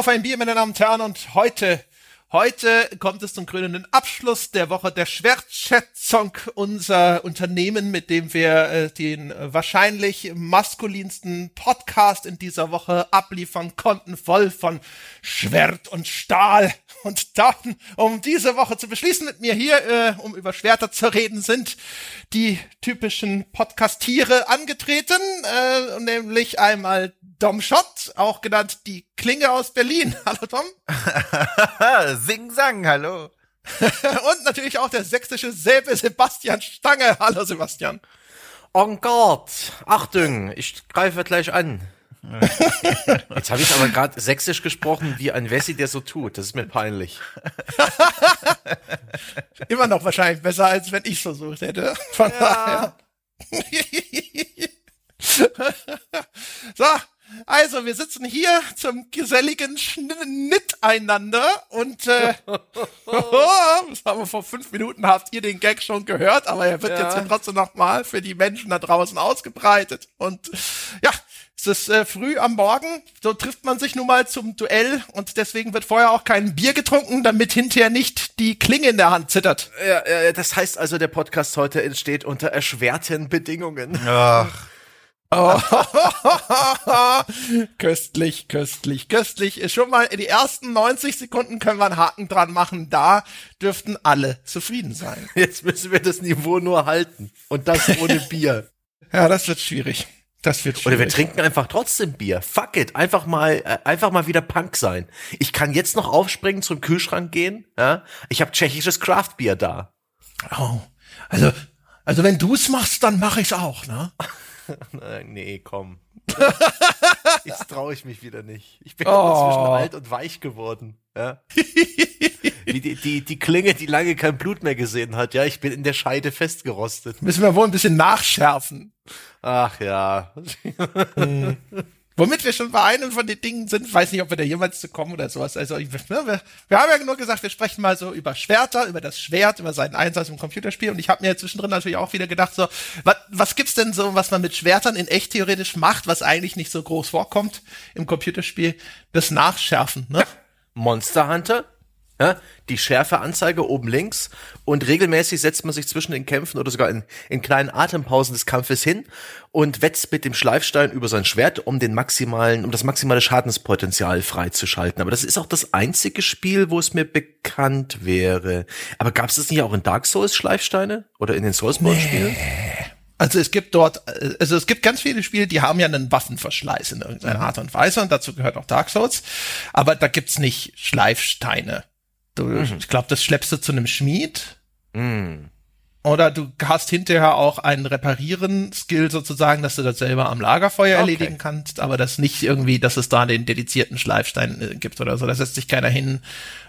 Auf ein Bier, meine Damen und Herren, und heute Heute kommt es zum krönenden Abschluss der Woche der Schwertschätzung, unser Unternehmen, mit dem wir äh, den wahrscheinlich maskulinsten Podcast in dieser Woche abliefern konnten, voll von Schwert und Stahl. Und dann, um diese Woche zu beschließen mit mir hier, äh, um über Schwerter zu reden, sind die typischen Podcastiere angetreten, äh, nämlich einmal Dom Schott, auch genannt die Klinge aus Berlin. Hallo Tom. Sing Sang, hallo. Und natürlich auch der sächsische Säbe Sebastian Stange. Hallo Sebastian. En garde. Achtung, ich greife gleich an. Jetzt habe ich aber gerade sächsisch gesprochen wie ein Wessi, der so tut. Das ist mir peinlich. Immer noch wahrscheinlich besser, als wenn ich versucht hätte. Von ja. daher. so, also, wir sitzen hier zum geselligen Schnitt einander und äh, das haben wir vor fünf Minuten habt ihr den Gag schon gehört, aber er wird ja. jetzt trotzdem nochmal für die Menschen da draußen ausgebreitet. Und ja, es ist äh, früh am Morgen, so trifft man sich nun mal zum Duell und deswegen wird vorher auch kein Bier getrunken, damit hinterher nicht die Klinge in der Hand zittert. Ja, ja das heißt also, der Podcast heute entsteht unter erschwerten Bedingungen. Ach. Oh, köstlich, köstlich, köstlich. Ist schon mal in die ersten 90 Sekunden können wir einen Haken dran machen. Da dürften alle zufrieden sein. Jetzt müssen wir das Niveau nur halten. Und das ohne Bier. ja, das wird schwierig. Das wird schwierig. Oder wir trinken einfach trotzdem Bier. Fuck it. Einfach mal, äh, einfach mal wieder Punk sein. Ich kann jetzt noch aufspringen, zum Kühlschrank gehen. Ja? Ich habe tschechisches Craftbier da. Oh. Also, also wenn du's machst, dann mache ich's auch, ne? nee, komm. Jetzt traue ich mich wieder nicht. Ich bin oh. inzwischen alt und weich geworden. Ja? Wie die, die, die Klinge, die lange kein Blut mehr gesehen hat. Ja, ich bin in der Scheide festgerostet. Müssen wir wohl ein bisschen nachschärfen. Ach ja. Hm. Womit wir schon bei einem von den Dingen sind, weiß nicht, ob wir da jemals zu kommen oder sowas. Also ne, wir, wir haben ja nur gesagt, wir sprechen mal so über Schwerter, über das Schwert, über seinen Einsatz im Computerspiel. Und ich habe mir zwischendrin natürlich auch wieder gedacht, so, was, was gibt's denn so, was man mit Schwertern in echt theoretisch macht, was eigentlich nicht so groß vorkommt im Computerspiel? Das Nachschärfen, ne? Monster Hunter? Ja, die Schärfeanzeige oben links und regelmäßig setzt man sich zwischen den Kämpfen oder sogar in, in kleinen Atempausen des Kampfes hin und wetzt mit dem Schleifstein über sein Schwert, um den maximalen, um das maximale Schadenspotenzial freizuschalten. Aber das ist auch das einzige Spiel, wo es mir bekannt wäre. Aber gab es das nicht auch in Dark Souls Schleifsteine oder in den Soulsborne-Spielen? Nee. Also es gibt dort, also es gibt ganz viele Spiele, die haben ja einen Waffenverschleiß in irgendeiner. Art und Weise und dazu gehört auch Dark Souls. Aber da gibt's nicht Schleifsteine. Du, mhm. Ich glaube, das schleppst du zu einem Schmied. Mhm. Oder du hast hinterher auch einen Reparieren-Skill sozusagen, dass du das selber am Lagerfeuer okay. erledigen kannst, aber das nicht irgendwie, dass es da den dedizierten Schleifstein äh, gibt oder so. Da setzt sich keiner hin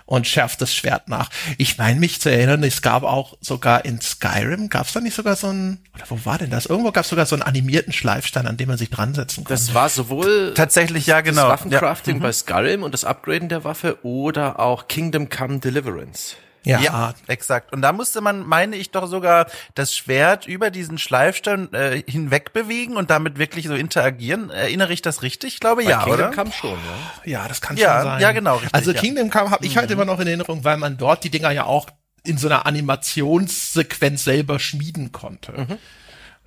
und schärft das Schwert nach. Ich meine mich zu erinnern, es gab auch sogar in Skyrim, gab es da nicht sogar so ein, oder wo war denn das? Irgendwo gab es sogar so einen animierten Schleifstein, an dem man sich dran setzen konnte. Das war sowohl tatsächlich ja genau das Waffencrafting ja. Mhm. bei Skyrim und das Upgraden der Waffe oder auch Kingdom Come Deliverance. Ja, ja, exakt. Und da musste man, meine ich, doch sogar das Schwert über diesen Schleifstein äh, hinweg bewegen und damit wirklich so interagieren. Erinnere ich das richtig? Ich glaube, Bei ja, Kingdom oder? Come schon, ja. Ja, das kann ja, schon sein. Ja, genau. Richtig, also ja. Kingdom Come habe ich halt mhm. immer noch in Erinnerung, weil man dort die Dinger ja auch in so einer Animationssequenz selber schmieden konnte. Mhm.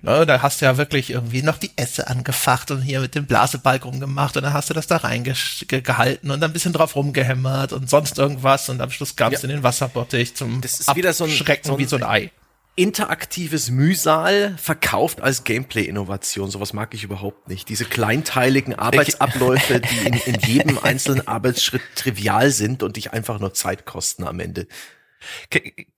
Ne, da hast du ja wirklich irgendwie noch die Esse angefacht und hier mit dem Blasebalg rumgemacht und dann hast du das da reingehalten und dann ein bisschen drauf rumgehämmert und sonst irgendwas und am Schluss gab's ja. in den Wasserbottich zum das ist wieder so ein, Schrecken so ein, wie so ein Ei. Interaktives Mühsal verkauft als Gameplay-Innovation. Sowas mag ich überhaupt nicht. Diese kleinteiligen Arbeitsabläufe, die in, in jedem einzelnen Arbeitsschritt trivial sind und dich einfach nur Zeit kosten am Ende.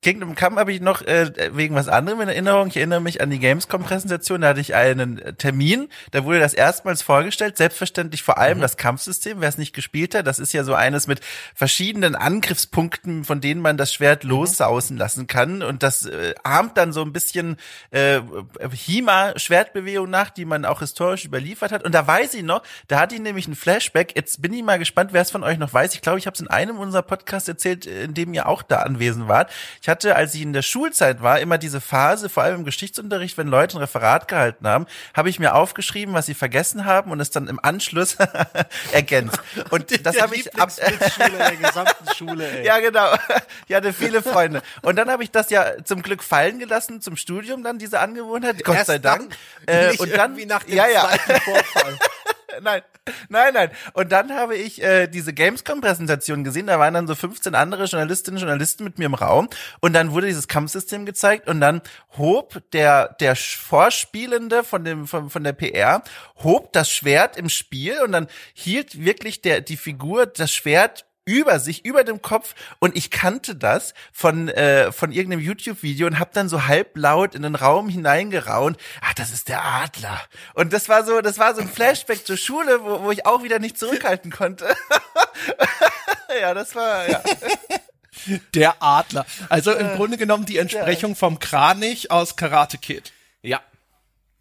Kingdom Come habe ich noch äh, wegen was anderem in Erinnerung. Ich erinnere mich an die Gamescom-Präsentation. Da hatte ich einen Termin. Da wurde das erstmals vorgestellt. Selbstverständlich vor allem mhm. das Kampfsystem. Wer es nicht gespielt hat, das ist ja so eines mit verschiedenen Angriffspunkten, von denen man das Schwert mhm. lossausen lassen kann. Und das äh, ahmt dann so ein bisschen äh, Hima-Schwertbewegung nach, die man auch historisch überliefert hat. Und da weiß ich noch, da hatte ich nämlich ein Flashback. Jetzt bin ich mal gespannt, wer es von euch noch weiß. Ich glaube, ich habe es in einem unserer Podcasts erzählt, in dem ihr auch da anwesend gewesen wart. Ich hatte, als ich in der Schulzeit war, immer diese Phase, vor allem im Geschichtsunterricht, wenn Leute ein Referat gehalten haben, habe ich mir aufgeschrieben, was sie vergessen haben und es dann im Anschluss ergänzt. Und das habe ich ab der gesamten Schule, ey. Ja, genau. Ich hatte viele Freunde. Und dann habe ich das ja zum Glück fallen gelassen zum Studium dann diese Angewohnheit, Gott Erst sei Dank. Dann, Äh, und dann wie nach dem ja, ja. zweiten Vorfall. Nein, nein, nein. Und dann habe ich äh, diese Gamescom-Präsentation gesehen. Da waren dann so 15 andere Journalistinnen und Journalisten mit mir im Raum. Und dann wurde dieses Kampfsystem gezeigt. Und dann hob der der Vorspielende von dem von, von der PR hob das Schwert im Spiel und dann hielt wirklich der die Figur das Schwert über sich, über dem Kopf und ich kannte das von äh, von irgendeinem YouTube-Video und habe dann so halblaut in den Raum hineingeraunt. Ah, das ist der Adler. Und das war so, das war so ein Flashback zur Schule, wo, wo ich auch wieder nicht zurückhalten konnte. ja, das war ja. Der Adler. Also im Grunde genommen die Entsprechung vom Kranich aus Karate Kid. Ja.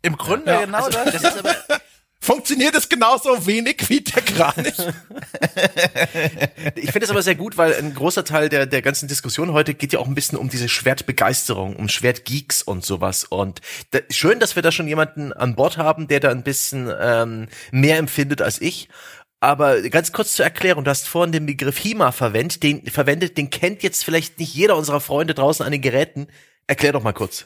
Im Grunde Ja, genau Also, das. das ist aber, Funktioniert es genauso wenig wie der Kranich? ich finde es aber sehr gut, weil ein großer Teil der, der ganzen Diskussion heute geht ja auch ein bisschen um diese Schwertbegeisterung, um Schwertgeeks und sowas. Und da, schön, dass wir da schon jemanden an Bord haben, der da ein bisschen ähm, mehr empfindet als ich. Aber ganz kurz zur Erklärung, du hast vorhin den Begriff HIMA verwendet, den, verwendet, den kennt jetzt vielleicht nicht jeder unserer Freunde draußen an den Geräten. Erklär doch mal kurz.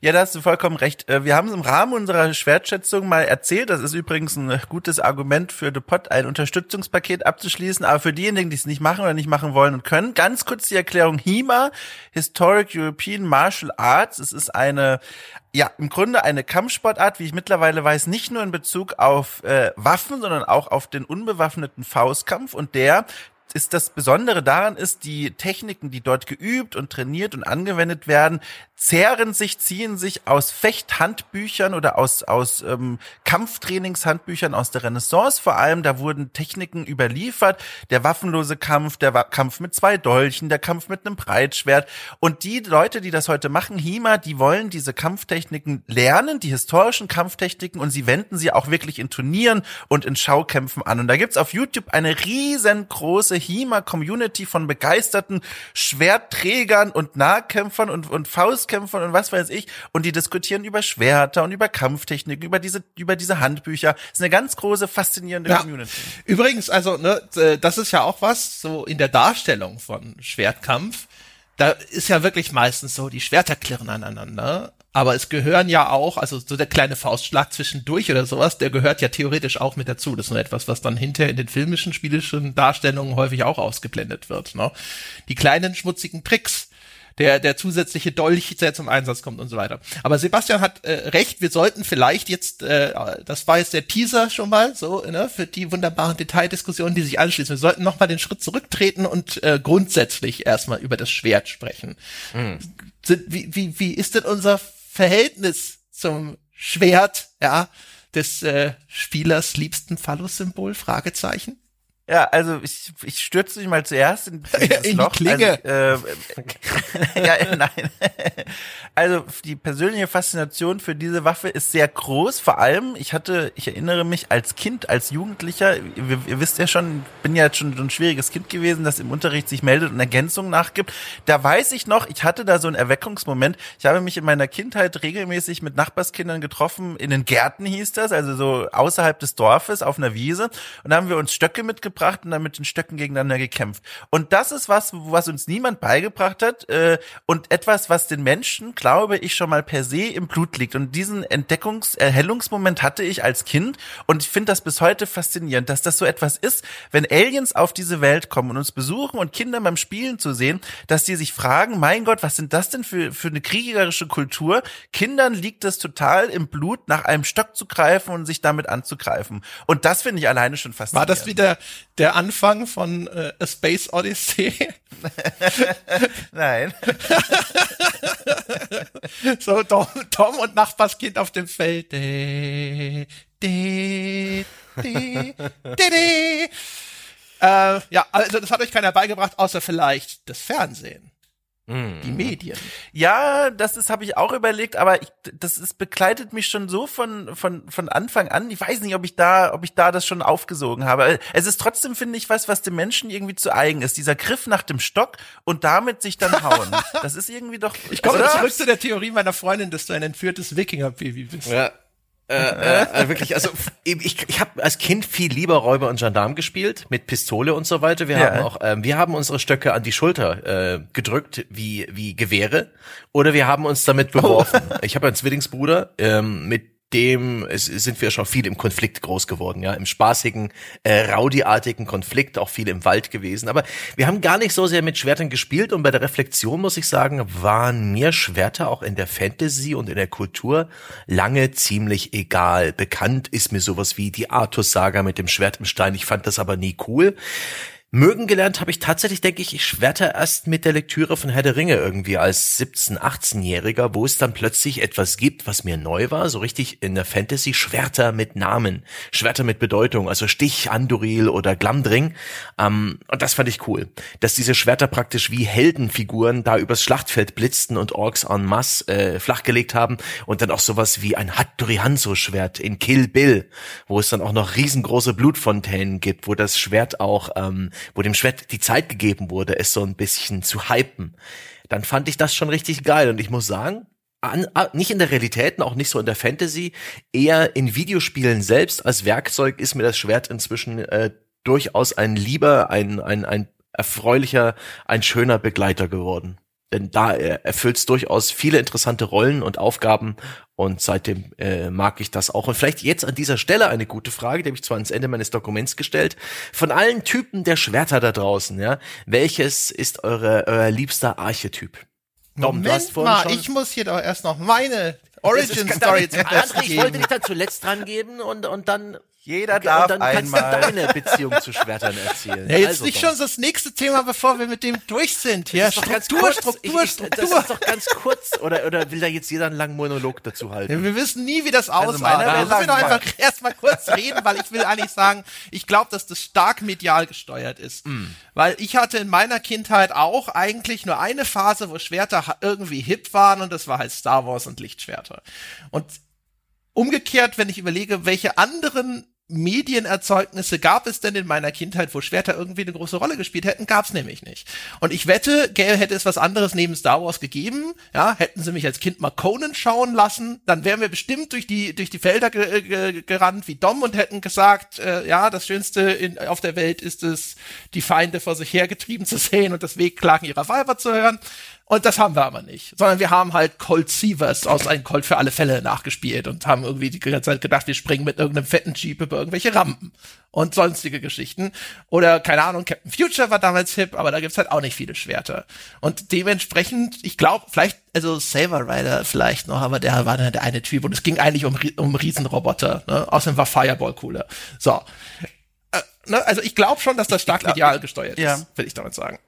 Ja, da hast du vollkommen recht. Äh, Wir haben es im Rahmen unserer Schwertschätzung mal erzählt. Das ist übrigens ein gutes Argument für The Pot, ein Unterstützungspaket abzuschließen. Aber für diejenigen, die es nicht machen oder nicht machen wollen und können, ganz kurz die Erklärung HIMA, Historic European Martial Arts. Es ist eine, ja, im Grunde eine Kampfsportart, wie ich mittlerweile weiß, nicht nur in Bezug auf äh, Waffen, sondern auch auf den unbewaffneten Faustkampf. Und der ist das Besondere daran ist, die Techniken, die dort geübt und trainiert und angewendet werden, zehren sich, ziehen sich aus Fechthandbüchern oder aus, aus ähm, Kampftrainingshandbüchern aus der Renaissance vor allem. Da wurden Techniken überliefert. Der waffenlose Kampf, der Wa Kampf mit zwei Dolchen, der Kampf mit einem Breitschwert. Und die Leute, die das heute machen, HIMA, die wollen diese Kampftechniken lernen, die historischen Kampftechniken, und sie wenden sie auch wirklich in Turnieren und in Schaukämpfen an. Und da gibt's auf YouTube eine riesengroße HIMA-Community von begeisterten Schwertträgern und Nahkämpfern und, und Faustkämpfern und was weiß ich. Und die diskutieren über Schwerter und über Kampftechniken, über diese, über diese Handbücher. Das ist eine ganz große, faszinierende Ja. Community. Übrigens, also, ne, das ist ja auch was, so in der Darstellung von Schwertkampf, da ist ja wirklich meistens so, die Schwerter klirren aneinander, aber es gehören ja auch, also so der kleine Faustschlag zwischendurch oder sowas, der gehört ja theoretisch auch mit dazu. Das ist nur etwas, was dann hinterher in den filmischen, spielischen Darstellungen häufig auch ausgeblendet wird. Ne? Die kleinen schmutzigen Tricks, der, der zusätzliche Dolch, der zum Einsatz kommt und so weiter. Aber Sebastian hat äh, recht, wir sollten vielleicht jetzt, äh, das war jetzt der Teaser schon mal, so, ne, für die wunderbaren Detaildiskussionen, die sich anschließen. Wir sollten noch mal den Schritt zurücktreten und äh, grundsätzlich erstmal über das Schwert sprechen. Sind, wie, wie, wie ist denn unser Verhältnis zum Schwert, ja, des äh, Spielers liebsten Phallus-Symbol? Fragezeichen. Ja, also ich, ich stürze mich mal zuerst in, dieses In die Loch. Klinge. Also, äh, ja, nein. Also die persönliche Faszination für diese Waffe ist sehr groß. Vor allem, ich hatte, ich erinnere mich als Kind, als Jugendlicher, ihr, ihr wisst ja schon, bin ja schon so ein schwieriges Kind gewesen, das im Unterricht sich meldet und Ergänzungen nachgibt. Da weiß ich noch, ich hatte da so einen Erweckungsmoment. Ich habe mich in meiner Kindheit regelmäßig mit Nachbarskindern getroffen. In den Gärten hieß das, also so außerhalb des Dorfes auf einer Wiese. Und da haben wir uns Stöcke mitgebracht und dann mit den Stöcken gegeneinander gekämpft. Und das ist was, was uns niemand beigebracht hat äh, und etwas, was den Menschen, glaube ich, schon mal per se im Blut liegt. Und diesen Entdeckungs-, Erhellungsmoment hatte ich als Kind und ich finde das bis heute faszinierend, dass das so etwas ist, wenn Aliens auf diese Welt kommen und uns besuchen und Kinder beim Spielen zu sehen, dass die sich fragen, mein Gott, was sind das denn für, für eine kriegerische Kultur? Kindern liegt es total im Blut, nach einem Stock zu greifen und sich damit anzugreifen. Und das finde ich alleine schon War faszinierend. das wieder der Anfang von äh, A Space Odyssey? Nein. So Tom, Tom und Nachbarskind auf dem Feld. De, de, de. Äh, ja, also das hat euch keiner beigebracht, außer vielleicht das Fernsehen. Die Medien. Ja, das ist habe ich auch überlegt, aber ich, das ist begleitet mich schon so von von von Anfang an. Ich weiß nicht, ob ich da ob ich da das schon aufgesogen habe. Es ist trotzdem finde ich was, was dem Menschen irgendwie zu eigen ist. Dieser Griff nach dem Stock und damit sich dann hauen. Das ist irgendwie doch. Ich komme zurück zu der Theorie meiner Freundin, dass du ein entführtes Wikinger-Baby bist. Ja. Äh, äh, äh, wirklich, also ich, ich habe als Kind viel lieber Räuber und Gendarm gespielt, mit Pistole und so weiter. Wir Ja. haben auch, ähm, wir haben unsere Stöcke an die Schulter äh, gedrückt, wie, wie Gewehre, oder wir haben uns damit beworfen. Ich habe einen Zwillingsbruder, ähm, mit dem es, sind wir schon viel im Konflikt groß geworden, ja, im spaßigen, äh, rowdyartigen Konflikt, auch viel im Wald gewesen. Aber wir haben gar nicht so sehr mit Schwertern gespielt und bei der Reflexion muss ich sagen, waren mir Schwerter auch in der Fantasy und in der Kultur lange ziemlich egal. Bekannt ist mir sowas wie die Artus-Saga mit dem Schwert im Stein. Ich fand das aber nie cool. Mögen gelernt habe ich tatsächlich, denke ich, ich Schwerter erst mit der Lektüre von Herr der Ringe irgendwie als 17-, 18-Jähriger, wo es dann plötzlich etwas gibt, was mir neu war, so richtig in der Fantasy, Schwerter mit Namen, Schwerter mit Bedeutung, also Stich, Anduril oder Glamdring. Ähm, und das fand ich cool, dass diese Schwerter praktisch wie Heldenfiguren da übers Schlachtfeld blitzten und Orks en masse äh, flachgelegt haben und dann auch sowas wie ein Hattori Hanzo Schwert in Kill Bill, wo es dann auch noch riesengroße Blutfontänen gibt, wo das Schwert auch, ähm, wo dem Schwert die Zeit gegeben wurde, es so ein bisschen zu hypen. Dann fand ich das schon richtig geil und ich muss sagen, an, nicht in der Realität auch nicht so in der Fantasy, eher in Videospielen selbst als Werkzeug ist mir das Schwert inzwischen äh, durchaus ein lieber, ein, ein, ein erfreulicher, ein schöner Begleiter geworden. Denn da äh, erfüllt es durchaus viele interessante Rollen und Aufgaben und seitdem äh, mag ich das auch. Und vielleicht jetzt an dieser Stelle eine gute Frage, die habe ich zwar ans Ende meines Dokuments gestellt. Von allen Typen der Schwerter da draußen, ja, welches ist eure, euer liebster Archetyp? Dom, Moment mal, ich muss hier doch erst noch meine Origin Story ich wollte dich dann zuletzt dran geben und, und dann Jeder und darf dann kannst einmal. du deine Beziehung zu Schwertern erzählen. Ja, jetzt Also, nicht Dom. schon das nächste Thema, bevor wir mit dem durch sind. Ja, Das doch Struktur, kurz. Struktur, ich, ich, Das Struktur. ist doch ganz kurz. Oder, oder will da jetzt jeder einen langen Monolog dazu halten? Ja, wir wissen nie, wie das wäre Also Lass mich doch einfach erstmal kurz reden, weil ich will eigentlich sagen, ich glaube, dass das stark medial gesteuert ist. Weil ich hatte in meiner Kindheit auch eigentlich nur eine Phase, wo Schwerter irgendwie hip waren und das war halt Star Wars und Lichtschwerter. Und umgekehrt, wenn ich überlege, welche anderen Medienerzeugnisse gab es denn in meiner Kindheit, wo Schwerter irgendwie eine große Rolle gespielt hätten, gab es nämlich nicht. Und ich wette, gäbe, hätte es was anderes neben Star Wars gegeben, ja, hätten sie mich als Kind mal Conan schauen lassen, dann wären wir bestimmt durch die durch die Felder ge ge gerannt wie Dom und hätten gesagt, äh, ja, das Schönste in, auf der Welt ist es, die Feinde vor sich hergetrieben zu sehen und das Wehklagen ihrer Weiber zu hören. Und das haben wir aber nicht, sondern wir haben halt Colt Sievers aus einem Colt für alle Fälle nachgespielt und haben irgendwie die ganze Zeit gedacht, wir springen mit irgendeinem fetten Jeep über irgendwelche Rampen und sonstige Geschichten. Oder, keine Ahnung, Captain Future war damals hip, aber da gibt's halt auch nicht viele Schwerter. Und dementsprechend, ich glaube, vielleicht, also Saber Rider vielleicht noch, aber der war dann der eine Typ und es ging eigentlich um, um Riesenroboter. Ne? Außerdem war Fireball cooler. So. Äh, ne? Also ich glaube schon, dass das stark medial gesteuert ja. ist, will ich damit sagen.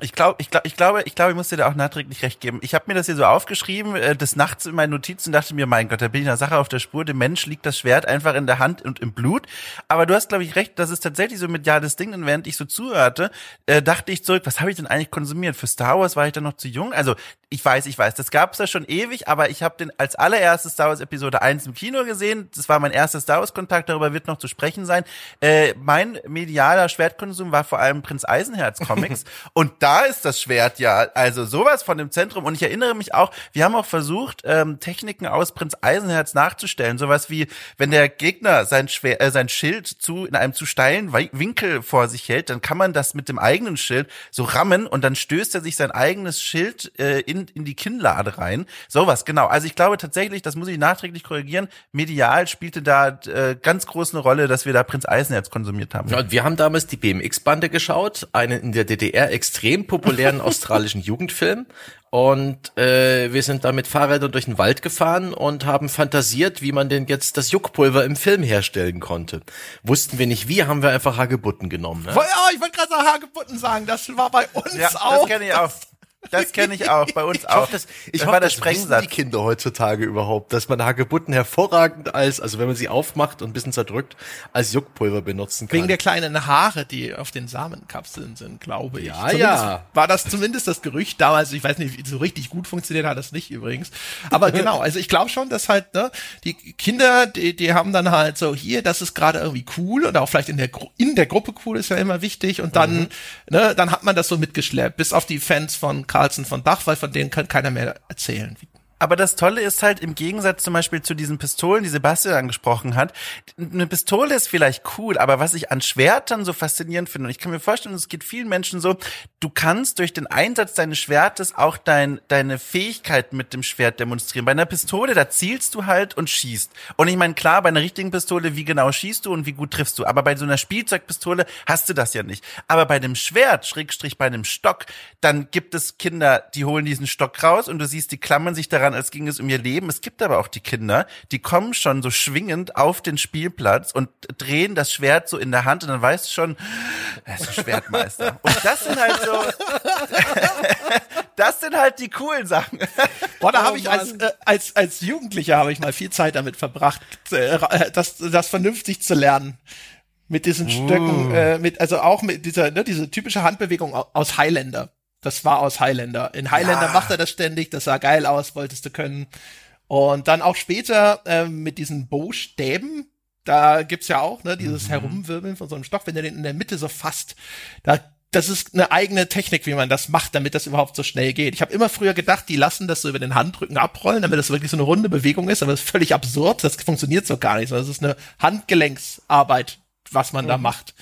Ich glaube, ich glaube, ich glaube, ich glaube, ich muss dir da auch nachträglich recht geben. Ich habe mir das hier so aufgeschrieben, äh, des Nachts in meinen Notizen dachte mir, mein Gott, da bin ich einer Sache auf der Spur. Dem Mensch liegt das Schwert einfach in der Hand und im Blut. Aber du hast, glaube ich, recht, das ist tatsächlich so ein mediales Ding. Und während ich so zuhörte, äh, dachte ich zurück, was habe ich denn eigentlich konsumiert? Für Star Wars war ich da noch zu jung. Also ich weiß, ich weiß, das gab's ja schon ewig, aber ich habe den als allererstes Star Wars Episode 1 im Kino gesehen. Das war mein erster Star Wars Kontakt, darüber wird noch zu sprechen sein. Äh, mein medialer Schwertkonsum war vor allem Prinz Eisenherz Comics. Und da ist das Schwert ja also sowas von dem Zentrum. Und ich erinnere mich auch, wir haben auch versucht ähm, Techniken aus Prinz Eisenherz nachzustellen, sowas wie wenn der Gegner sein Schwer, äh, sein Schild zu in einem zu steilen Winkel vor sich hält, dann kann man das mit dem eigenen Schild so rammen und dann stößt er sich sein eigenes Schild äh, in in die Kinnlade rein. Sowas, genau. Also ich glaube tatsächlich, das muss ich nachträglich korrigieren, medial spielte da äh, ganz groß eine Rolle, dass wir da Prinz Eisenherz konsumiert haben. Ja, und wir haben damals die BMX-Bande geschaut, einen in der DDR extrem populären australischen Jugendfilm. Und äh, wir sind da mit Fahrrädern durch den Wald gefahren und haben fantasiert, wie man denn jetzt das Juckpulver im Film herstellen konnte. Wussten wir nicht wie, haben wir einfach Hagebutten genommen. Ne? Ja, ich wollte gerade Hagebutten sagen, das war bei uns Ja, das auch. kenne ich auch. Das kenne ich auch, bei uns Ich auch. hoffe, das, ich Das hoffe, war der das Sprengsatz. die Kinder heutzutage überhaupt, dass man Hagebutten hervorragend als, also wenn man sie aufmacht und ein bisschen zerdrückt, als Juckpulver benutzen kann. Wegen der kleinen Haare, die auf den Samenkapseln sind, glaube ich. Ja, zumindest ja. War das zumindest das Gerücht damals. Ich weiß nicht, so richtig gut funktioniert hat das nicht übrigens. Aber genau, also ich glaube schon, dass halt, ne, die Kinder, die, die haben dann halt so, hier, das ist gerade irgendwie cool und auch vielleicht in der, Gru in der Gruppe cool ist ja immer wichtig und dann, Mhm. ne, dann hat man das so mitgeschleppt, bis auf die Fans von Carlson von Dach, weil von denen kann keiner mehr erzählen. Aber das Tolle ist halt im Gegensatz zum Beispiel zu diesen Pistolen, die Sebastian angesprochen hat. Eine Pistole ist vielleicht cool, aber was ich an Schwertern so faszinierend finde, und ich kann mir vorstellen, es geht vielen Menschen so, du kannst durch den Einsatz deines Schwertes auch dein, deine Fähigkeiten mit dem Schwert demonstrieren. Bei einer Pistole, da zielst du halt und schießt. Und ich meine, klar, bei einer richtigen Pistole, wie genau schießt du und wie gut triffst du. Aber bei so einer Spielzeugpistole hast du das ja nicht. Aber bei dem Schwert, Schrägstrich bei einem Stock, dann gibt es Kinder, die holen diesen Stock raus und du siehst, die klammern sich daran, als ging es um ihr Leben. Es gibt aber auch die Kinder, die kommen schon so schwingend auf den Spielplatz und drehen das Schwert so in der Hand und dann weißt du schon, er ist ein Schwertmeister. Und das sind halt so, das sind halt die coolen Sachen. Boah, da Oh habe ich als, äh, als, als Jugendlicher habe ich mal viel Zeit damit verbracht, äh, das, das vernünftig zu lernen. Mit diesen Stöcken, äh, mit, also auch mit dieser, ne, diese typische Handbewegung au- aus Highlander. Das war aus Highlander. In Highlander Ja. macht er das ständig, das sah geil aus, wolltest du können. Und dann auch später äh, mit diesen Bow-Stäben, da gibt's ja auch, ne, dieses Herumwirbeln von so einem Stock, wenn er den in der Mitte so fasst. Da, das ist eine eigene Technik, wie man das macht, damit das überhaupt so schnell geht. Ich habe immer früher gedacht, die lassen das so über den Handrücken abrollen, damit das wirklich so eine runde Bewegung ist, aber das ist völlig absurd. Das funktioniert so gar nicht. Das ist eine Handgelenksarbeit, was man da macht.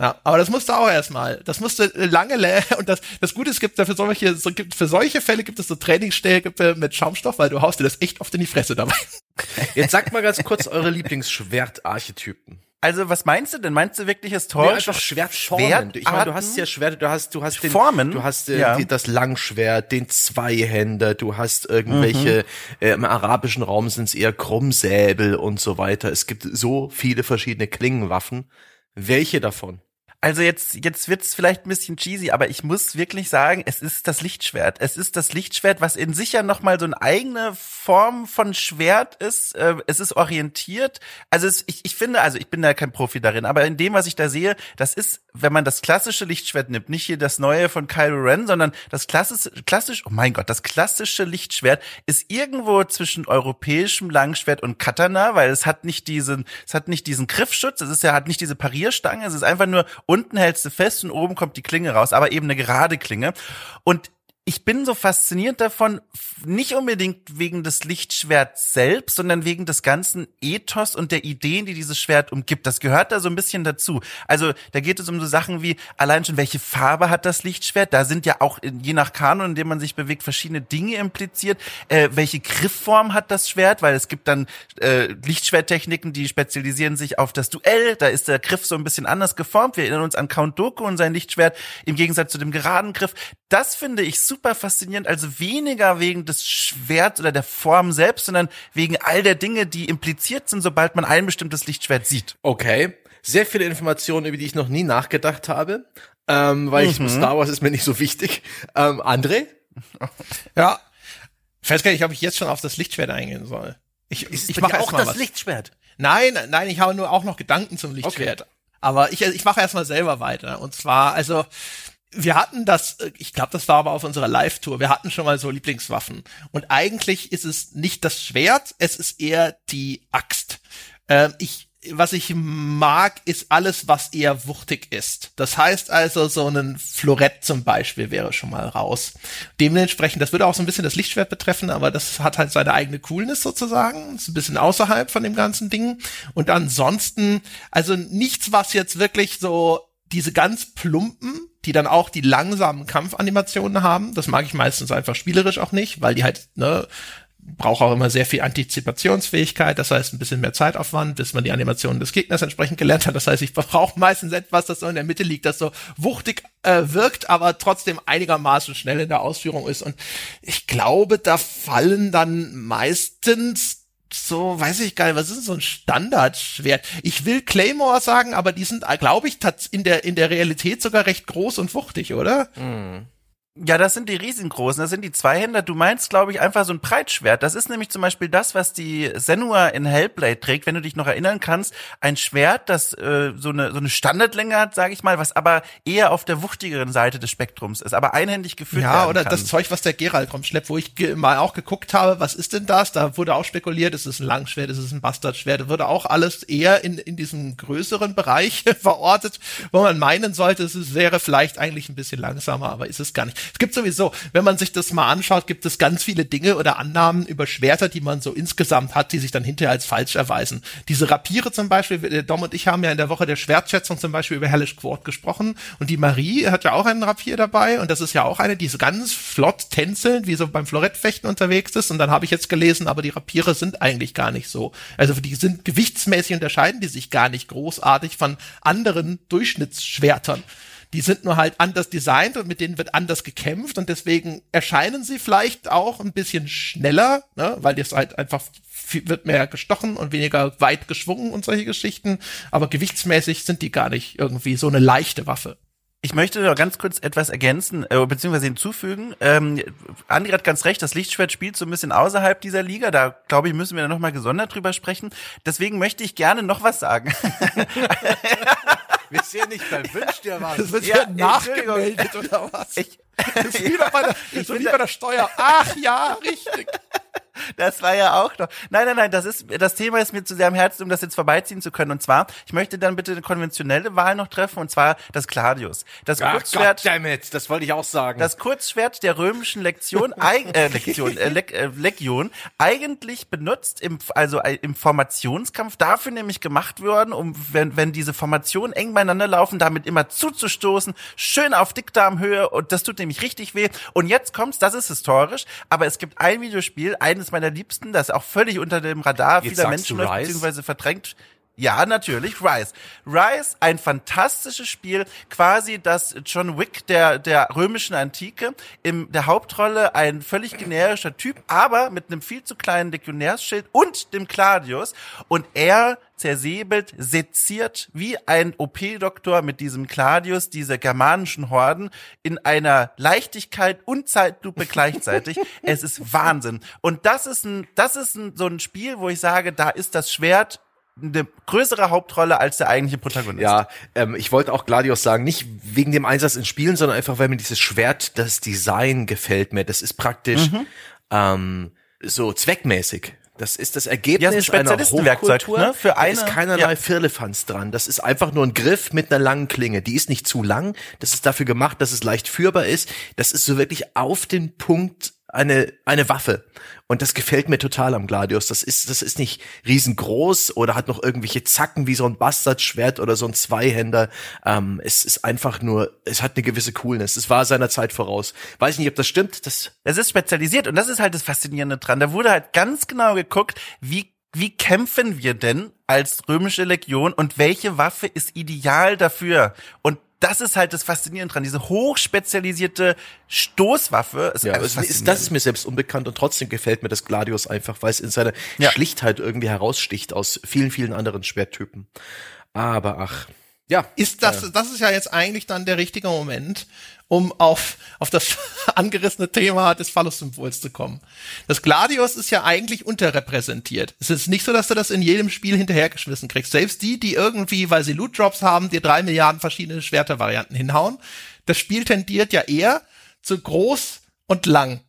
Ja, aber das musste auch erstmal. Das musste lange und das das Gute ist, es gibt da für solche so, gibt für solche Fälle gibt es so Trainingsstellen mit Schaumstoff, weil du haust dir das echt oft in die Fresse dabei. Jetzt sagt mal ganz kurz eure Lieblingsschwertarchetypen. Also, was meinst du denn? Meinst du wirklich historisch? einfach Schwertformen. Ich meine, du hast ja Schwerte, du hast, du hast den, Formen? du hast äh, Ja. die, das Langschwert, den Zweihänder, du hast irgendwelche, äh, im arabischen Raum sind es eher Krummsäbel und so weiter. Es gibt so viele verschiedene Klingenwaffen. Welche davon? Also jetzt, jetzt wird's vielleicht ein bisschen cheesy, aber ich muss wirklich sagen, es ist das Lichtschwert. Es ist das Lichtschwert, was in sich ja nochmal so eine eigene Form von Schwert ist. Äh, Es ist orientiert. Also es, ich, ich finde, also ich bin da kein Profi darin, aber in dem, was ich da sehe, das ist, wenn man das klassische Lichtschwert nimmt, nicht hier das neue von Kylo Ren, sondern das klassische, klassisch, oh mein Gott, das klassische Lichtschwert ist irgendwo zwischen europäischem Langschwert und Katana, weil es hat nicht diesen, es hat nicht diesen Griffschutz, es ist ja, hat nicht diese Parierstange, es ist einfach nur unten hältst du fest und oben kommt die Klinge raus, aber eben eine gerade Klinge. Und ich bin so fasziniert davon, nicht unbedingt wegen des Lichtschwerts selbst, sondern wegen des ganzen Ethos und der Ideen, die dieses Schwert umgibt. Das gehört da so ein bisschen dazu. Also da geht es um so Sachen wie allein schon, welche Farbe hat das Lichtschwert? Da sind ja auch je nach Kanon, in dem man sich bewegt, verschiedene Dinge impliziert. Äh, welche Griffform hat das Schwert? Weil es gibt dann äh, Lichtschwerttechniken, die spezialisieren sich auf das Duell. Da ist der Griff so ein bisschen anders geformt. Wir erinnern uns an Count Dooku und sein Lichtschwert im Gegensatz zu dem geraden Griff. Das finde ich super faszinierend. Also weniger wegen des Schwerts oder der Form selbst, sondern wegen all der Dinge, die impliziert sind, sobald man ein bestimmtes Lichtschwert sieht. Okay. Sehr viele Informationen, über die ich noch nie nachgedacht habe. Ähm, weil ich Star Wars ist mir nicht so wichtig. Ähm, André? Ja. Ich weiß gar nicht, ob ich jetzt schon auf das Lichtschwert eingehen soll. Ich, ich, ich mache auch das was. Lichtschwert. Nein, nein, ich habe nur auch noch Gedanken zum Lichtschwert. Aber ich, ich mache erstmal selber weiter. Und zwar, also, wir hatten das, äh, ich glaube, das war aber auf unserer Live-Tour, wir hatten schon mal so Lieblingswaffen. Und eigentlich ist es nicht das Schwert, es ist eher die Axt. Ähm, ich, was ich mag, ist alles, was eher wuchtig ist. Das heißt also, so ein Florett zum Beispiel wäre schon mal raus. Dementsprechend, das würde auch so ein bisschen das Lichtschwert betreffen, aber das hat halt seine eigene Coolness sozusagen. Ist ein bisschen außerhalb von dem ganzen Ding. Und ansonsten, also nichts, was jetzt wirklich so diese ganz plumpen, die dann auch die langsamen Kampfanimationen haben. Das mag ich meistens einfach spielerisch auch nicht, weil die halt, ne, braucht auch immer sehr viel Antizipationsfähigkeit, das heißt ein bisschen mehr Zeitaufwand, bis man die Animationen des Gegners entsprechend gelernt hat. Das heißt, ich brauche meistens etwas, das so in der Mitte liegt, das so wuchtig äh, wirkt, aber trotzdem einigermaßen schnell in der Ausführung ist. Und ich glaube, da fallen dann meistens so, weiß ich gar nicht, was ist denn so ein Standardschwert? Ich will Claymore sagen, aber die sind, glaube ich, in der, in der Realität sogar recht groß und wuchtig, oder? Ja, das sind die riesengroßen, das sind die Zweihänder. Du meinst, glaube ich, einfach so ein Breitschwert. Das ist nämlich zum Beispiel das, was die Senua in Hellblade trägt, wenn du dich noch erinnern kannst. Ein Schwert, das äh, so, eine, so eine Standardlänge hat, sage ich mal, was aber eher auf der wuchtigeren Seite des Spektrums ist, aber einhändig geführt Ja, werden oder kann. das Zeug, was der Geralt rumschleppt, wo ich mal auch geguckt habe, was ist denn das? Da wurde auch spekuliert, ist es ein Langschwert, ist es ein Bastardschwert, da wurde auch alles eher in, in diesem größeren Bereich verortet, wo man meinen sollte, es ist- wäre vielleicht eigentlich ein bisschen langsamer, aber ist es gar nicht. Es gibt sowieso, wenn man sich das mal anschaut, gibt es ganz viele Dinge oder Annahmen über Schwerter, die man so insgesamt hat, die sich dann hinterher als falsch erweisen. Diese Rapiere zum Beispiel, Dom und ich haben ja in der Woche der Schwertschätzung zum Beispiel über Hellish Quart gesprochen und die Marie hat ja auch einen Rapier dabei und das ist ja auch eine, die so ganz flott tänzelnd, wie so beim Florettfechten unterwegs ist und dann habe ich jetzt gelesen, aber die Rapiere sind eigentlich gar nicht so. Also die sind gewichtsmäßig unterscheiden die sich gar nicht großartig von anderen Durchschnittsschwertern. Die sind nur halt anders designt und mit denen wird anders gekämpft und deswegen erscheinen sie vielleicht auch ein bisschen schneller, ne, weil jetzt halt einfach viel, wird mehr gestochen und weniger weit geschwungen und solche Geschichten. Aber gewichtsmäßig sind die gar nicht irgendwie so eine leichte Waffe. Ich möchte noch ganz kurz etwas ergänzen, äh, beziehungsweise hinzufügen. Ähm, Andi hat ganz recht, das Lichtschwert spielt so ein bisschen außerhalb dieser Liga. Da, glaube ich, müssen wir noch mal gesondert drüber sprechen. Deswegen möchte ich gerne noch was sagen. Wir sehen nicht beim Wünsch dir was. Das wird Ja, nachgemeldet oder was? Ich, das ist wie bei der, so wie bei der Steuer. Ach ja, richtig. Das war ja auch noch. Nein, nein, nein, das ist, das Thema ist mir zu sehr am Herzen, um das jetzt vorbeiziehen zu können. Und zwar, ich möchte dann bitte eine konventionelle Wahl noch treffen, und zwar das Gladius. Das Ach, Kurzschwert, goddammit, das wollte ich auch sagen. das Kurzschwert der römischen Lektion, äh, Lektion, äh, Lek, äh, Legion, eigentlich benutzt im, also äh, im Formationskampf, dafür nämlich gemacht worden, um, wenn, wenn diese Formationen eng beieinander laufen, damit immer zuzustoßen, schön auf Dickdarmhöhe, und das tut nämlich richtig weh. Und jetzt kommt's, das ist historisch, aber es gibt ein Videospiel, eines meiner Liebsten, das auch völlig unter dem Radar Jetzt vieler Menschen läuft, beziehungsweise verdrängt. Ja, natürlich, Rise. Rise, ein fantastisches Spiel, quasi das John Wick der, der römischen Antike. In der Hauptrolle ein völlig generischer Typ, aber mit einem viel zu kleinen Legionärsschild und dem Claudius. Und er zersäbelt, seziert wie ein OP-Doktor mit diesem Claudius diese germanischen Horden in einer Leichtigkeit und Zeitlupe gleichzeitig. es ist Wahnsinn. Und das ist ein, das ist ein, so ein Spiel, wo ich sage, da ist das Schwert eine größere Hauptrolle als der eigentliche Protagonist. Ja, ähm, ich wollte auch Gladius sagen, nicht wegen dem Einsatz in Spielen, sondern einfach, weil mir dieses Schwert, das Design gefällt mir. Das ist praktisch ähm, so zweckmäßig. Das ist das Ja, Ergebnis ist ein einer Hochkultur. ne? Für da eine- ist keinerlei ja. Firlefanz dran. Das ist einfach nur ein Griff mit einer langen Klinge. Die ist nicht zu lang. Das ist dafür gemacht, dass es leicht führbar ist. Das ist so wirklich auf den Punkt eine, eine Waffe. Und das gefällt mir total am Gladius. Das ist, das ist nicht riesengroß oder hat noch irgendwelche Zacken wie so ein Bastardschwert oder so ein Zweihänder. Ähm, es ist einfach nur, es hat eine gewisse Coolness. Es war seiner Zeit voraus. Weiß nicht, ob das stimmt. Das, Es ist spezialisiert und das ist halt das Faszinierende dran. Da wurde halt ganz genau geguckt, wie wie kämpfen wir denn als römische Legion und welche Waffe ist ideal dafür? Und das ist halt das Faszinierende dran. Diese hochspezialisierte Stoßwaffe ist ja, ist, das ist mir selbst unbekannt und trotzdem gefällt mir das Gladius einfach, weil es in seiner Ja. Schlichtheit irgendwie heraussticht aus vielen, vielen anderen Schwerttypen. Aber ach, ja. Ist das, das ist ja jetzt eigentlich dann der richtige Moment, um auf, auf das angerissene Thema des Phallus-Symbols zu kommen. Das Gladius ist ja eigentlich unterrepräsentiert. Es ist nicht so, dass du das in jedem Spiel hinterhergeschmissen kriegst. Selbst die, die irgendwie, weil sie Loot-Drops haben, dir drei Milliarden verschiedene Schwertervarianten hinhauen. Das Spiel tendiert ja eher zu groß und lang.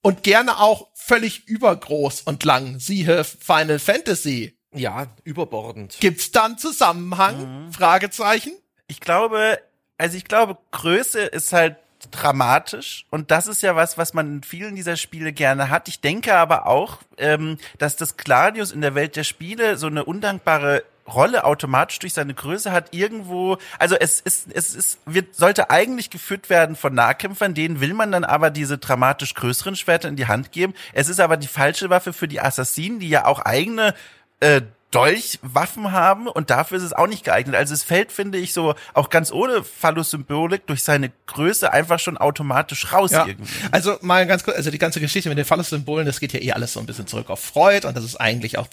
Und gerne auch völlig übergroß und lang. Siehe Final Fantasy. Ja, überbordend. Gibt's da einen Zusammenhang? Fragezeichen. ich glaube, also ich glaube, Größe ist halt dramatisch und das ist ja was, was man in vielen dieser Spiele gerne hat. Ich denke aber auch, ähm, dass das Gladius in der Welt der Spiele so eine undankbare Rolle automatisch durch seine Größe hat irgendwo, also es ist, es ist, wird, sollte eigentlich geführt werden von Nahkämpfern, denen will man dann aber diese dramatisch größeren Schwerter in die Hand geben. Es ist aber die falsche Waffe für die Assassinen, die ja auch eigene äh, Dolchwaffen haben und dafür ist es auch nicht geeignet. Also es fällt, finde ich, so auch ganz ohne Phallus-Symbolik durch seine Größe einfach schon automatisch raus Ja. irgendwie. Also mal ganz kurz, also die ganze Geschichte mit den Phallus-Symbolen, das geht ja eh alles so ein bisschen zurück auf Freud und das ist eigentlich auch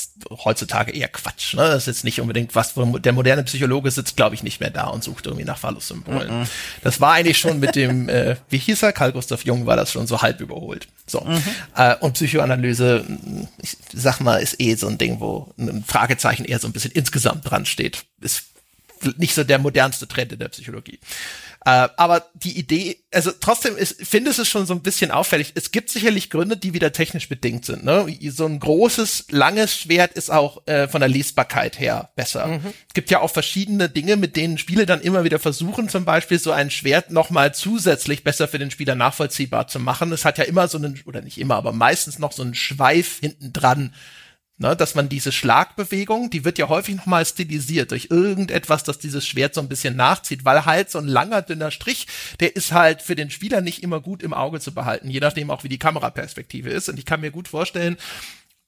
heutzutage eher Quatsch. Ne? Das ist jetzt nicht unbedingt was, wo der moderne Psychologe sitzt, glaube ich, nicht mehr da und sucht irgendwie nach Phallus-Symbolen. Das war eigentlich schon mit dem, äh, wie hieß er, Carl Gustav Jung, war das schon so halb überholt. So. Äh, und Psychoanalyse, ich sag mal, ist eh so ein Ding, wo ein Fragezeichen eher so ein bisschen insgesamt dran steht. Ist nicht so der modernste Trend in der Psychologie. Äh, aber die Idee, also trotzdem ist, finde es schon so ein bisschen auffällig. Es gibt sicherlich Gründe, die wieder technisch bedingt sind. Ne? So ein großes, langes Schwert ist auch äh, von der Lesbarkeit her besser. Es gibt ja auch verschiedene Dinge, mit denen Spiele dann immer wieder versuchen, zum Beispiel so ein Schwert nochmal zusätzlich besser für den Spieler nachvollziehbar zu machen. Es hat ja immer so einen, oder nicht immer, aber meistens noch so einen Schweif hinten dran, Ne, dass man diese Schlagbewegung, die wird ja häufig nochmal stilisiert durch irgendetwas, das dieses Schwert so ein bisschen nachzieht, weil halt so ein langer, dünner Strich, der ist halt für den Spieler nicht immer gut im Auge zu behalten, je nachdem auch wie die Kameraperspektive ist. Und ich kann mir gut vorstellen,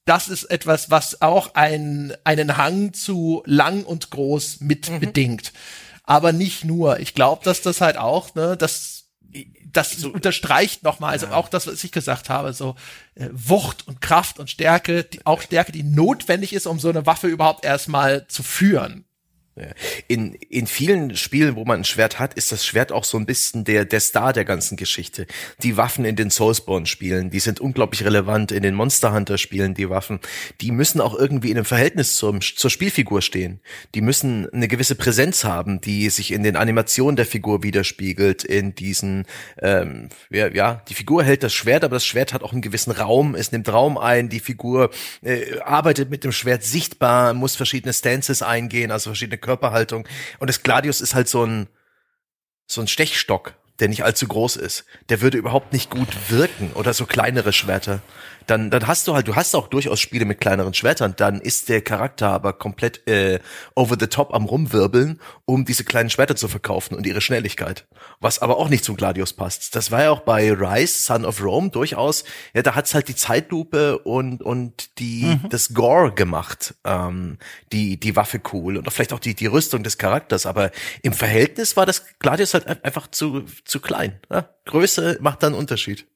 das ist etwas, was auch ein, einen Hang zu lang und groß mit bedingt. Aber nicht nur. Ich glaube, dass das halt auch, ne, das das unterstreicht nochmal, also auch das, was ich gesagt habe, so äh, Wucht und Kraft und Stärke, die, auch Stärke, die notwendig ist, um so eine Waffe überhaupt erstmal zu führen. In, in vielen Spielen, wo man ein Schwert hat, ist das Schwert auch so ein bisschen der, der Star der ganzen Geschichte. Die Waffen in den Soulsborne-Spielen, die sind unglaublich relevant. In den Monster Hunter-Spielen, die Waffen, die müssen auch irgendwie in einem Verhältnis zum, zur Spielfigur stehen. Die müssen eine gewisse Präsenz haben, die sich in den Animationen der Figur widerspiegelt, in diesen, ähm, ja, ja, die Figur hält das Schwert, aber das Schwert hat auch einen gewissen Raum, es nimmt Raum ein, die Figur äh, arbeitet mit dem Schwert sichtbar, muss verschiedene Stances eingehen, also verschiedene Körperhaltung. Und das Gladius ist halt so ein, so ein Stechstock, der nicht allzu groß ist. Der würde überhaupt nicht gut wirken oder so kleinere Schwerter. Dann, dann hast du halt, du hast auch durchaus Spiele mit kleineren Schwertern, dann ist der Charakter aber komplett äh, over the top am rumwirbeln, um diese kleinen Schwerter zu verkaufen und ihre Schnelligkeit. Was aber auch nicht zum Gladius passt. Das war ja auch bei Rise, Son of Rome durchaus, ja, da hat's halt die Zeitlupe und, und die, das Gore gemacht, ähm, die, die Waffe cool und vielleicht auch die, die Rüstung des Charakters, aber im Verhältnis war das Gladius halt ein- einfach zu, zu klein. Ja? Größe macht dann einen Unterschied.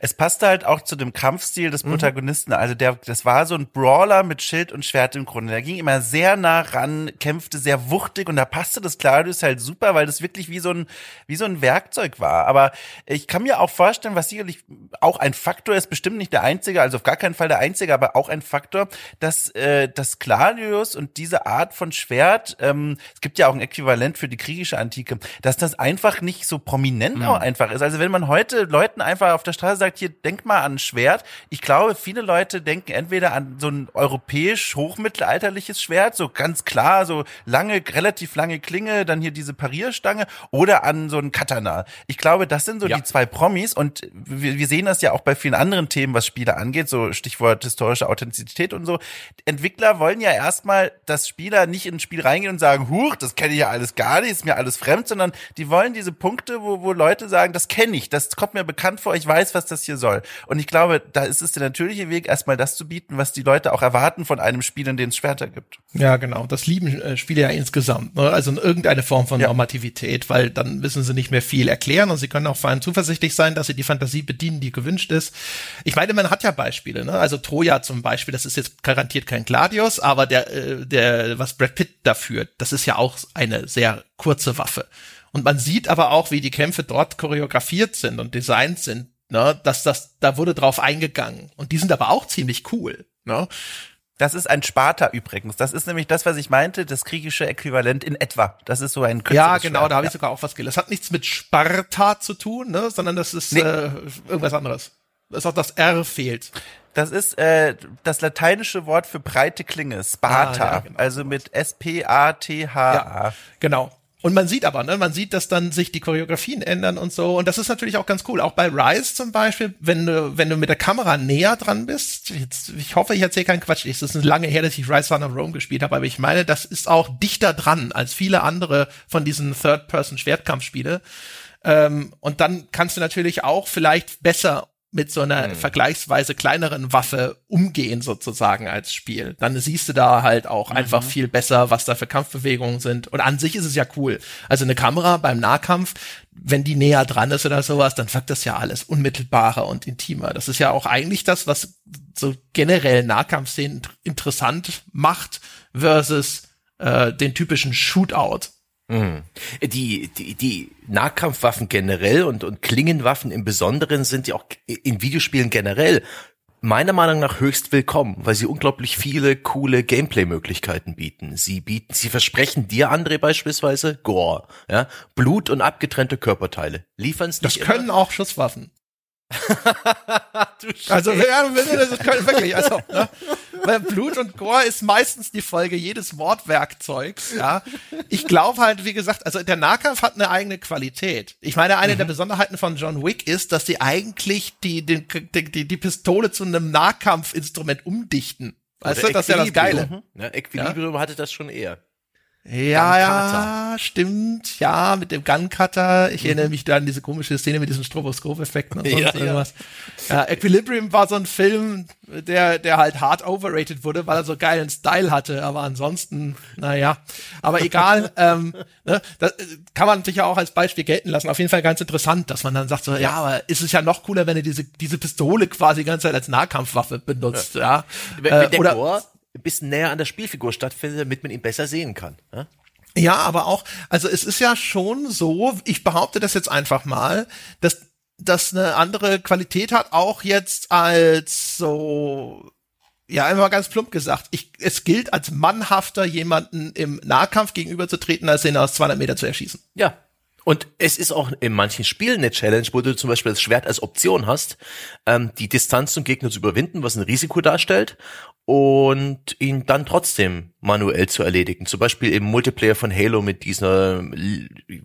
Es passte halt auch zu dem Kampfstil des Protagonisten. Also der, das war so ein Brawler mit Schild und Schwert im Grunde. Der ging immer sehr nah ran, kämpfte sehr wuchtig und da passte das Claudius halt super, weil das wirklich wie so ein, wie so ein Werkzeug war. Aber ich kann mir auch vorstellen, was sicherlich auch ein Faktor ist, bestimmt nicht der einzige, also auf gar keinen Fall der einzige, aber auch ein Faktor, dass, äh, das Claudius und diese Art von Schwert, ähm, es gibt ja auch ein Äquivalent für die griechische Antike, dass das einfach nicht so prominent auch einfach ist. Also wenn man heute Leuten einfach auf der Straße sagt, hier, denk mal an ein Schwert. Ich glaube, viele Leute denken entweder an so ein europäisch hochmittelalterliches Schwert, so ganz klar, so lange, relativ lange Klinge, dann hier diese Parierstange oder an so ein Katana. Ich glaube, das sind so Ja. die zwei Promis und wir, wir sehen das ja auch bei vielen anderen Themen, was Spiele angeht, so Stichwort historische Authentizität und so. Entwickler wollen ja erstmal, dass Spieler nicht in ein Spiel reingehen und sagen, huch, das kenne ich ja alles gar nicht, ist mir alles fremd, sondern die wollen diese Punkte, wo, wo Leute sagen, das kenne ich, das kommt mir bekannt vor, ich weiß, was das hier soll. Und ich glaube, da ist es der natürliche Weg, erstmal das zu bieten, was die Leute auch erwarten von einem Spiel, in dem es Schwerter gibt. Ja, genau. Das lieben äh, Spiele ja insgesamt. Ne? Also in irgendeine Form von Ja. Normativität, weil dann müssen sie nicht mehr viel erklären und sie können auch vor allem zuversichtlich sein, dass sie die Fantasie bedienen, die gewünscht ist. Ich meine, man hat ja Beispiele. Ne? Also Troja zum Beispiel, das ist jetzt garantiert kein Gladius, aber der, äh, der, was Brad Pitt da führt, das ist ja auch eine sehr kurze Waffe. Und man sieht aber auch, wie die Kämpfe dort choreografiert sind und designt sind, ne? dass das, da wurde drauf eingegangen. Und die sind aber auch ziemlich cool. Ne? Das ist ein Sparta übrigens. Das ist nämlich das, was ich meinte, das griechische Äquivalent in etwa. Das ist so ein Ja, genau, Schwert. da habe Ja. ich sogar auch was gelesen. Das hat nichts mit Sparta zu tun, ne, sondern das ist Nee. äh, irgendwas anderes. Das ist auch das R fehlt. Das ist äh, das lateinische Wort für breite Klinge, Sparta. Ah, ja, genau. Also mit S-P-A-T-H-A. Ja, genau. Und man sieht aber, ne, man sieht, dass dann sich die Choreografien ändern und so. Und das ist natürlich auch ganz cool. Auch bei Rise zum Beispiel, wenn du, wenn du mit der Kamera näher dran bist, jetzt, ich hoffe, ich erzähle keinen Quatsch. Es ist lange her, dass ich Rise Son of Rome gespielt habe, aber ich meine, das ist auch dichter dran als viele andere von diesen Third-Person-Schwertkampfspiele. Ähm, und dann kannst du natürlich auch vielleicht besser mit so einer mhm. vergleichsweise kleineren Waffe umgehen sozusagen als Spiel. Dann siehst du da halt auch mhm. einfach viel besser, was da für Kampfbewegungen sind. Und an sich ist es ja cool. Also eine Kamera beim Nahkampf, wenn die näher dran ist oder sowas, dann wirkt das ja alles unmittelbarer und intimer. Das ist ja auch eigentlich das, was so generell Nahkampfszenen interessant macht versus äh, den typischen Shootout. Mhm. Die, die, die Nahkampfwaffen generell und, und Klingenwaffen im Besonderen sind ja auch in Videospielen generell meiner Meinung nach höchst willkommen, weil sie unglaublich viele coole Gameplay-Möglichkeiten bieten. Sie bieten, sie versprechen dir, André beispielsweise, Gore, ja, Blut und abgetrennte Körperteile. Liefern es nicht. Das können immer. auch Schusswaffen. also ja, das ist wirklich, also ne? weil Blut und Gore ist meistens die Folge jedes Mordwerkzeugs. Ja, ich glaube halt, wie gesagt, also der Nahkampf hat eine eigene Qualität. Ich meine, eine mhm. der Besonderheiten von John Wick ist, dass sie eigentlich die die, die, die Pistole zu einem Nahkampfinstrument umdichten. Weißt du, das ist ja das Geile. Ja, Equilibrium ja? hatte das schon eher. Ja, ja, stimmt. Ja, mit dem Gun Cutter. Ich mhm. erinnere mich da an diese komische Szene mit diesen Stroboskop-Effekten und sonst ja, irgendwas. Ja. ja. Equilibrium war so ein Film, der, der halt hart overrated wurde, weil er so geilen Style hatte. Aber ansonsten, naja. Aber egal, ähm, ne, das kann man sich ja auch als Beispiel gelten lassen. Auf jeden Fall ganz interessant, dass man dann sagt so, ja, aber ist es ja noch cooler, wenn er diese, diese Pistole quasi die ganze Zeit als Nahkampfwaffe benutzt, ja. ja. Äh, oder, ein bisschen näher an der Spielfigur stattfindet, damit man ihn besser sehen kann. Ja? Ja, aber auch, also es ist ja schon so, ich behaupte das jetzt einfach mal, dass das eine andere Qualität hat, auch jetzt als so, ja, immer ganz plump gesagt, ich, es gilt als mannhafter, jemanden im Nahkampf gegenüberzutreten, als ihn aus 200 Meter zu erschießen. Ja, und es ist auch in manchen Spielen eine Challenge, wo du zum Beispiel das Schwert als Option hast, ähm, die Distanz zum Gegner zu überwinden, was ein Risiko darstellt, und ihn dann trotzdem manuell zu erledigen. Zum Beispiel im Multiplayer von Halo mit dieser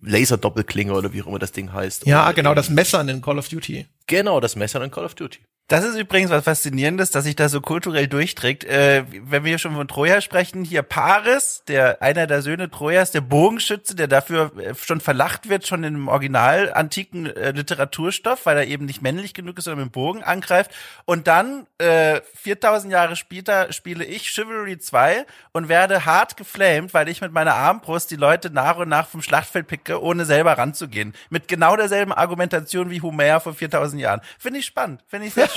Laser-Doppelklinge oder wie auch immer das Ding heißt. Ja, genau, das Messer in Call of Duty. Genau, das Messer in Call of Duty. Das ist übrigens was Faszinierendes, dass sich das so kulturell durchträgt. Äh, wenn wir schon von Troja sprechen, hier Paris, der einer der Söhne Trojas, der Bogenschütze, der dafür äh, schon verlacht wird, schon dem original antiken äh, Literaturstoff, weil er eben nicht männlich genug ist, sondern mit dem Bogen angreift. Und dann, äh, 4000 Jahre später, spiele ich Chivalry 2 und werde hart geflamed, weil ich mit meiner Armbrust die Leute nach und nach vom Schlachtfeld picke, ohne selber ranzugehen. Mit genau derselben Argumentation wie Homer vor 4000 Jahren. Finde ich spannend, finde ich sehr.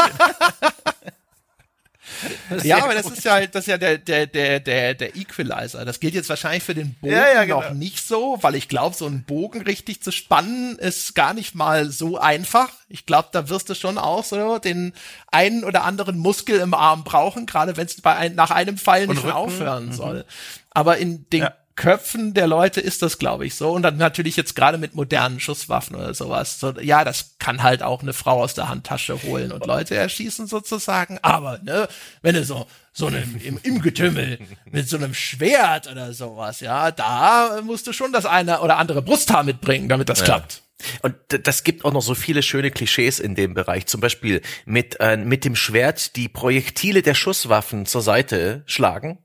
Ja, aber das ist ja halt, das ist ja der, der, der, der, der Equalizer. Das gilt jetzt wahrscheinlich für den Bogen ja, ja, genau. noch nicht so, weil ich glaube, so einen Bogen richtig zu spannen ist gar nicht mal so einfach. Ich glaube, da wirst du schon auch so den einen oder anderen Muskel im Arm brauchen, gerade wenn es bei ein, nach einem Pfeil nicht aufhören mhm. soll. Aber in den ja. Köpfen der Leute ist das, glaube ich, so. Und dann natürlich jetzt gerade mit modernen Schusswaffen oder sowas. So, ja, das kann halt auch eine Frau aus der Handtasche holen und Leute erschießen sozusagen. Aber, ne, wenn du so, so einem, im, im Getümmel mit so einem Schwert oder sowas, ja, da musst du schon das eine oder andere Brusthaar mitbringen, damit das ja. klappt. Und das gibt auch noch so viele schöne Klischees in dem Bereich. Zum Beispiel mit, äh, mit dem Schwert die Projektile der Schusswaffen zur Seite schlagen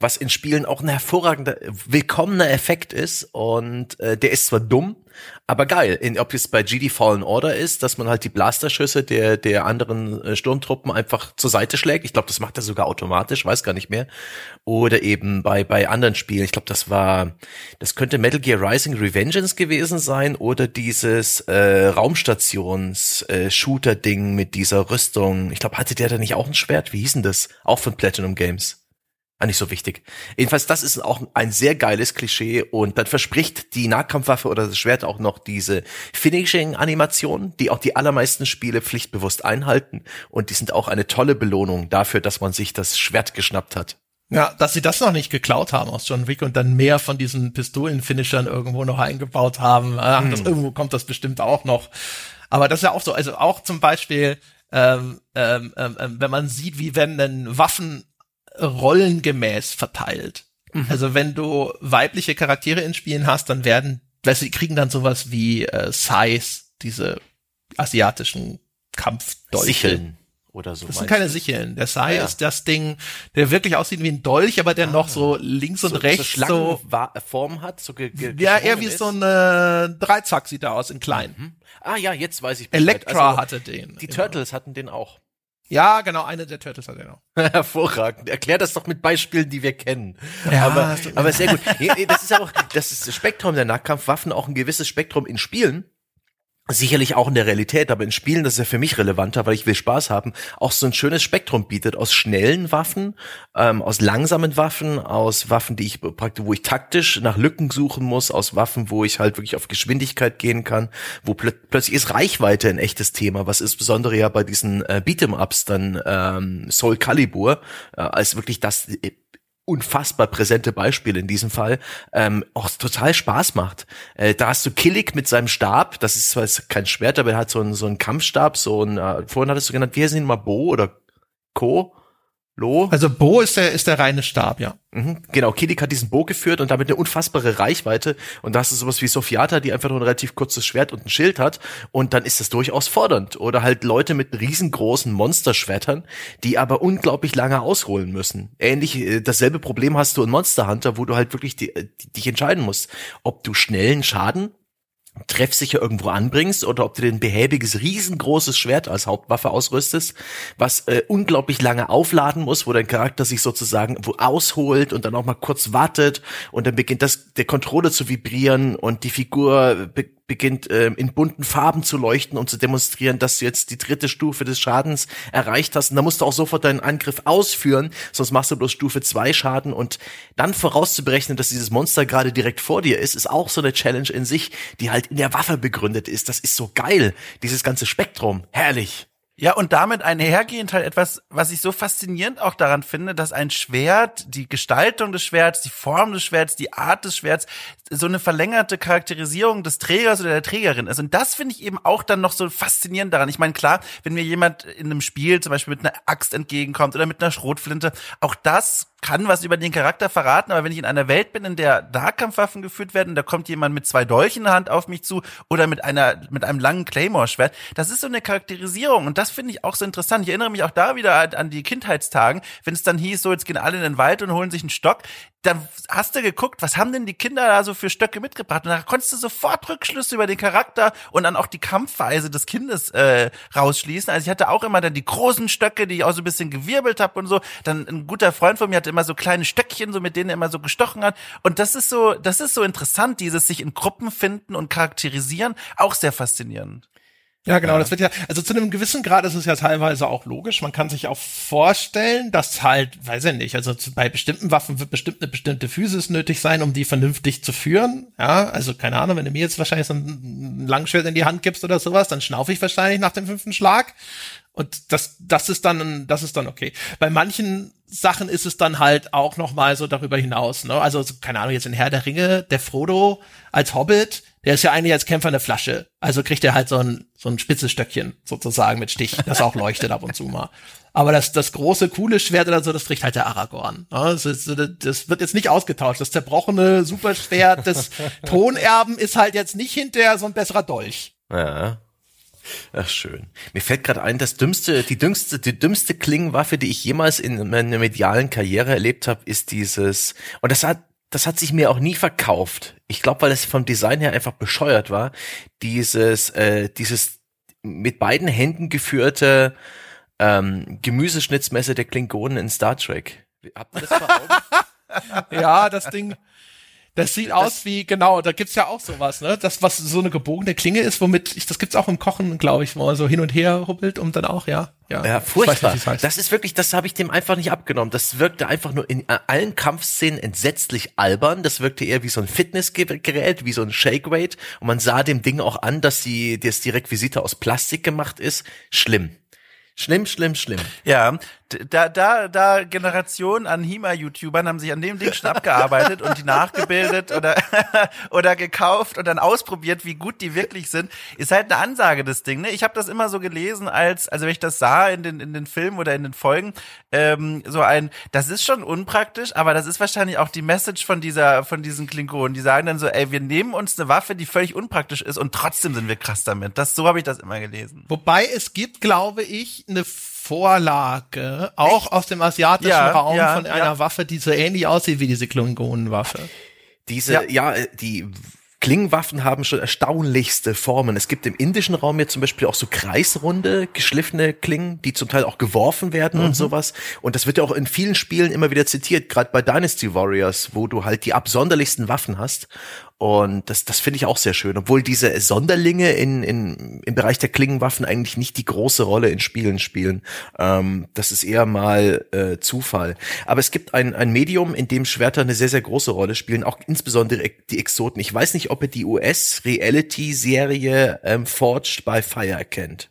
was in Spielen auch ein hervorragender, willkommener Effekt ist. Und äh, der ist zwar dumm, aber geil. In, ob es bei GD Fallen Order ist, dass man halt die Blasterschüsse der, der anderen äh, Sturmtruppen einfach zur Seite schlägt. Ich glaube, das macht er sogar automatisch, weiß gar nicht mehr. Oder eben bei, bei anderen Spielen. Ich glaube, das war, das könnte Metal Gear Rising Revengeance gewesen sein oder dieses äh, Raumstations-Shooter-Ding äh, mit dieser Rüstung. Ich glaube, hatte der da nicht auch ein Schwert? Wie hieß denn das? Auch von Platinum Games. Ah, nicht so wichtig. Jedenfalls, das ist auch ein sehr geiles Klischee und dann verspricht die Nahkampfwaffe oder das Schwert auch noch diese Finishing-Animation, die auch die allermeisten Spiele pflichtbewusst einhalten und die sind auch eine tolle Belohnung dafür, dass man sich das Schwert geschnappt hat. Ja, dass sie das noch nicht geklaut haben aus John Wick und dann mehr von diesen Pistolen-Finishern irgendwo noch eingebaut haben. Ach, hm. das, irgendwo kommt das bestimmt auch noch. Aber das ist ja auch so, also auch zum Beispiel, ähm, ähm, ähm, wenn man sieht, wie wenn denn Waffen rollengemäß verteilt. Mhm. Also wenn du weibliche Charaktere in Spielen hast, dann werden, weißt du, die kriegen dann sowas wie äh, Size, diese asiatischen Kampfdolche. Sicheln oder so. Das sind keine Sicheln. Der Sai ja. ist das Ding, der wirklich aussieht wie ein Dolch, aber der noch so links und so, rechts so so. Schlangenform hat, so ge ge Ja, eher wie ist. so ein äh, Dreizack sieht er aus in klein. Ah ja, jetzt weiß ich Bescheid. Elektra Also, hatte den. Die Ja. Turtles hatten den auch. Ja, genau, eine der Turtles hat er noch. Hervorragend. Erklär das doch mit Beispielen, die wir kennen. Ja, aber, aber sehr gut. Das ist auch, das ist das Spektrum der Nahkampfwaffen, auch ein gewisses Spektrum in Spielen. Sicherlich auch in der Realität, aber in Spielen, das ist ja für mich relevanter, weil ich will Spaß haben, auch so ein schönes Spektrum bietet aus schnellen Waffen, ähm, aus langsamen Waffen, aus Waffen, die ich praktisch, wo ich taktisch nach Lücken suchen muss, aus Waffen, wo ich halt wirklich auf Geschwindigkeit gehen kann, wo plö plötzlich ist Reichweite ein echtes Thema, was insbesondere ja bei diesen äh, Beat'em-Ups dann ähm, Soul Calibur äh, als wirklich das äh, unfassbar präsente Beispiel in diesem Fall, ähm, auch total Spaß macht. Äh, da hast du Killick mit seinem Stab, das ist zwar kein Schwert, aber er hat so einen, so einen Kampfstab, so ein, äh, vorhin hattest du genannt, wie heißen die mal, Bo oder Co? Lo? Also Bo ist der, ist der reine Stab, ja. Mhm, genau, Killick hat diesen Bo geführt und damit eine unfassbare Reichweite. Und da hast du sowas wie Sophiata, die einfach nur ein relativ kurzes Schwert und ein Schild hat. Und dann ist das durchaus fordernd. Oder halt Leute mit riesengroßen Monsterschwertern, die aber unglaublich lange ausholen müssen. Ähnlich, äh, dasselbe Problem hast du in Monster Hunter, wo du halt wirklich die, äh, die, dich entscheiden musst, ob du schnellen Schaden treffsicher irgendwo anbringst oder ob du dir ein behäbiges, riesengroßes Schwert als Hauptwaffe ausrüstest, was äh, unglaublich lange aufladen muss, wo dein Charakter sich sozusagen wo ausholt und dann auch mal kurz wartet und dann beginnt das der Controller zu vibrieren und die Figur beginnt ähm, in bunten Farben zu leuchten und zu demonstrieren, dass du jetzt die dritte Stufe des Schadens erreicht hast. Und dann musst du auch sofort deinen Angriff ausführen, sonst machst du bloß Stufe 2 Schaden und dann vorauszuberechnen, dass dieses Monster gerade direkt vor dir ist, ist auch so eine Challenge in sich, die halt in der Waffe begründet ist. Das ist so geil, dieses ganze Spektrum. Herrlich. Ja, und damit einhergehend halt etwas, was ich so faszinierend auch daran finde, dass ein Schwert, die Gestaltung des Schwerts, die Form des Schwerts, die Art des Schwerts, so eine verlängerte Charakterisierung des Trägers oder der Trägerin ist. Und das finde ich eben auch dann noch so faszinierend daran. Ich meine, klar, wenn mir jemand in einem Spiel zum Beispiel mit einer Axt entgegenkommt oder mit einer Schrotflinte, auch das kann was über den Charakter verraten, aber wenn ich in einer Welt bin, in der Nahkampfwaffen geführt werden, da kommt jemand mit zwei Dolchen in der Hand auf mich zu oder mit einer mit einem langen Claymore-Schwert, das ist so eine Charakterisierung und das finde ich auch so interessant. Ich erinnere mich auch da wieder an- an die Kindheitstagen, wenn es dann hieß, so jetzt gehen alle in den Wald und holen sich einen Stock, dann hast du geguckt, was haben denn die Kinder da so für Stöcke mitgebracht und da konntest du sofort Rückschlüsse über den Charakter und dann auch die Kampfweise des Kindes äh, rausschließen. Also ich hatte auch immer dann die großen Stöcke, die ich auch so ein bisschen gewirbelt habe und so. Dann ein guter Freund von mir hatte immer so kleine Stöckchen, so mit denen er immer so gestochen hat. Und das ist so, das ist so interessant, dieses sich in Gruppen finden und charakterisieren, auch sehr faszinierend. Ja, genau, das wird ja, also zu einem gewissen Grad ist es ja teilweise auch logisch. Man kann sich auch vorstellen, dass halt, weiß ich nicht, also bei bestimmten Waffen wird bestimmt eine bestimmte Physis nötig sein, um die vernünftig zu führen. Ja, also keine Ahnung, wenn du mir jetzt wahrscheinlich so ein Langschwert in die Hand gibst oder sowas, dann schnaufe ich wahrscheinlich nach dem fünften Schlag. Und das, das ist dann, das ist dann okay. Bei manchen Sachen ist es dann halt auch noch mal so darüber hinaus. Ne? Also so, keine Ahnung, jetzt in Herr der Ringe, der Frodo als Hobbit, der ist ja eigentlich als Kämpfer eine Flasche. Also kriegt er halt so ein so ein spitzes Stöckchen sozusagen mit Stich, das auch leuchtet ab und zu mal. Aber das das große coole Schwert oder so, das kriegt halt der Aragorn. Ne? Das, ist, das wird jetzt nicht ausgetauscht. Das zerbrochene Superschwert des Thronerben ist halt jetzt nicht hinterher so ein besserer Dolch. Ja. Ach, schön. Mir fällt gerade ein, das dümmste, die dümmste, die dümmste Klingenwaffe, die ich jemals in meiner medialen Karriere erlebt habe, ist dieses, und das hat, das hat sich mir auch nie verkauft. Ich glaube, weil es vom Design her einfach bescheuert war. Dieses, äh, dieses mit beiden Händen geführte ähm, Gemüseschnitzmesser der Klingonen in Star Trek. Habt ihr das vor Augen? Ja, das Ding. Das sieht aus wie, genau, da gibt's ja auch sowas, ne? Das, was so eine gebogene Klinge ist, womit, ich, das gibt's auch im Kochen, glaube ich, wo man so hin und her hubbelt und dann auch, ja. Ja, Ja, furchtbar. nicht, heißt. das ist wirklich, das habe ich dem einfach nicht abgenommen. Das wirkte einfach nur in allen Kampfszenen entsetzlich albern. Das wirkte eher wie so ein Fitnessgerät, wie so ein Shake-Weight. Und man sah dem Ding auch an, dass die, dass die Requisite aus Plastik gemacht ist. Schlimm. Schlimm, schlimm, schlimm. Ja, da, da, da Generationen an HEMA-YouTubern haben sich an dem Ding schon abgearbeitet und die nachgebildet oder, oder gekauft und dann ausprobiert, wie gut die wirklich sind. Ist halt eine Ansage, das Ding. Ne? Ich habe das immer so gelesen, als, also wenn ich das sah in den, in den Filmen oder in den Folgen, ähm, so ein, das ist schon unpraktisch, aber das ist wahrscheinlich auch die Message von dieser, von diesen Klingonen. Die sagen dann so, ey, wir nehmen uns eine Waffe, die völlig unpraktisch ist und trotzdem sind wir krass damit. Das, so habe ich das immer gelesen. Wobei es gibt, glaube ich, eine Vorlage, auch aus dem asiatischen Ja, Raum ja, von ja. einer Waffe, die so ähnlich aussieht wie diese Klingonenwaffe. Diese, Ja. äh, die Klingenwaffen haben schon erstaunlichste Formen. Es gibt im indischen Raum jetzt zum Beispiel auch so kreisrunde, geschliffene Klingen, die zum Teil auch geworfen werden und sowas. Und das wird ja auch in vielen Spielen immer wieder zitiert, gerade bei Dynasty Warriors, wo du halt die absonderlichsten Waffen hast. Und das, das finde ich auch sehr schön. Obwohl diese Sonderlinge in, in, im Bereich der Klingenwaffen eigentlich nicht die große Rolle in Spielen spielen. Ähm, das ist eher mal äh, Zufall. Aber es gibt ein, ein Medium, in dem Schwerter eine sehr, sehr große Rolle spielen, auch insbesondere die Exoten. Ich weiß nicht, ob ihr die US-Reality-Serie ähm, Forged by Fire kennt.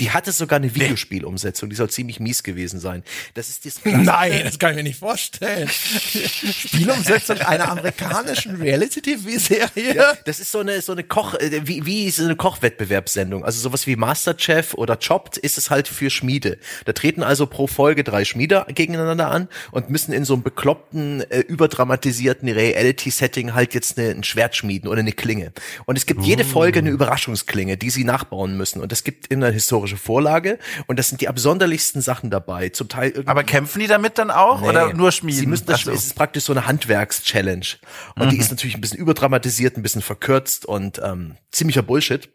Die hatte sogar eine Videospielumsetzung, die soll ziemlich mies gewesen sein. Das ist das Nein, das kann ich mir nicht vorstellen. Spielumsetzung einer amerikanischen Reality-TV-Serie. Ja, das ist so eine so eine Koch äh, wie wie so eine Kochwettbewerbssendung. Also sowas wie Masterchef oder Chopped ist es halt für Schmiede. Da treten also pro Folge drei Schmiede gegeneinander an und müssen in so einem bekloppten äh, überdramatisierten Reality Setting halt jetzt eine, ein Schwert schmieden oder eine Klinge. Und es gibt jede Folge eine Überraschungsklinge, die sie nachbauen müssen und es gibt immer eine historische Vorlage und das sind die absonderlichsten Sachen dabei. Zum Teil irgendwie Aber kämpfen die damit dann auch oder Nee. nur schmieden? Sie müssen das, so. es ist praktisch so eine Handwerks-Challenge. Und die ist natürlich ein bisschen überdramatisiert, ein bisschen verkürzt und ähm, ziemlicher Bullshit.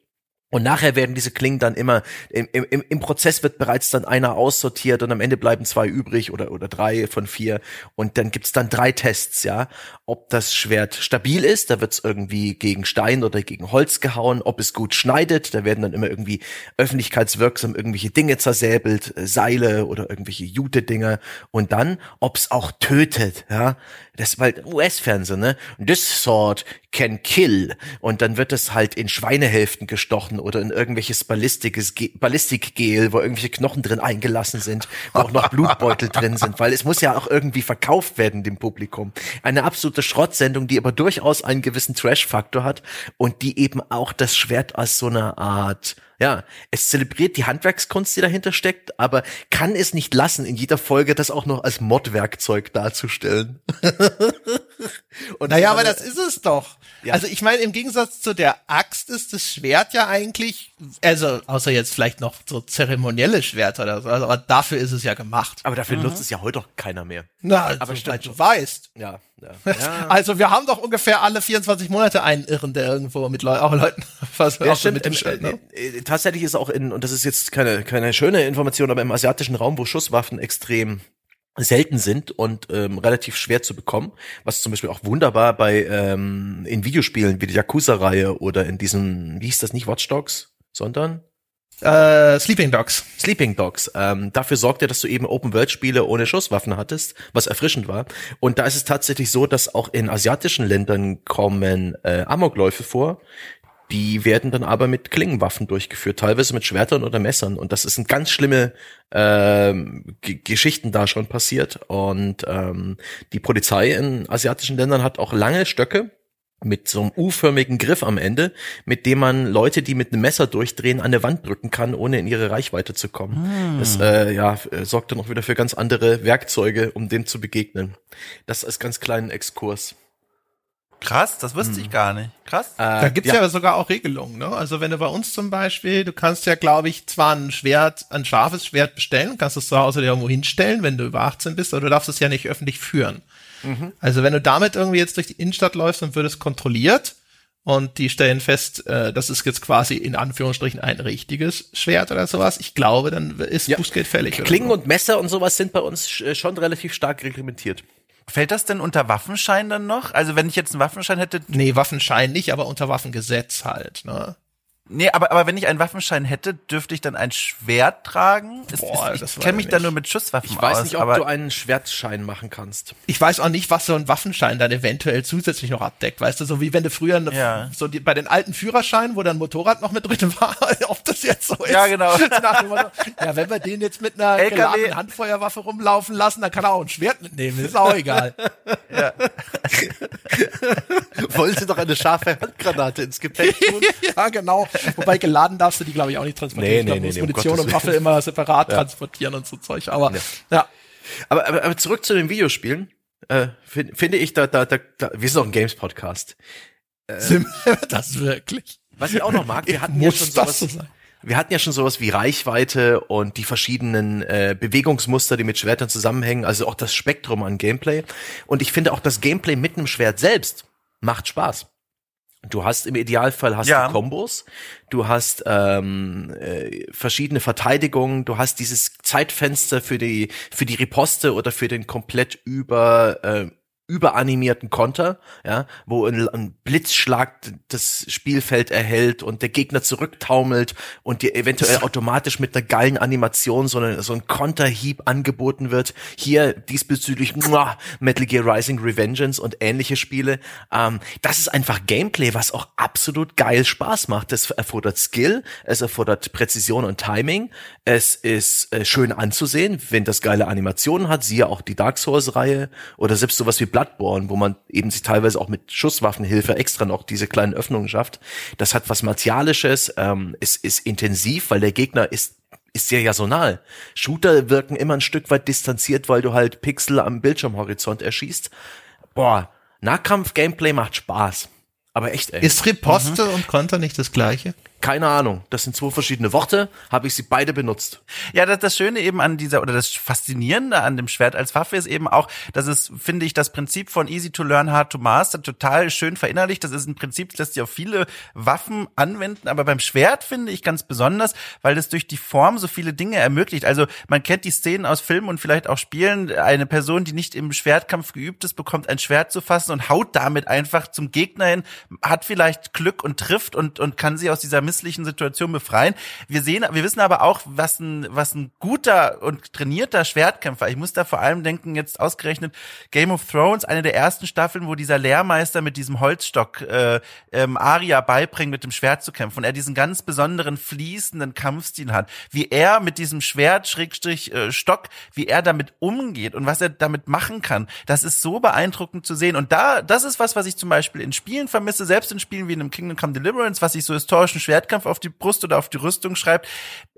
Und nachher werden diese Klingen dann immer, im, im, im Prozess wird bereits dann einer aussortiert und am Ende bleiben zwei übrig oder, oder drei von vier. Und dann gibt's dann drei Tests, ja. Ob das Schwert stabil ist, da wird's irgendwie gegen Stein oder gegen Holz gehauen. Ob es gut schneidet, da werden dann immer irgendwie öffentlichkeitswirksam irgendwelche Dinge zersäbelt, äh, Seile oder irgendwelche Jute-Dinger. Und dann, ob's auch tötet, ja. Das war halt US-Fernsehen, ne? This sword can kill. Und dann wird es halt in Schweinehälften gestochen oder in irgendwelches ballistikes Ge Ballistikgel, wo irgendwelche Knochen drin eingelassen sind, wo auch noch Blutbeutel drin sind, weil es muss ja auch irgendwie verkauft werden dem Publikum. Eine absolute Schrottsendung, die aber durchaus einen gewissen Trash-Faktor hat und die eben auch das Schwert als so eine Art ja, es zelebriert die Handwerkskunst, die dahinter steckt, aber kann es nicht lassen, in jeder Folge das auch noch als Mod-Werkzeug darzustellen. Und Naja, aber das ist es doch. Ja. Also ich meine, im Gegensatz zu der Axt ist das Schwert ja eigentlich, also außer jetzt vielleicht noch so zeremonielle Schwerter oder so, also, aber dafür ist es ja gemacht. aber dafür nutzt es ja heute auch keiner mehr. Na, Aber stimmt, schon. du weißt. Ja, ja. ja. Also wir haben doch ungefähr alle 24 Monate einen Irren, der irgendwo mit Leu auch Leuten was Ja, auch so stimmt. mit dem Im, Schild, ne? äh, äh, tatsächlich ist auch in, und das ist jetzt keine, keine schöne Information, aber im asiatischen Raum, wo Schusswaffen extrem selten sind und ähm, relativ schwer zu bekommen, was zum Beispiel auch wunderbar bei ähm, in Videospielen wie die Yakuza-Reihe oder in diesem, wie hieß das nicht, Watch Dogs, sondern Äh, Sleeping Dogs. Sleeping Dogs. Ähm, dafür sorgte, dass du eben Open-World-Spiele ohne Schusswaffen hattest, was erfrischend war. Und da ist es tatsächlich so, dass auch in asiatischen Ländern kommen äh, Amokläufe vor. Die werden dann aber mit Klingenwaffen durchgeführt, teilweise mit Schwertern oder Messern. Und das sind ganz schlimme G Geschichten da schon passiert. Und ähm, die Polizei in asiatischen Ländern hat auch lange Stöcke, mit so einem U-förmigen Griff am Ende, mit dem man Leute, die mit einem Messer durchdrehen, an eine Wand drücken kann, ohne in ihre Reichweite zu kommen. Das äh, ja, äh, sorgt dann auch wieder für ganz andere Werkzeuge, um dem zu begegnen. Das als ganz kleinen Exkurs. Krass, das wusste Hm. ich gar nicht. Krass. Da gibt's ja. sogar auch Regelungen, ne? Also wenn du bei uns zum Beispiel, du kannst ja, glaube ich, zwar ein Schwert, ein scharfes Schwert bestellen, kannst es zu Hause dir irgendwo hinstellen, wenn du über 18 bist, aber du darfst es ja nicht öffentlich führen. Also wenn du damit irgendwie jetzt durch die Innenstadt läufst und wird es kontrolliert und die stellen fest, äh, das ist jetzt quasi in Anführungsstrichen ein richtiges Schwert oder sowas, ich glaube, dann ist Ja. Bußgeld fällig. oder Klingen so. und Messer und sowas sind bei uns äh, schon relativ stark reglementiert. Fällt das denn unter Waffenschein dann noch? Also wenn ich jetzt einen Waffenschein hätte, Nee, Waffenschein nicht, aber unter Waffengesetz halt, ne? Nee, aber, aber wenn ich einen Waffenschein hätte, dürfte ich dann ein Schwert tragen? Ist, Boah, ist, das ich kenne mich ich da nicht. nur mit Schusswaffen Ich weiß aus, nicht, ob aber du einen Schwertschein machen kannst. Ich weiß auch nicht, was so ein Waffenschein dann eventuell zusätzlich noch abdeckt. Weißt du, so wie wenn du früher eine, Ja. so die, bei den alten Führerscheinen, wo dann Motorrad noch mit drin war, ob das jetzt so ist. Ja, genau. Ja, wenn wir den jetzt mit einer LKW. geladenen Handfeuerwaffe rumlaufen lassen, dann kann er auch ein Schwert mitnehmen. Ist auch egal. Wollen Sie doch eine scharfe Handgranate ins Gepäck tun? ja, genau. Wobei geladen darfst du die, glaube ich, auch nicht transportieren. Nee, nee, nee, um Munition Gottes und Waffe immer separat transportieren und so Zeug. Aber ja. Aber, aber, aber zurück zu den Videospielen. Äh, find, finde ich, da, da, da, da, wir sind doch ein Games-Podcast. Sind wir das wirklich? Was ich auch noch mag, wir hatten ja schon sowas, so wir hatten ja schon sowas wie Reichweite und die verschiedenen äh, Bewegungsmuster, die mit Schwertern zusammenhängen, also auch das Spektrum an Gameplay. Und ich finde auch das Gameplay mit einem Schwert selbst macht Spaß. Du hast im Idealfall hast Ja. du Kombos, du hast ähm, äh, verschiedene Verteidigungen, du hast dieses Zeitfenster für die für die Riposte oder für den komplett über äh, überanimierten Konter, ja, wo ein, ein Blitzschlag das Spielfeld erhält und der Gegner zurücktaumelt und dir eventuell automatisch mit einer geilen Animation so, eine, so ein Konterhieb angeboten wird. Hier diesbezüglich muah, Metal Gear Rising Revengeance und ähnliche Spiele. Ähm, das ist einfach Gameplay, was auch absolut geil Spaß macht. Es erfordert Skill, es erfordert Präzision und Timing. Es ist äh, schön anzusehen, wenn das geile Animationen hat. Siehe auch die Dark Souls Reihe oder selbst sowas wie Bloodborne, wo man eben sich teilweise auch mit Schusswaffenhilfe extra noch diese kleinen Öffnungen schafft. Das hat was Martialisches. Ähm, es ist intensiv, weil der Gegner ist ist sehr jasonal. Shooter wirken immer ein Stück weit distanziert, weil du halt Pixel am Bildschirmhorizont erschießt. Boah, Nahkampf-Gameplay macht Spaß. Aber echt, ey. Ist Riposte und Konter nicht das gleiche? Keine Ahnung. Das sind zwei verschiedene Worte, habe ich sie beide benutzt. Ja, das, das Schöne eben an dieser oder das Faszinierende an dem Schwert als Waffe ist eben auch, dass es, finde ich, das Prinzip von easy to learn, hard to master total schön verinnerlicht. Das ist ein Prinzip, das sich auf viele Waffen anwenden, aber beim Schwert finde ich ganz besonders, weil es durch die Form so viele Dinge ermöglicht. Also man kennt die Szenen aus Filmen und vielleicht auch Spielen. Eine Person, die nicht im Schwertkampf geübt ist, bekommt ein Schwert zu fassen und haut damit einfach zum Gegner hin, hat vielleicht Glück und trifft und, und kann sie aus dieser misslichen Situation befreien. Wir sehen, wir wissen aber auch, was ein, was ein guter und trainierter Schwertkämpfer, ich muss da vor allem denken, jetzt ausgerechnet Game of Thrones, eine der ersten Staffeln, wo dieser Lehrmeister mit diesem Holzstock äh, ähm, Arya beibringt, mit dem Schwert zu kämpfen und er diesen ganz besonderen fließenden Kampfstil hat, wie er mit diesem Schwert Schrägstrich äh, Stock, wie er damit umgeht und was er damit machen kann, das ist so beeindruckend zu sehen und da, das ist was, was ich zum Beispiel in Spielen vermisse, selbst in Spielen wie in einem Kingdom Come Deliverance, was sich so historischen Schwertkampf auf die Brust oder auf die Rüstung schreibt,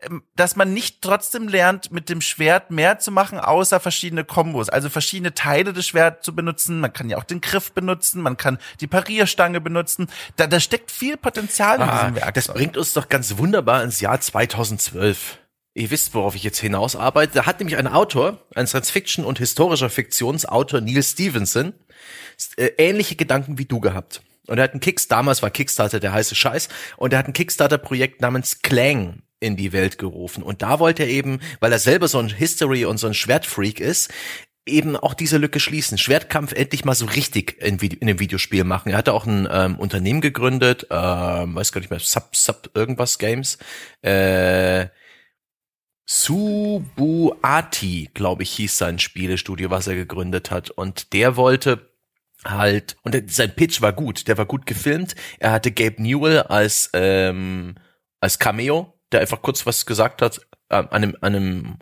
ähm, dass man nicht trotzdem lernt, mit dem Schwert mehr zu machen, außer verschiedene Kombos, also verschiedene Teile des Schwerts zu benutzen. Man kann ja auch den Griff benutzen, man kann die Parierstange benutzen. Da, da steckt viel Potenzial in Ah, diesem Werk. das bringt uns doch ganz wunderbar ins Jahr 2012. Ihr wisst, worauf ich jetzt hinaus arbeite. Da hat nämlich ein Autor, ein Science-Fiction- und historischer Fiktionsautor, Neil Stevenson, äh, ähnliche Gedanken wie du gehabt. Und er hat ein Kicks, damals war Kickstarter der heiße Scheiß, und er hat ein Kickstarter-Projekt namens Clang in die Welt gerufen. Und da wollte er eben, weil er selber so ein History und so ein Schwertfreak ist, eben auch diese Lücke schließen. Schwertkampf endlich mal so richtig in, Vide- in einem Videospiel machen. Er hatte auch ein ähm, Unternehmen gegründet, ähm, weiß gar nicht mehr, Sub, Sub irgendwas Games. Äh, Subuati, glaube ich, hieß sein Spielestudio, was er gegründet hat. Und der wollte halt, und sein Pitch war gut, der war gut gefilmt. Er hatte Gabe Newell als, ähm, als Cameo, der einfach kurz was gesagt hat, äh, an einem, an einem,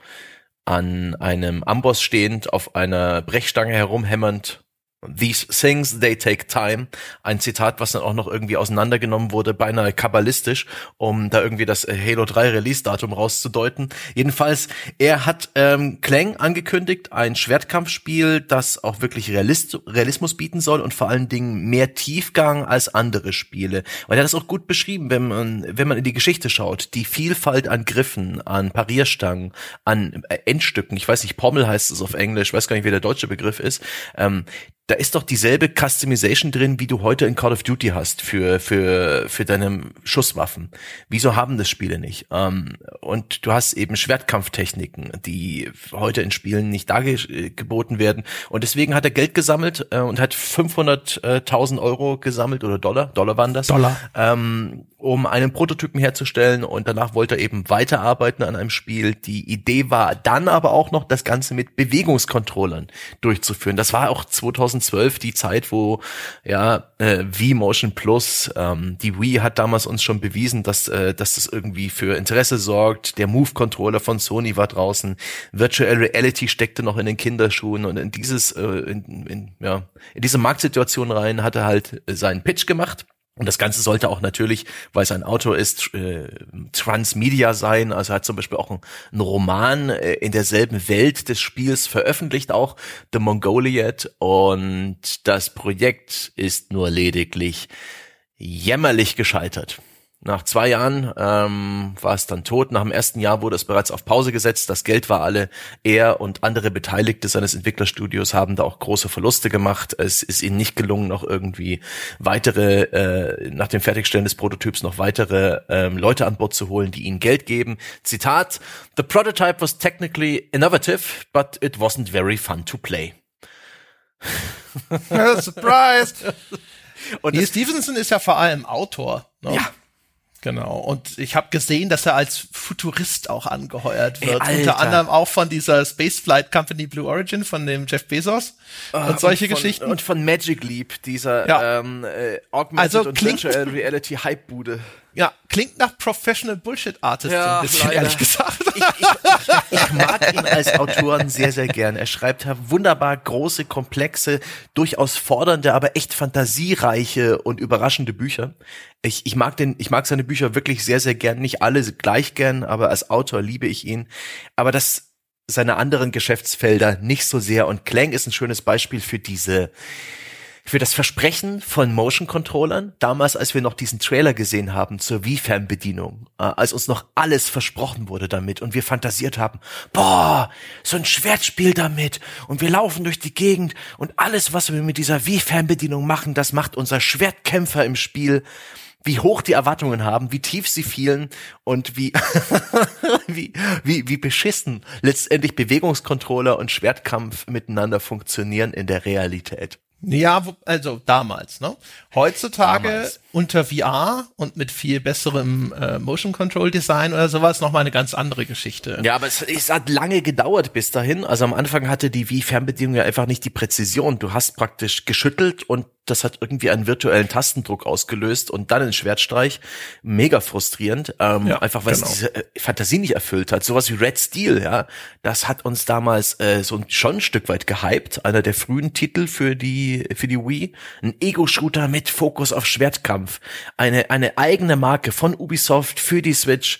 an einem Amboss stehend, auf einer Brechstange herumhämmernd. These things, they take time. Ein Zitat, was dann auch noch irgendwie auseinandergenommen wurde, beinahe kabbalistisch, um da irgendwie das Halo 3 Release-Datum rauszudeuten. Jedenfalls, er hat ähm, Clang angekündigt, ein Schwertkampfspiel, das auch wirklich Realist Realismus bieten soll und vor allen Dingen mehr Tiefgang als andere Spiele. Und er hat das auch gut beschrieben, wenn man, wenn man in die Geschichte schaut. Die Vielfalt an Griffen, an Parierstangen, an äh, Endstücken. Ich weiß nicht, Pommel heißt es auf Englisch, weiß gar nicht, wie der deutsche Begriff ist. Ähm, da ist doch dieselbe Customization drin, wie du heute in Call of Duty hast für für für deine Schusswaffen. Wieso haben das Spiele nicht? Ähm, und du hast eben Schwertkampftechniken, die heute in Spielen nicht dargeboten werden. Und deswegen hat er Geld gesammelt äh, und hat 500.000 Euro gesammelt oder Dollar, Dollar waren das, Dollar. ähm, um einen Prototypen herzustellen. Und danach wollte er eben weiterarbeiten an einem Spiel. Die Idee war dann aber auch noch, das Ganze mit Bewegungskontrollern durchzuführen. Das war auch 2012 die Zeit, wo ja äh, V-Motion Plus, ähm, die Wii hat damals uns schon bewiesen, dass, äh, dass das irgendwie für Interesse sorgt. Der Move-Controller von Sony war draußen. Virtual Reality steckte noch in den Kinderschuhen und in dieses, äh, in, in, ja, in diese Marktsituation rein hat er halt seinen Pitch gemacht. Und das Ganze sollte auch natürlich, weil es ein Autor ist, äh, Transmedia sein. Also er hat zum Beispiel auch einen, Roman äh, in derselben Welt des Spiels veröffentlicht, auch The Mongoliad. Und das Projekt ist nur lediglich jämmerlich gescheitert. Nach zwei Jahren ähm, war es dann tot. Nach dem ersten Jahr wurde es bereits auf Pause gesetzt. Das Geld war alle. Er und andere Beteiligte seines Entwicklerstudios haben da auch große Verluste gemacht. Es ist ihnen nicht gelungen, noch irgendwie weitere, äh, nach dem Fertigstellen des Prototyps noch weitere ähm, Leute an Bord zu holen, die ihnen Geld geben. Zitat, The prototype was technically innovative, but it wasn't very fun to play. Surprise! Und Neil Stevenson ist ja vor allem Autor. Ne? Ja. Genau. Und ich habe gesehen, dass er als Futurist auch angeheuert wird. Ey, Unter anderem auch von dieser Spaceflight Company Blue Origin, von dem Jeff Bezos uh, und solche und von, Geschichten. Und von Magic Leap, dieser ja. ähm, äh, Augmented also und Virtual Reality Hype-Bude. Ja, klingt nach Professional Bullshit Artist ja, ein bisschen, ehrlich gesagt. Ich, ich, ich, ich, mag ihn als Autoren sehr, sehr gern. Er schreibt wunderbar große, komplexe, durchaus fordernde, aber echt fantasiereiche und überraschende Bücher. Ich, ich mag den, ich mag seine Bücher wirklich sehr, sehr gern. Nicht alle gleich gern, aber als Autor liebe ich ihn. Aber das seine anderen Geschäftsfelder nicht so sehr. Und Clang ist ein schönes Beispiel für diese, für das Versprechen von Motion Controllern, damals, als wir noch diesen Trailer gesehen haben zur Wii-Fernbedienung, äh, als uns noch alles versprochen wurde damit und wir fantasiert haben, boah, so ein Schwertspiel damit und wir laufen durch die Gegend und alles, was wir mit dieser Wii-Fernbedienung machen, das macht unser Schwertkämpfer im Spiel wie hoch die Erwartungen haben, wie tief sie fielen und wie, wie, wie, wie beschissen letztendlich Bewegungskontroller und Schwertkampf miteinander funktionieren in der Realität. Ja, also damals, ne? Heutzutage damals. unter VR und mit viel besserem äh, Motion Control Design oder sowas noch mal eine ganz andere Geschichte. Ja, aber es, es hat lange gedauert bis dahin. Also am Anfang hatte die Wii Fernbedienung ja einfach nicht die Präzision. Du hast praktisch geschüttelt und das hat irgendwie einen virtuellen Tastendruck ausgelöst und dann einen Schwertstreich. Mega frustrierend, ähm, ja, einfach weil genau. es diese äh, Fantasie nicht erfüllt hat. Sowas wie Red Steel, ja, das hat uns damals äh, so schon ein Stück weit gehypt. Einer der frühen Titel für die für die Wii, ein Ego-Shooter mit Fokus auf Schwertkampf, eine eine eigene Marke von Ubisoft für die Switch.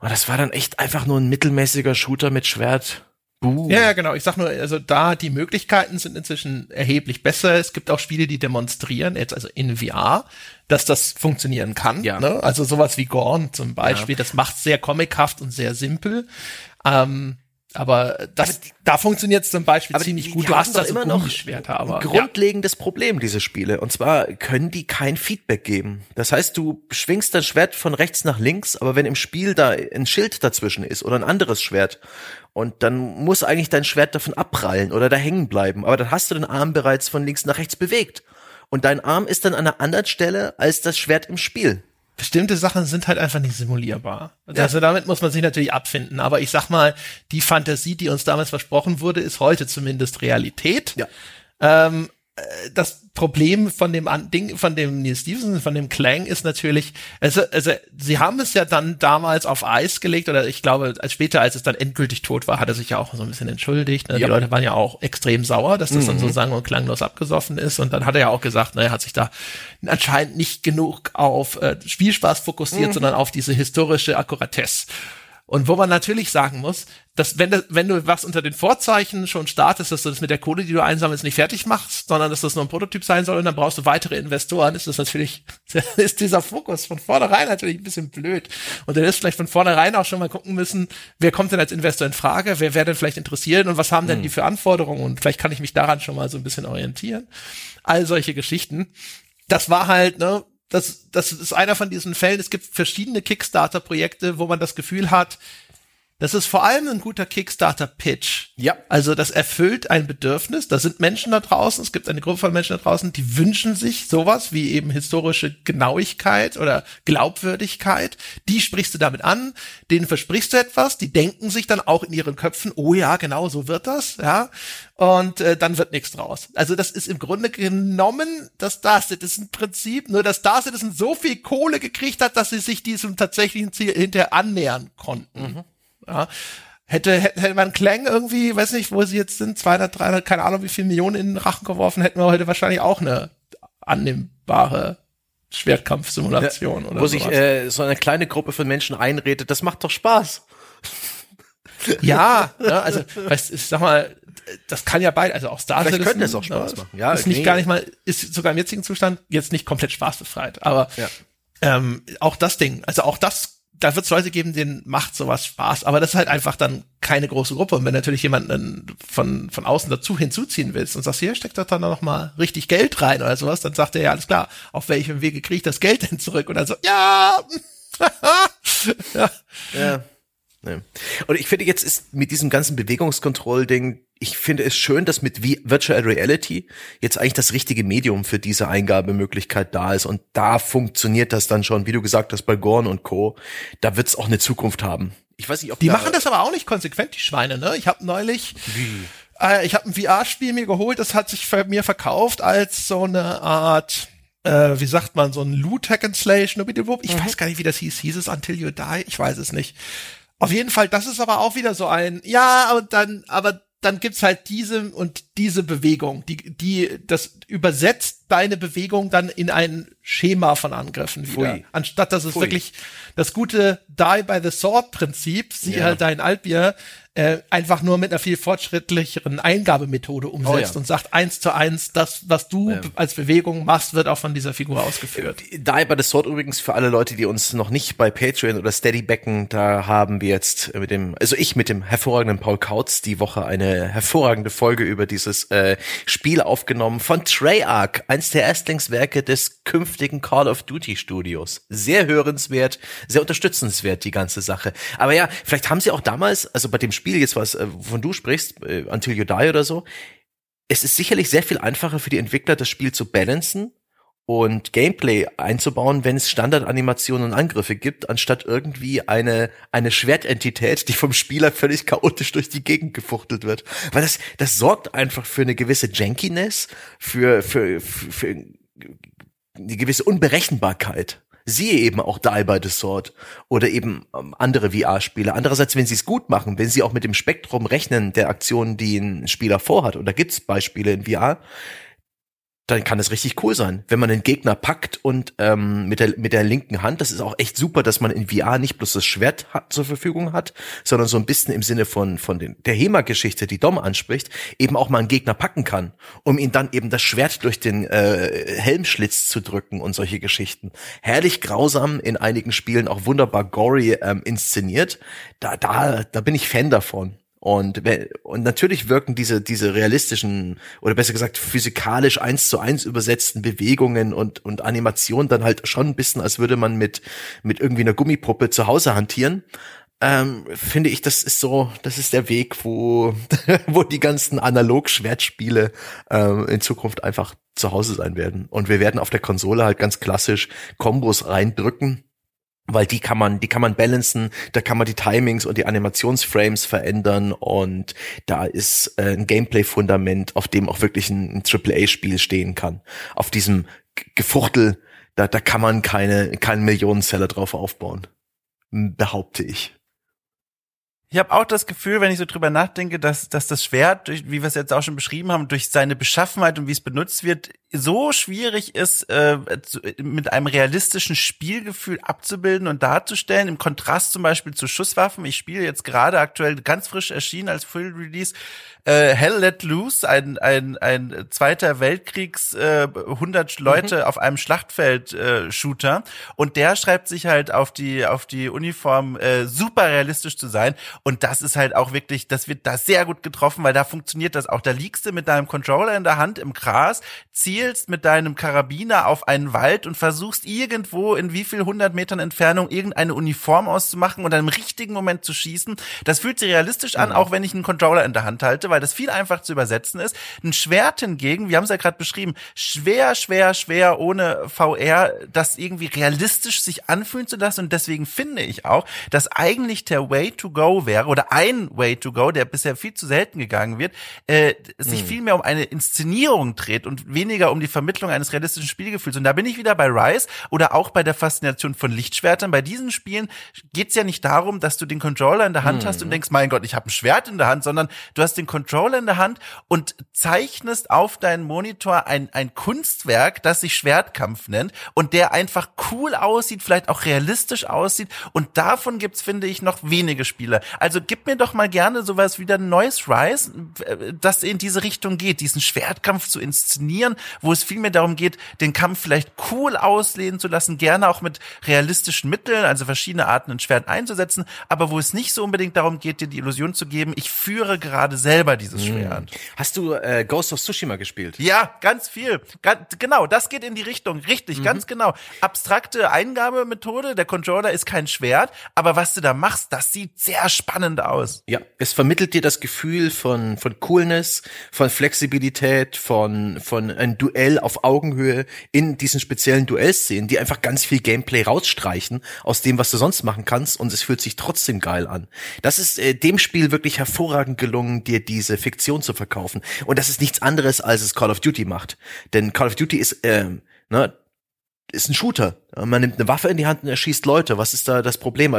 Und das war dann echt einfach nur ein mittelmäßiger Shooter mit Schwert Ja, ja, genau. Ich sag nur, also da die Möglichkeiten sind inzwischen erheblich besser. Es gibt auch Spiele, die demonstrieren, jetzt also in VR, dass das funktionieren kann. Ja. Ne? Also sowas wie Gorn zum Beispiel, ja. das macht sehr comichaft und sehr simpel. Ähm, aber das, aber die, da funktioniert es zum Beispiel ziemlich die, gut. Du hast da immer noch aber, ein grundlegendes ja. Problem, diese Spiele. Und zwar können die kein Feedback geben. Das heißt, du schwingst dein Schwert von rechts nach links, aber wenn im Spiel da ein Schild dazwischen ist oder ein anderes Schwert und dann muss eigentlich dein Schwert davon abprallen oder da hängen bleiben, aber dann hast du den Arm bereits von links nach rechts bewegt. Und dein Arm ist dann an einer anderen Stelle als das Schwert im Spiel bestimmte Sachen sind halt einfach nicht simulierbar. Ja. Also damit muss man sich natürlich abfinden. Aber ich sag mal, die Fantasie, die uns damals versprochen wurde, ist heute zumindest Realität. Ja. Ähm, äh, das Problem von dem Ding, von dem Neil Stevenson, von dem Clang ist natürlich, also, also sie haben es ja dann damals auf Eis gelegt oder ich glaube, als später, als es dann endgültig tot war, hat er sich ja auch so ein bisschen entschuldigt. Ne? Ja. Die Leute waren ja auch extrem sauer, dass das mhm. dann so sang- und klanglos abgesoffen ist und dann hat er ja auch gesagt, ne, er hat sich da anscheinend nicht genug auf äh, Spielspaß fokussiert, mhm. sondern auf diese historische Akkuratesse. Und wo man natürlich sagen muss, dass wenn, du, wenn du was unter den Vorzeichen schon startest, dass du das mit der Kohle, die du einsammelst, nicht fertig machst, sondern dass das nur ein Prototyp sein soll und dann brauchst du weitere Investoren, ist das natürlich, ist dieser Fokus von vornherein natürlich ein bisschen blöd. Und dann ist vielleicht von vornherein auch schon mal gucken müssen, wer kommt denn als Investor in Frage, wer wäre denn vielleicht interessiert und was haben denn hm. die für Anforderungen und vielleicht kann ich mich daran schon mal so ein bisschen orientieren. All solche Geschichten. Das war halt, ne, das, das ist einer von diesen Fällen. Es gibt verschiedene Kickstarter-Projekte, wo man das Gefühl hat, das ist vor allem ein guter Kickstarter-Pitch. Ja. Also das erfüllt ein Bedürfnis. Da sind Menschen da draußen, es gibt eine Gruppe von Menschen da draußen, die wünschen sich sowas wie eben historische Genauigkeit oder Glaubwürdigkeit. Die sprichst du damit an, denen versprichst du etwas, die denken sich dann auch in ihren Köpfen, oh ja, genau so wird das, ja. Und äh, dann wird nichts draus. Also das ist im Grunde genommen das Star Citizen Prinzip, nur dass Star Citizen so viel Kohle gekriegt hat, dass sie sich diesem tatsächlichen Ziel hinterher annähern konnten. Mhm. Ja. Hätte, hätte man Klang irgendwie, weiß nicht, wo sie jetzt sind, 200, 300, keine Ahnung, wie viel Millionen in den Rachen geworfen, hätten wir heute wahrscheinlich auch eine annehmbare Schwertkampfsimulation ja, oder Wo sowas. sich äh, so eine kleine Gruppe von Menschen einredet, das macht doch Spaß. Ja, ja also weißt, ich sag mal, das kann ja beide, also auch Star Vielleicht könnte es auch Spaß machen. Ja, ist nicht gar nicht mal, ist sogar im jetzigen Zustand jetzt nicht komplett spaßbefreit, aber ja. ähm, auch das Ding, also auch das da wird es Leute geben, denen macht sowas Spaß, aber das ist halt einfach dann keine große Gruppe. Und wenn natürlich jemanden von, von außen dazu hinzuziehen willst und sagst, hier steckt doch dann noch mal richtig Geld rein oder sowas, dann sagt er ja alles klar, auf welchem Wege kriege ich das Geld denn zurück? Und dann so, ja, ja. ja. Ja. Und ich finde jetzt ist mit diesem ganzen Bewegungskontroll-Ding, ich finde es schön, dass mit Virtual Reality jetzt eigentlich das richtige Medium für diese Eingabemöglichkeit da ist. Und da funktioniert das dann schon, wie du gesagt hast, bei Gorn und Co. Da wird es auch eine Zukunft haben. Ich weiß nicht, ob Die da machen das aber auch nicht konsequent, die Schweine, ne? Ich habe neulich. Wie? Äh, ich habe ein VR-Spiel mir geholt, das hat sich für mir verkauft als so eine Art äh, wie sagt man, so ein Loot Hack and Slay Ich mhm. weiß gar nicht, wie das hieß. Hieß es Until You Die? Ich weiß es nicht. Auf jeden Fall, das ist aber auch wieder so ein, ja, und dann, aber dann gibt's halt diese und diese Bewegung, die, die, das übersetzt deine Bewegung dann in ein Schema von Angriffen wieder. Pfui. Anstatt dass es Pfui. wirklich das gute Die by the Sword Prinzip, sieh ja. halt dein Altbier, äh, einfach nur mit einer viel fortschrittlicheren Eingabemethode umsetzt oh, ja. und sagt eins zu eins, das, was du ja. als Bewegung machst, wird auch von dieser Figur ausgeführt. Die by the Sword übrigens für alle Leute, die uns noch nicht bei Patreon oder Steady backen, da haben wir jetzt mit dem, also ich mit dem hervorragenden Paul Kautz die Woche eine hervorragende Folge über dieses äh, Spiel aufgenommen von Treyarch, eins der Erstlingswerke des künftigen Call of Duty Studios. Sehr hörenswert, sehr unterstützenswert die ganze Sache. Aber ja, vielleicht haben sie auch damals, also bei dem Spiel jetzt was, äh, wovon du sprichst, äh, Until You Die oder so, es ist sicherlich sehr viel einfacher für die Entwickler, das Spiel zu balancen und Gameplay einzubauen, wenn es Standardanimationen und Angriffe gibt, anstatt irgendwie eine, eine Schwertentität, die vom Spieler völlig chaotisch durch die Gegend gefuchtelt wird. Weil das, das sorgt einfach für eine gewisse Jankiness, für, für, für, für eine gewisse Unberechenbarkeit. Siehe eben auch Die by the Sword oder eben ähm, andere VR-Spiele. Andererseits, wenn sie es gut machen, wenn sie auch mit dem Spektrum rechnen der Aktionen, die ein Spieler vorhat, und da gibt's Beispiele in VR, dann kann es richtig cool sein, wenn man einen Gegner packt und ähm, mit der mit der linken Hand. Das ist auch echt super, dass man in VR nicht bloß das Schwert hat, zur Verfügung hat, sondern so ein bisschen im Sinne von von den, der Hema-Geschichte, die Dom anspricht, eben auch mal einen Gegner packen kann, um ihn dann eben das Schwert durch den äh, Helmschlitz zu drücken und solche Geschichten. Herrlich grausam in einigen Spielen, auch wunderbar gory ähm, inszeniert. Da da da bin ich Fan davon. Und, und natürlich wirken diese, diese realistischen oder besser gesagt physikalisch eins zu eins übersetzten Bewegungen und, und Animationen dann halt schon ein bisschen, als würde man mit, mit irgendwie einer Gummipuppe zu Hause hantieren. Ähm, finde ich, das ist so, das ist der Weg, wo, wo die ganzen Analog-Schwertspiele ähm, in Zukunft einfach zu Hause sein werden. Und wir werden auf der Konsole halt ganz klassisch Kombos reindrücken weil die kann man, die kann man balancen, da kann man die Timings und die Animationsframes verändern und da ist äh, ein Gameplay-Fundament, auf dem auch wirklich ein, ein AAA-Spiel stehen kann. Auf diesem Gefuchtel, da, da kann man keine, keinen Millionenseller drauf aufbauen. Behaupte ich. Ich habe auch das Gefühl, wenn ich so drüber nachdenke, dass, dass das Schwert, durch, wie wir es jetzt auch schon beschrieben haben, durch seine Beschaffenheit und wie es benutzt wird, so schwierig ist, äh, mit einem realistischen Spielgefühl abzubilden und darzustellen, im Kontrast zum Beispiel zu Schusswaffen. Ich spiele jetzt gerade aktuell ganz frisch erschienen als Full Release äh, Hell Let Loose, ein, ein, ein Zweiter Weltkriegs äh, 100 Leute mhm. auf einem Schlachtfeld äh, Shooter und der schreibt sich halt auf die auf die Uniform äh, super realistisch zu sein und das ist halt auch wirklich, das wird da sehr gut getroffen, weil da funktioniert das auch. Da liegst du mit deinem Controller in der Hand im Gras, zielst mit deinem Karabiner auf einen Wald und versuchst irgendwo in wie viel hundert Metern Entfernung irgendeine Uniform auszumachen und dann im richtigen Moment zu schießen. Das fühlt sich realistisch an, mhm. auch wenn ich einen Controller in der Hand halte, weil das viel einfach zu übersetzen ist. Ein Schwert hingegen, wir haben es ja gerade beschrieben, schwer, schwer, schwer ohne VR das irgendwie realistisch sich anfühlen zu lassen und deswegen finde ich auch, dass eigentlich der Way to go wäre oder ein Way to go, der bisher viel zu selten gegangen wird, äh, sich mhm. viel mehr um eine Inszenierung dreht und weniger um die Vermittlung eines realistischen Spielgefühls. Und da bin ich wieder bei Rise oder auch bei der Faszination von Lichtschwertern. Bei diesen Spielen geht's ja nicht darum, dass du den Controller in der Hand mhm. hast und denkst, mein Gott, ich habe ein Schwert in der Hand, sondern du hast den Controller in der Hand und zeichnest auf deinen Monitor ein, ein Kunstwerk, das sich Schwertkampf nennt und der einfach cool aussieht, vielleicht auch realistisch aussieht. Und davon gibt's, finde ich, noch wenige Spiele. Also gib mir doch mal gerne sowas wie ein neues Rise, äh, das in diese Richtung geht, diesen Schwertkampf zu inszenieren, wo es vielmehr darum geht, den Kampf vielleicht cool auslehnen zu lassen, gerne auch mit realistischen Mitteln, also verschiedene Arten ein Schwert einzusetzen, aber wo es nicht so unbedingt darum geht, dir die Illusion zu geben, ich führe gerade selber dieses Hm. Schwert. Hast du äh, Ghost of Tsushima gespielt? Ja, ganz viel. Ganz, genau, das geht in die Richtung. Richtig, ganz genau. Abstrakte Eingabemethode, der Controller ist kein Schwert, aber was du da machst, das sieht sehr spannend aus. Ja, es vermittelt dir das Gefühl von von Coolness, von Flexibilität, von von ein Duell auf Augenhöhe in diesen speziellen Duellszenen, die einfach ganz viel Gameplay rausstreichen aus dem, was du sonst machen kannst und es fühlt sich trotzdem geil an. Das ist äh, dem Spiel wirklich hervorragend gelungen, dir diese Fiktion zu verkaufen und das ist nichts anderes, als es Call of Duty macht. Denn Call of Duty ist ähm, ne, ist ein Shooter. Man nimmt eine Waffe in die Hand und erschießt Leute. Was ist da das Problem?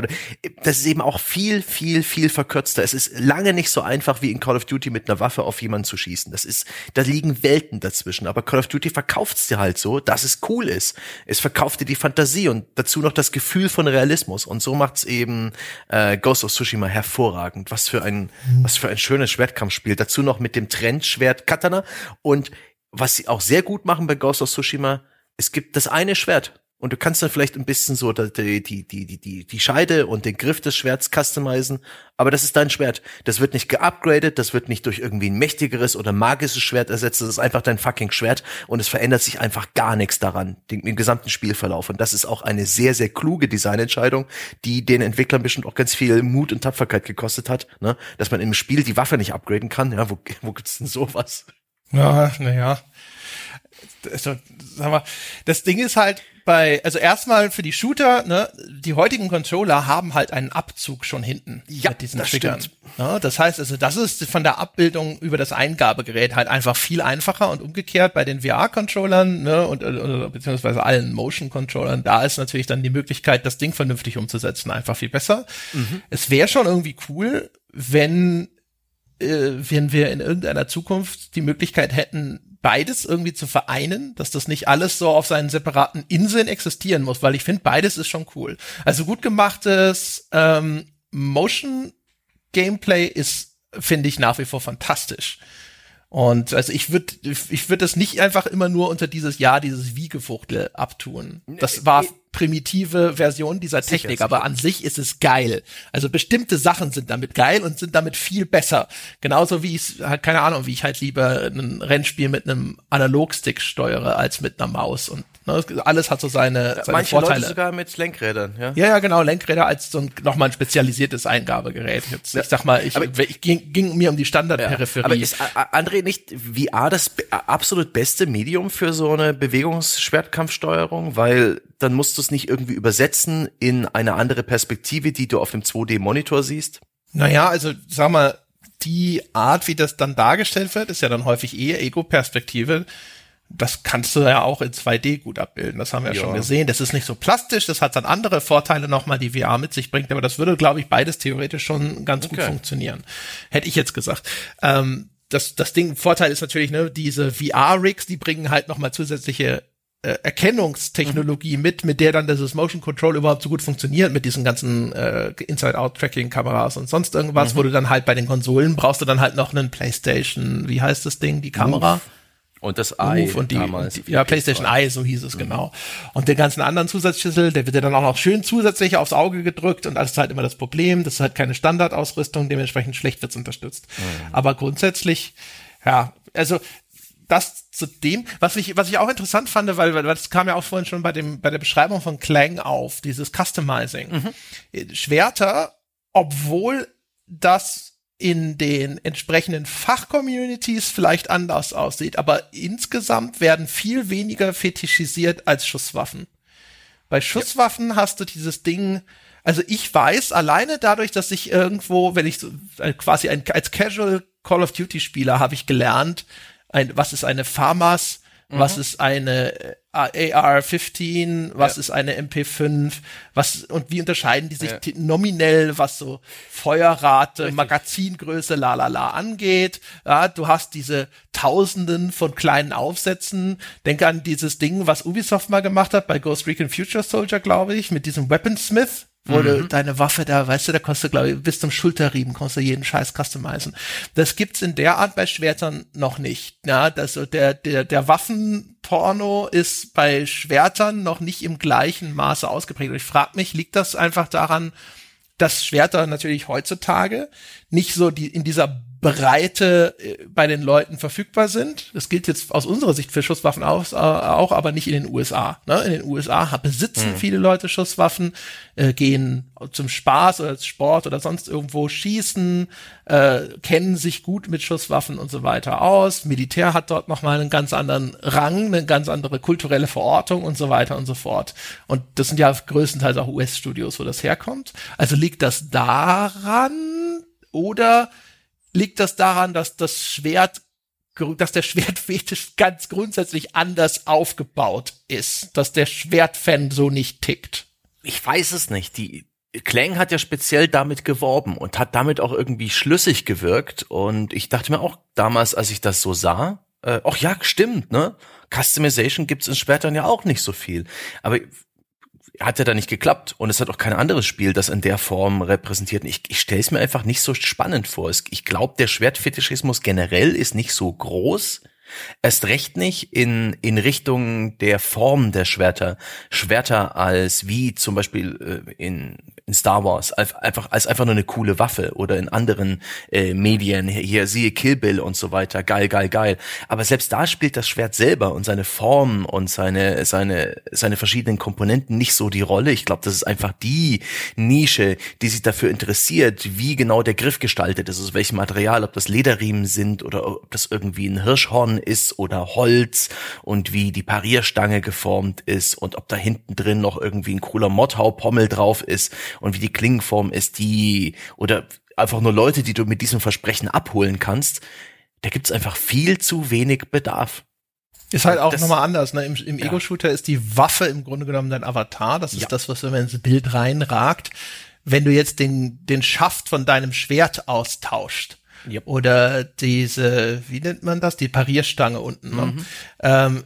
Das ist eben auch viel, viel, viel verkürzter. Es ist lange nicht so einfach wie in Call of Duty mit einer Waffe auf jemanden zu schießen. Das ist, da liegen Welten dazwischen. Aber Call of Duty verkauft's dir halt so, dass es cool ist. Es verkauft dir die Fantasie und dazu noch das Gefühl von Realismus. Und so macht's eben äh, Ghost of Tsushima hervorragend. Was für ein, was für ein schönes Schwertkampfspiel. Dazu noch mit dem Trendschwert Katana und was sie auch sehr gut machen bei Ghost of Tsushima, es gibt das eine Schwert und du kannst dann vielleicht ein bisschen so die, die, die, die, die, Scheide und den Griff des Schwerts customizen, aber das ist dein Schwert. Das wird nicht geupgradet, das wird nicht durch irgendwie ein mächtigeres oder magisches Schwert ersetzt, das ist einfach dein fucking Schwert und es verändert sich einfach gar nichts daran, den, im gesamten Spielverlauf. Und das ist auch eine sehr, sehr kluge Designentscheidung, die den Entwicklern bestimmt auch ganz viel Mut und Tapferkeit gekostet hat, ne? dass man im Spiel die Waffe nicht upgraden kann. Ja, wo, wo gibt's denn sowas? Ja, naja. Also, das Ding ist halt bei, also erstmal für die Shooter, ne, die heutigen Controller haben halt einen Abzug schon hinten Ja, mit diesen das Triggern. stimmt. Ne, das heißt also, das ist von der Abbildung über das Eingabegerät halt einfach viel einfacher und umgekehrt bei den VR-Controllern, ne, und, oder, beziehungsweise allen Motion-Controllern, da ist natürlich dann die Möglichkeit, das Ding vernünftig umzusetzen, einfach viel besser. Mhm. Es wäre schon irgendwie cool, wenn äh, wenn wir in irgendeiner Zukunft die Möglichkeit hätten, beides irgendwie zu vereinen, dass das nicht alles so auf seinen separaten Inseln existieren muss, weil ich finde, beides ist schon cool. Also gut gemachtes ähm, Motion Gameplay ist, finde ich, nach wie vor fantastisch. Und also ich würde ich würde das nicht einfach immer nur unter dieses Ja, dieses Wie-Gefuchtel abtun. Das war primitive Version dieser Technik, sicher. aber an sich ist es geil. Also bestimmte Sachen sind damit geil und sind damit viel besser. Genauso wie ich halt keine Ahnung, wie ich halt lieber ein Rennspiel mit einem Analogstick steuere als mit einer Maus und ne, alles hat so seine, seine Manche Vorteile. Leute sogar mit Lenkrädern, ja. Ja, ja, genau, Lenkräder als so ein nochmal ein spezialisiertes Eingabegerät. Jetzt, ich sag mal, ich, ich ging, ging mir um die Standardperipherie. Aber ist André nicht VR das absolut beste Medium für so eine Bewegungsschwertkampfsteuerung? Weil dann musst du es nicht irgendwie übersetzen in eine andere Perspektive, die du auf dem 2D-Monitor siehst. Naja, also sag mal, die Art, wie das dann dargestellt wird, ist ja dann häufig eher Ego-Perspektive. Das kannst du ja auch in 2D gut abbilden. Das haben wir ja Ja. schon gesehen. Das ist nicht so plastisch, das hat dann andere Vorteile nochmal, die VR mit sich bringt, aber das würde, glaube ich, beides theoretisch schon ganz gut Okay. funktionieren. Hätte ich jetzt gesagt. Ähm, das, das Ding, Vorteil ist natürlich, ne, diese VR-Rigs, die bringen halt nochmal zusätzliche äh, Erkennungstechnologie mit, mit der dann dieses Motion Control überhaupt so gut funktioniert, mit diesen ganzen äh, Inside-Out-Tracking-Kameras und sonst irgendwas, wo du dann halt bei den Konsolen brauchst du dann halt noch einen PlayStation, wie heißt das Ding, die Kamera? Und das Eye Move und die, damals. die ja, PlayStation Eye, so hieß es genau. Und den ganzen anderen Zusatzschlüssel, der wird ja dann auch noch schön zusätzlich aufs Auge gedrückt und das ist halt immer das Problem, das ist halt keine Standardausrüstung, dementsprechend schlecht wird's unterstützt. Aber grundsätzlich, ja, also das zu dem, was ich, was ich auch interessant fand, weil, weil das kam ja auch vorhin schon bei dem, bei der Beschreibung von Clang auf, dieses Customizing. Äh, Schwerter, obwohl das in den entsprechenden Fachcommunities vielleicht anders aussieht, aber insgesamt werden viel weniger fetischisiert als Schusswaffen. Bei Schusswaffen hast du dieses Ding, also ich weiß alleine dadurch, dass ich irgendwo, wenn ich so äh, quasi ein, als Casual Call of Duty Spieler habe ich gelernt, ein, was ist eine Was ist eine äh, AR-15, was ist eine MP5, was und wie unterscheiden die sich Ja. nominell, was so Feuerrate, Magazingröße, la la la angeht. Ja, du hast diese Tausenden von kleinen Aufsätzen. Denk an dieses Ding, was Ubisoft mal gemacht hat bei Ghost Recon Future Soldier, glaube ich, mit diesem Weaponsmith. Wo du deine Waffe da, weißt du, da kostet, glaube ich, bis zum Schulterriemen kannst du jeden Scheiß customizen. Das gibt's in der Art bei Schwertern noch nicht. Ja, das, so der, der, der Waffen, Porno ist bei Schwertern noch nicht im gleichen Maße ausgeprägt. Und ich frage mich, liegt das einfach daran, dass Schwerter natürlich heutzutage nicht so die in dieser Breite äh, bei den Leuten verfügbar sind. Das gilt jetzt aus unserer Sicht für Schusswaffen auch, äh, auch aber nicht in den USA. Ne? In den USA besitzen mhm. viele Leute Schusswaffen, äh, gehen zum Spaß oder Sport oder sonst irgendwo schießen, äh, kennen sich gut mit Schusswaffen und so weiter aus. Militär hat dort nochmal einen ganz anderen Rang, eine ganz andere kulturelle Verortung und so weiter und so fort. Und das sind ja größtenteils auch US-Studios, wo das herkommt. Also liegt das daran oder liegt das daran, dass das Schwert, dass der Schwertfetisch ganz grundsätzlich anders aufgebaut ist, dass der Schwertfan so nicht tickt. Ich weiß es nicht. Die Klang hat ja speziell damit geworben und hat damit auch irgendwie schlüssig gewirkt. Und ich dachte mir auch damals, als ich das so sah, äh, ach ja, stimmt, ne? Customization gibt's in Schwertern ja auch nicht so viel. Aber hat ja da nicht geklappt. Und es hat auch kein anderes Spiel, das in der Form repräsentiert. Ich, ich stelle es mir einfach nicht so spannend vor. Ich glaube, der Schwertfetischismus generell ist nicht so groß. Erst recht nicht in, in Richtung der Form der Schwerter. Schwerter als wie zum Beispiel äh, in in Star Wars einfach als einfach nur eine coole Waffe oder in anderen äh, Medien. Hier siehe Kill Bill und so weiter. Geil geil geil. Aber selbst da spielt das Schwert selber und seine Form und seine seine seine verschiedenen Komponenten nicht so die Rolle. Ich glaube das ist einfach die Nische die sich dafür interessiert wie genau der Griff gestaltet ist aus welchem Material ob das Lederriemen sind oder ob das irgendwie ein Hirschhorn ist oder Holz und wie die Parierstange geformt ist und ob da hinten drin noch irgendwie ein cooler Mottau-Pommel drauf ist und wie die Klingenform ist, die oder einfach nur Leute, die du mit diesem Versprechen abholen kannst, da gibt's einfach viel zu wenig Bedarf. Ist halt auch nochmal anders. Ne? Im, im ja. Ego-Shooter ist die Waffe im Grunde genommen dein Avatar. Das ist ja. das, was wenn man ins Bild reinragt. Wenn du jetzt den, den Schaft von deinem Schwert austauscht, Yep. Oder diese, wie nennt man das? Die Parierstange unten. Ne? Mhm. Ähm,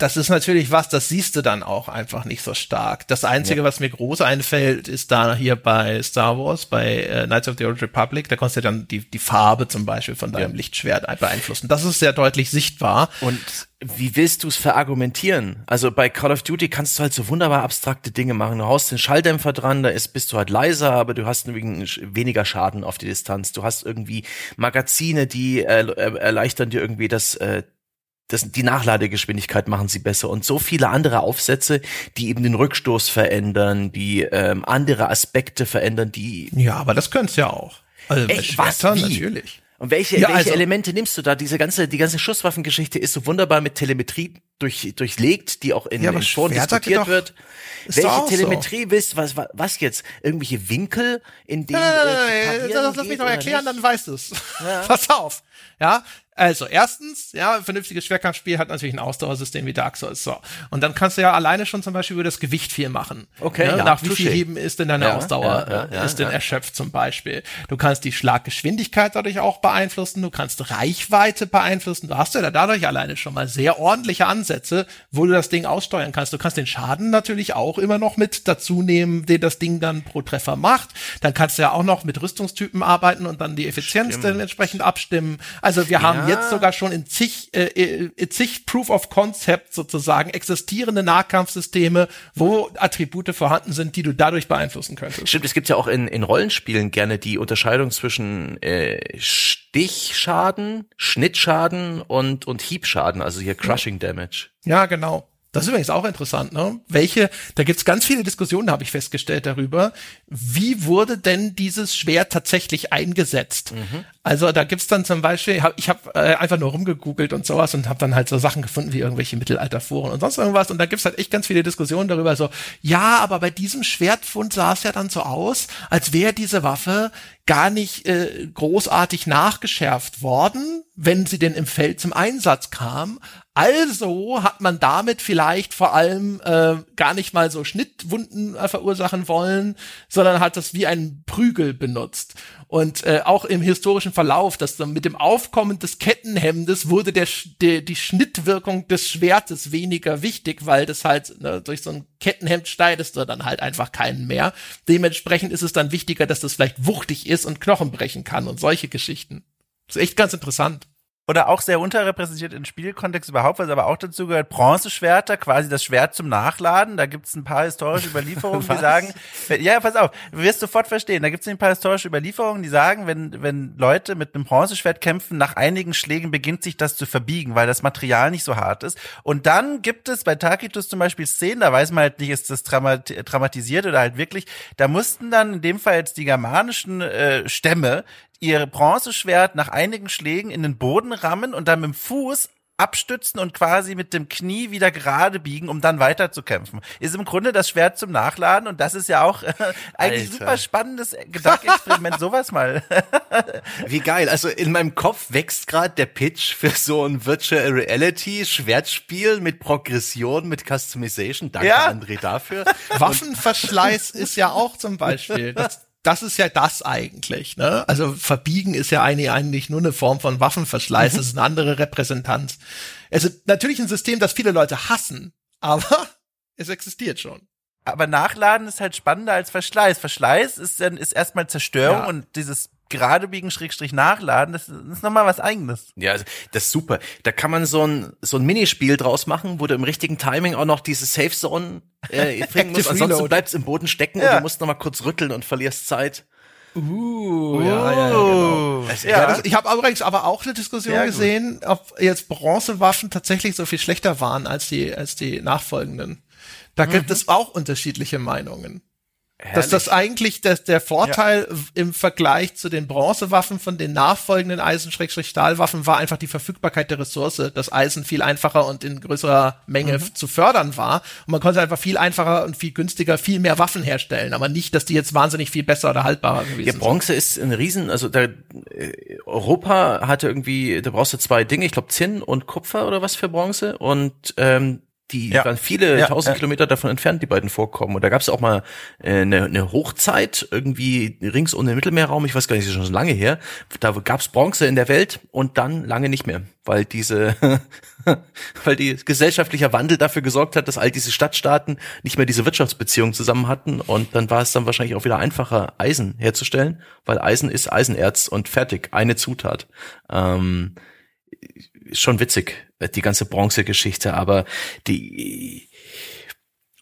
das ist natürlich was, das siehst du dann auch einfach nicht so stark. Das Einzige, ja. was mir groß einfällt, ist da hier bei Star Wars, bei äh, Knights of the Old Republic, da konntest du dann die, die Farbe zum Beispiel von deinem ja. Lichtschwert beeinflussen. Das ist sehr deutlich sichtbar. Und wie willst du es verargumentieren? Also bei Call of Duty kannst du halt so wunderbar abstrakte Dinge machen. Du haust den Schalldämpfer dran, da ist, bist du halt leiser, aber du hast weniger Schaden auf die Distanz. Du hast irgendwie Magazine, die äh, erleichtern dir irgendwie das äh, das, die Nachladegeschwindigkeit machen sie besser und so viele andere Aufsätze, die eben den Rückstoß verändern, die ähm, andere Aspekte verändern, die. Ja, aber das könnt's ja auch. Also Echt, was, wie? natürlich. Und welche, ja, welche also, Elemente nimmst du da? Diese ganze, die ganze Schusswaffengeschichte ist so wunderbar mit Telemetrie durch, durchlegt, die auch in, ja, in Foren diskutiert wird. Welche Telemetrie so. willst was, was, jetzt? Irgendwelche Winkel, in denen. Nein, nein, nein, lass mich doch erklären, dann weißt du es. Ja. Pass auf. Ja, also erstens, ja, ein vernünftiges Schwerkampfspiel hat natürlich ein Ausdauersystem wie Dark Souls. So. Und dann kannst du ja alleine schon zum Beispiel über das Gewicht viel machen. Okay. Ne? Ja, Nach wie viel Heben ist denn deine ja, Ausdauer, ja, ja, ist denn erschöpft zum Beispiel. Du kannst die Schlaggeschwindigkeit dadurch auch beeinflussen, du kannst Reichweite beeinflussen. Du hast ja dadurch alleine schon mal sehr ordentliche Ansätze, wo du das Ding aussteuern kannst. Du kannst den Schaden natürlich auch immer noch mit dazu nehmen, den das Ding dann pro Treffer macht. Dann kannst du ja auch noch mit Rüstungstypen arbeiten und dann die Effizienz Stimmt. dann entsprechend abstimmen. Also wir haben jetzt sogar schon in zig, äh, in zig Proof of Concept sozusagen existierende Nahkampfsysteme, wo Attribute vorhanden sind, die du dadurch beeinflussen könntest. Stimmt, es gibt ja auch in, in Rollenspielen gerne die Unterscheidung zwischen äh, Stichschaden, Schnittschaden und, und Hiebschaden, also hier Crushing Damage. Ja, genau. Das ist übrigens auch interessant, ne? Welche, da gibt's ganz viele Diskussionen, habe ich festgestellt, darüber, wie wurde denn dieses Schwert tatsächlich eingesetzt? Mhm. Also da gibt's dann zum Beispiel, ich habe äh, einfach nur rumgegoogelt und sowas und habe dann halt so Sachen gefunden wie irgendwelche Mittelalterforen und sonst irgendwas. Und da gibt's halt echt ganz viele Diskussionen darüber, so, ja, aber bei diesem Schwertfund sah es ja dann so aus, als wäre diese Waffe gar nicht äh, großartig nachgeschärft worden, wenn sie denn im Feld zum Einsatz kam. Also hat man damit vielleicht vor allem äh, gar nicht mal so Schnittwunden äh, verursachen wollen, sondern hat das wie ein Prügel benutzt. Und äh, auch im historischen Verlauf, dass dann mit dem Aufkommen des Kettenhemdes wurde der, der die Schnittwirkung des Schwertes weniger wichtig, weil das halt ne, durch so ein Kettenhemd schneidest du dann halt einfach keinen mehr. Dementsprechend ist es dann wichtiger, dass das vielleicht wuchtig ist und Knochen brechen kann und solche Geschichten. Das ist echt ganz interessant. Oder auch sehr unterrepräsentiert in Spielkontext überhaupt, was aber auch dazu gehört, Bronzeschwerter, quasi das Schwert zum Nachladen. Da gibt es ein paar historische Überlieferungen, die sagen, ja, pass auf, du wirst sofort verstehen, da gibt es ein paar historische Überlieferungen, die sagen, wenn, wenn Leute mit einem Bronzeschwert kämpfen, nach einigen Schlägen beginnt sich das zu verbiegen, weil das Material nicht so hart ist. Und dann gibt es bei Tacitus zum Beispiel Szenen, da weiß man halt nicht, ist das dramatisiert oder halt wirklich, da mussten dann in dem Fall jetzt die germanischen äh, Stämme ihr Bronzeschwert nach einigen Schlägen in den Boden rammen und dann mit dem Fuß abstützen und quasi mit dem Knie wieder gerade biegen, um dann weiter zu kämpfen. Ist im Grunde das Schwert zum Nachladen und das ist ja auch äh, eigentlich super spannendes Gedankenexperiment, sowas mal. Wie geil. Also in meinem Kopf wächst gerade der Pitch für so ein Virtual Reality Schwertspiel mit Progression, mit Customization. Danke ja. André dafür. Waffenverschleiß ist ja auch zum Beispiel. Das das ist ja das eigentlich. Ne? Also verbiegen ist ja eigentlich, eigentlich nur eine Form von Waffenverschleiß. Mhm. Das ist eine andere Repräsentanz. Also natürlich ein System, das viele Leute hassen, aber es existiert schon. Aber Nachladen ist halt spannender als Verschleiß. Verschleiß ist, dann ist erstmal Zerstörung ja. und dieses gerade biegen Schrägstrich nachladen, das ist nochmal was eigenes. Ja, also, das ist super. Da kann man so ein, so ein Minispiel draus machen, wo du im richtigen Timing auch noch diese Safe Zone äh, bringen musst. Ansonsten bleibst im Boden stecken ja. und du musst nochmal kurz rütteln und verlierst Zeit. Uh, ja, ja, genau. Also, ja. Das, ich habe übrigens aber auch eine Diskussion ja, gesehen, ob jetzt Bronzewaffen tatsächlich so viel schlechter waren als die, als die nachfolgenden. Da gibt mhm. es auch unterschiedliche Meinungen. Herrlich. Dass das eigentlich das, der Vorteil ja. im Vergleich zu den Bronzewaffen von den nachfolgenden Eisen-Stahlwaffen war einfach die Verfügbarkeit der Ressource, dass Eisen viel einfacher und in größerer Menge mhm. zu fördern war. Und man konnte einfach viel einfacher und viel günstiger viel mehr Waffen herstellen, aber nicht, dass die jetzt wahnsinnig viel besser oder haltbarer gewesen sind. Ja, Bronze sind. ist ein Riesen, also der, äh, Europa hatte irgendwie, da brauchst du zwei Dinge, ich glaube Zinn und Kupfer oder was für Bronze und ähm, die ja. waren viele ja, tausend ja. Kilometer davon entfernt, die beiden vorkommen. Und da gab es auch mal äh, eine, eine Hochzeit, irgendwie rings um den Mittelmeerraum, ich weiß gar nicht, das ist schon so lange her. Da gab es Bronze in der Welt und dann lange nicht mehr, weil diese, weil die gesellschaftlicher Wandel dafür gesorgt hat, dass all diese Stadtstaaten nicht mehr diese Wirtschaftsbeziehungen zusammen hatten. Und dann war es dann wahrscheinlich auch wieder einfacher, Eisen herzustellen, weil Eisen ist Eisenerz und fertig, eine Zutat. Ähm, schon witzig, äh, die ganze Bronze-Geschichte, aber die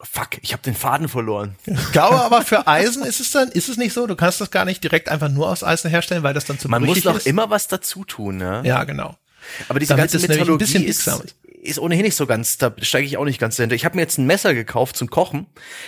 Fuck, ich habe den Faden verloren. Ich glaube aber für Eisen ist es dann, ist es nicht so, du kannst das gar nicht direkt einfach nur aus Eisen herstellen, weil das dann zu Man muss doch immer was dazu tun, ne? Ja, genau. Aber diese Damit ganze Metallurgie ist, ist ohnehin nicht so ganz, da steige ich auch nicht ganz dahinter. Ich habe mir jetzt ein Messer gekauft zum Kochen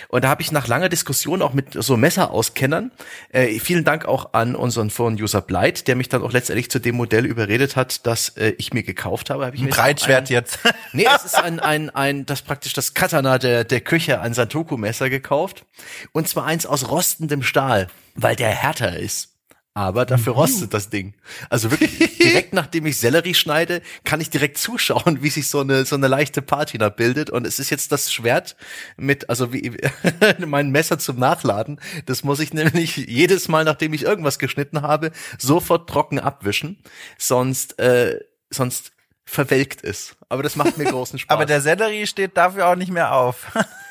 und da habe ich nach langer Diskussion auch mit so Messerauskennern, äh, vielen Dank auch an unseren Phone-User Blight, der mich dann auch letztendlich zu dem Modell überredet hat, das äh, ich mir gekauft habe. Hab ich ein Breitschwert ein, jetzt. nee, es ist ein, ein, ein, das praktisch das Katana der, der Küche, ein Santoku-Messer gekauft und zwar eins aus rostendem Stahl, weil der härter ist aber dafür mhm. rostet das Ding. Also wirklich direkt nachdem ich Sellerie schneide, kann ich direkt zuschauen, wie sich so eine so eine leichte Patina bildet und es ist jetzt das Schwert mit also wie mein Messer zum Nachladen, das muss ich nämlich jedes Mal nachdem ich irgendwas geschnitten habe, sofort trocken abwischen, sonst äh, sonst verwelkt ist. Aber das macht mir großen Spaß. Aber der Sellerie steht dafür auch nicht mehr auf.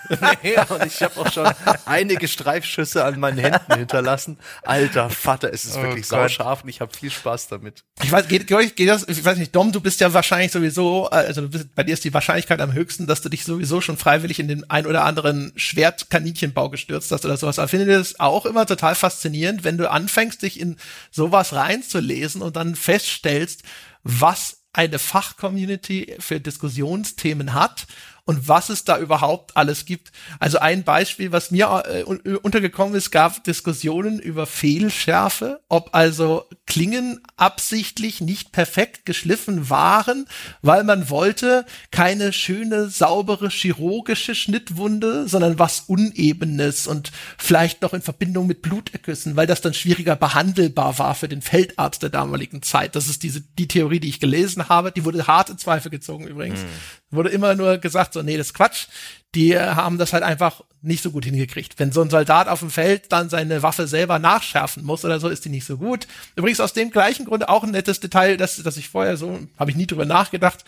nee, und ich habe auch schon einige Streifschüsse an meinen Händen hinterlassen. Alter Vater, es ist oh wirklich Gott. sauscharf und ich habe viel Spaß damit. Ich weiß, geht, geht das, ich weiß nicht, Dom, du bist ja wahrscheinlich sowieso, also du bist, bei dir ist die Wahrscheinlichkeit am höchsten, dass du dich sowieso schon freiwillig in den ein oder anderen Schwertkaninchenbau gestürzt hast oder sowas. Aber finde das auch immer total faszinierend, wenn du anfängst, dich in sowas reinzulesen und dann feststellst, was eine Fachcommunity für Diskussionsthemen hat und was es da überhaupt alles gibt. Also ein Beispiel, was mir äh, untergekommen ist, gab Diskussionen über Fehlschärfe, ob also Klingen absichtlich nicht perfekt geschliffen waren, weil man wollte keine schöne, saubere chirurgische Schnittwunde, sondern was Unebenes und vielleicht noch in Verbindung mit Blutergüssen, weil das dann schwieriger behandelbar war für den Feldarzt der damaligen Zeit. Das ist diese, die Theorie, die ich gelesen habe. Die wurde hart in Zweifel gezogen übrigens. Mhm. Wurde immer nur gesagt, so, nee, das ist Quatsch. Die haben das halt einfach nicht so gut hingekriegt. Wenn so ein Soldat auf dem Feld dann seine Waffe selber nachschärfen muss oder so, ist die nicht so gut. Übrigens aus dem gleichen Grund auch ein nettes Detail, das, das ich vorher so, habe ich nie drüber nachgedacht.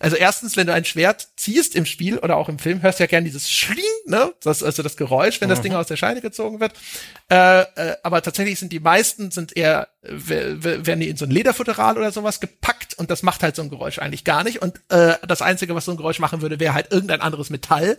Also erstens, wenn du ein Schwert ziehst im Spiel oder auch im Film, hörst du ja gern dieses Schling, ne? Das, also das Geräusch, wenn mhm. das Ding aus der Scheide gezogen wird. Äh, äh, aber tatsächlich sind die meisten sind eher werden die in so ein Lederfutteral oder sowas gepackt und das macht halt so ein Geräusch eigentlich gar nicht. Und äh, das Einzige, was so ein Geräusch machen würde, wäre halt irgendein anderes Metall.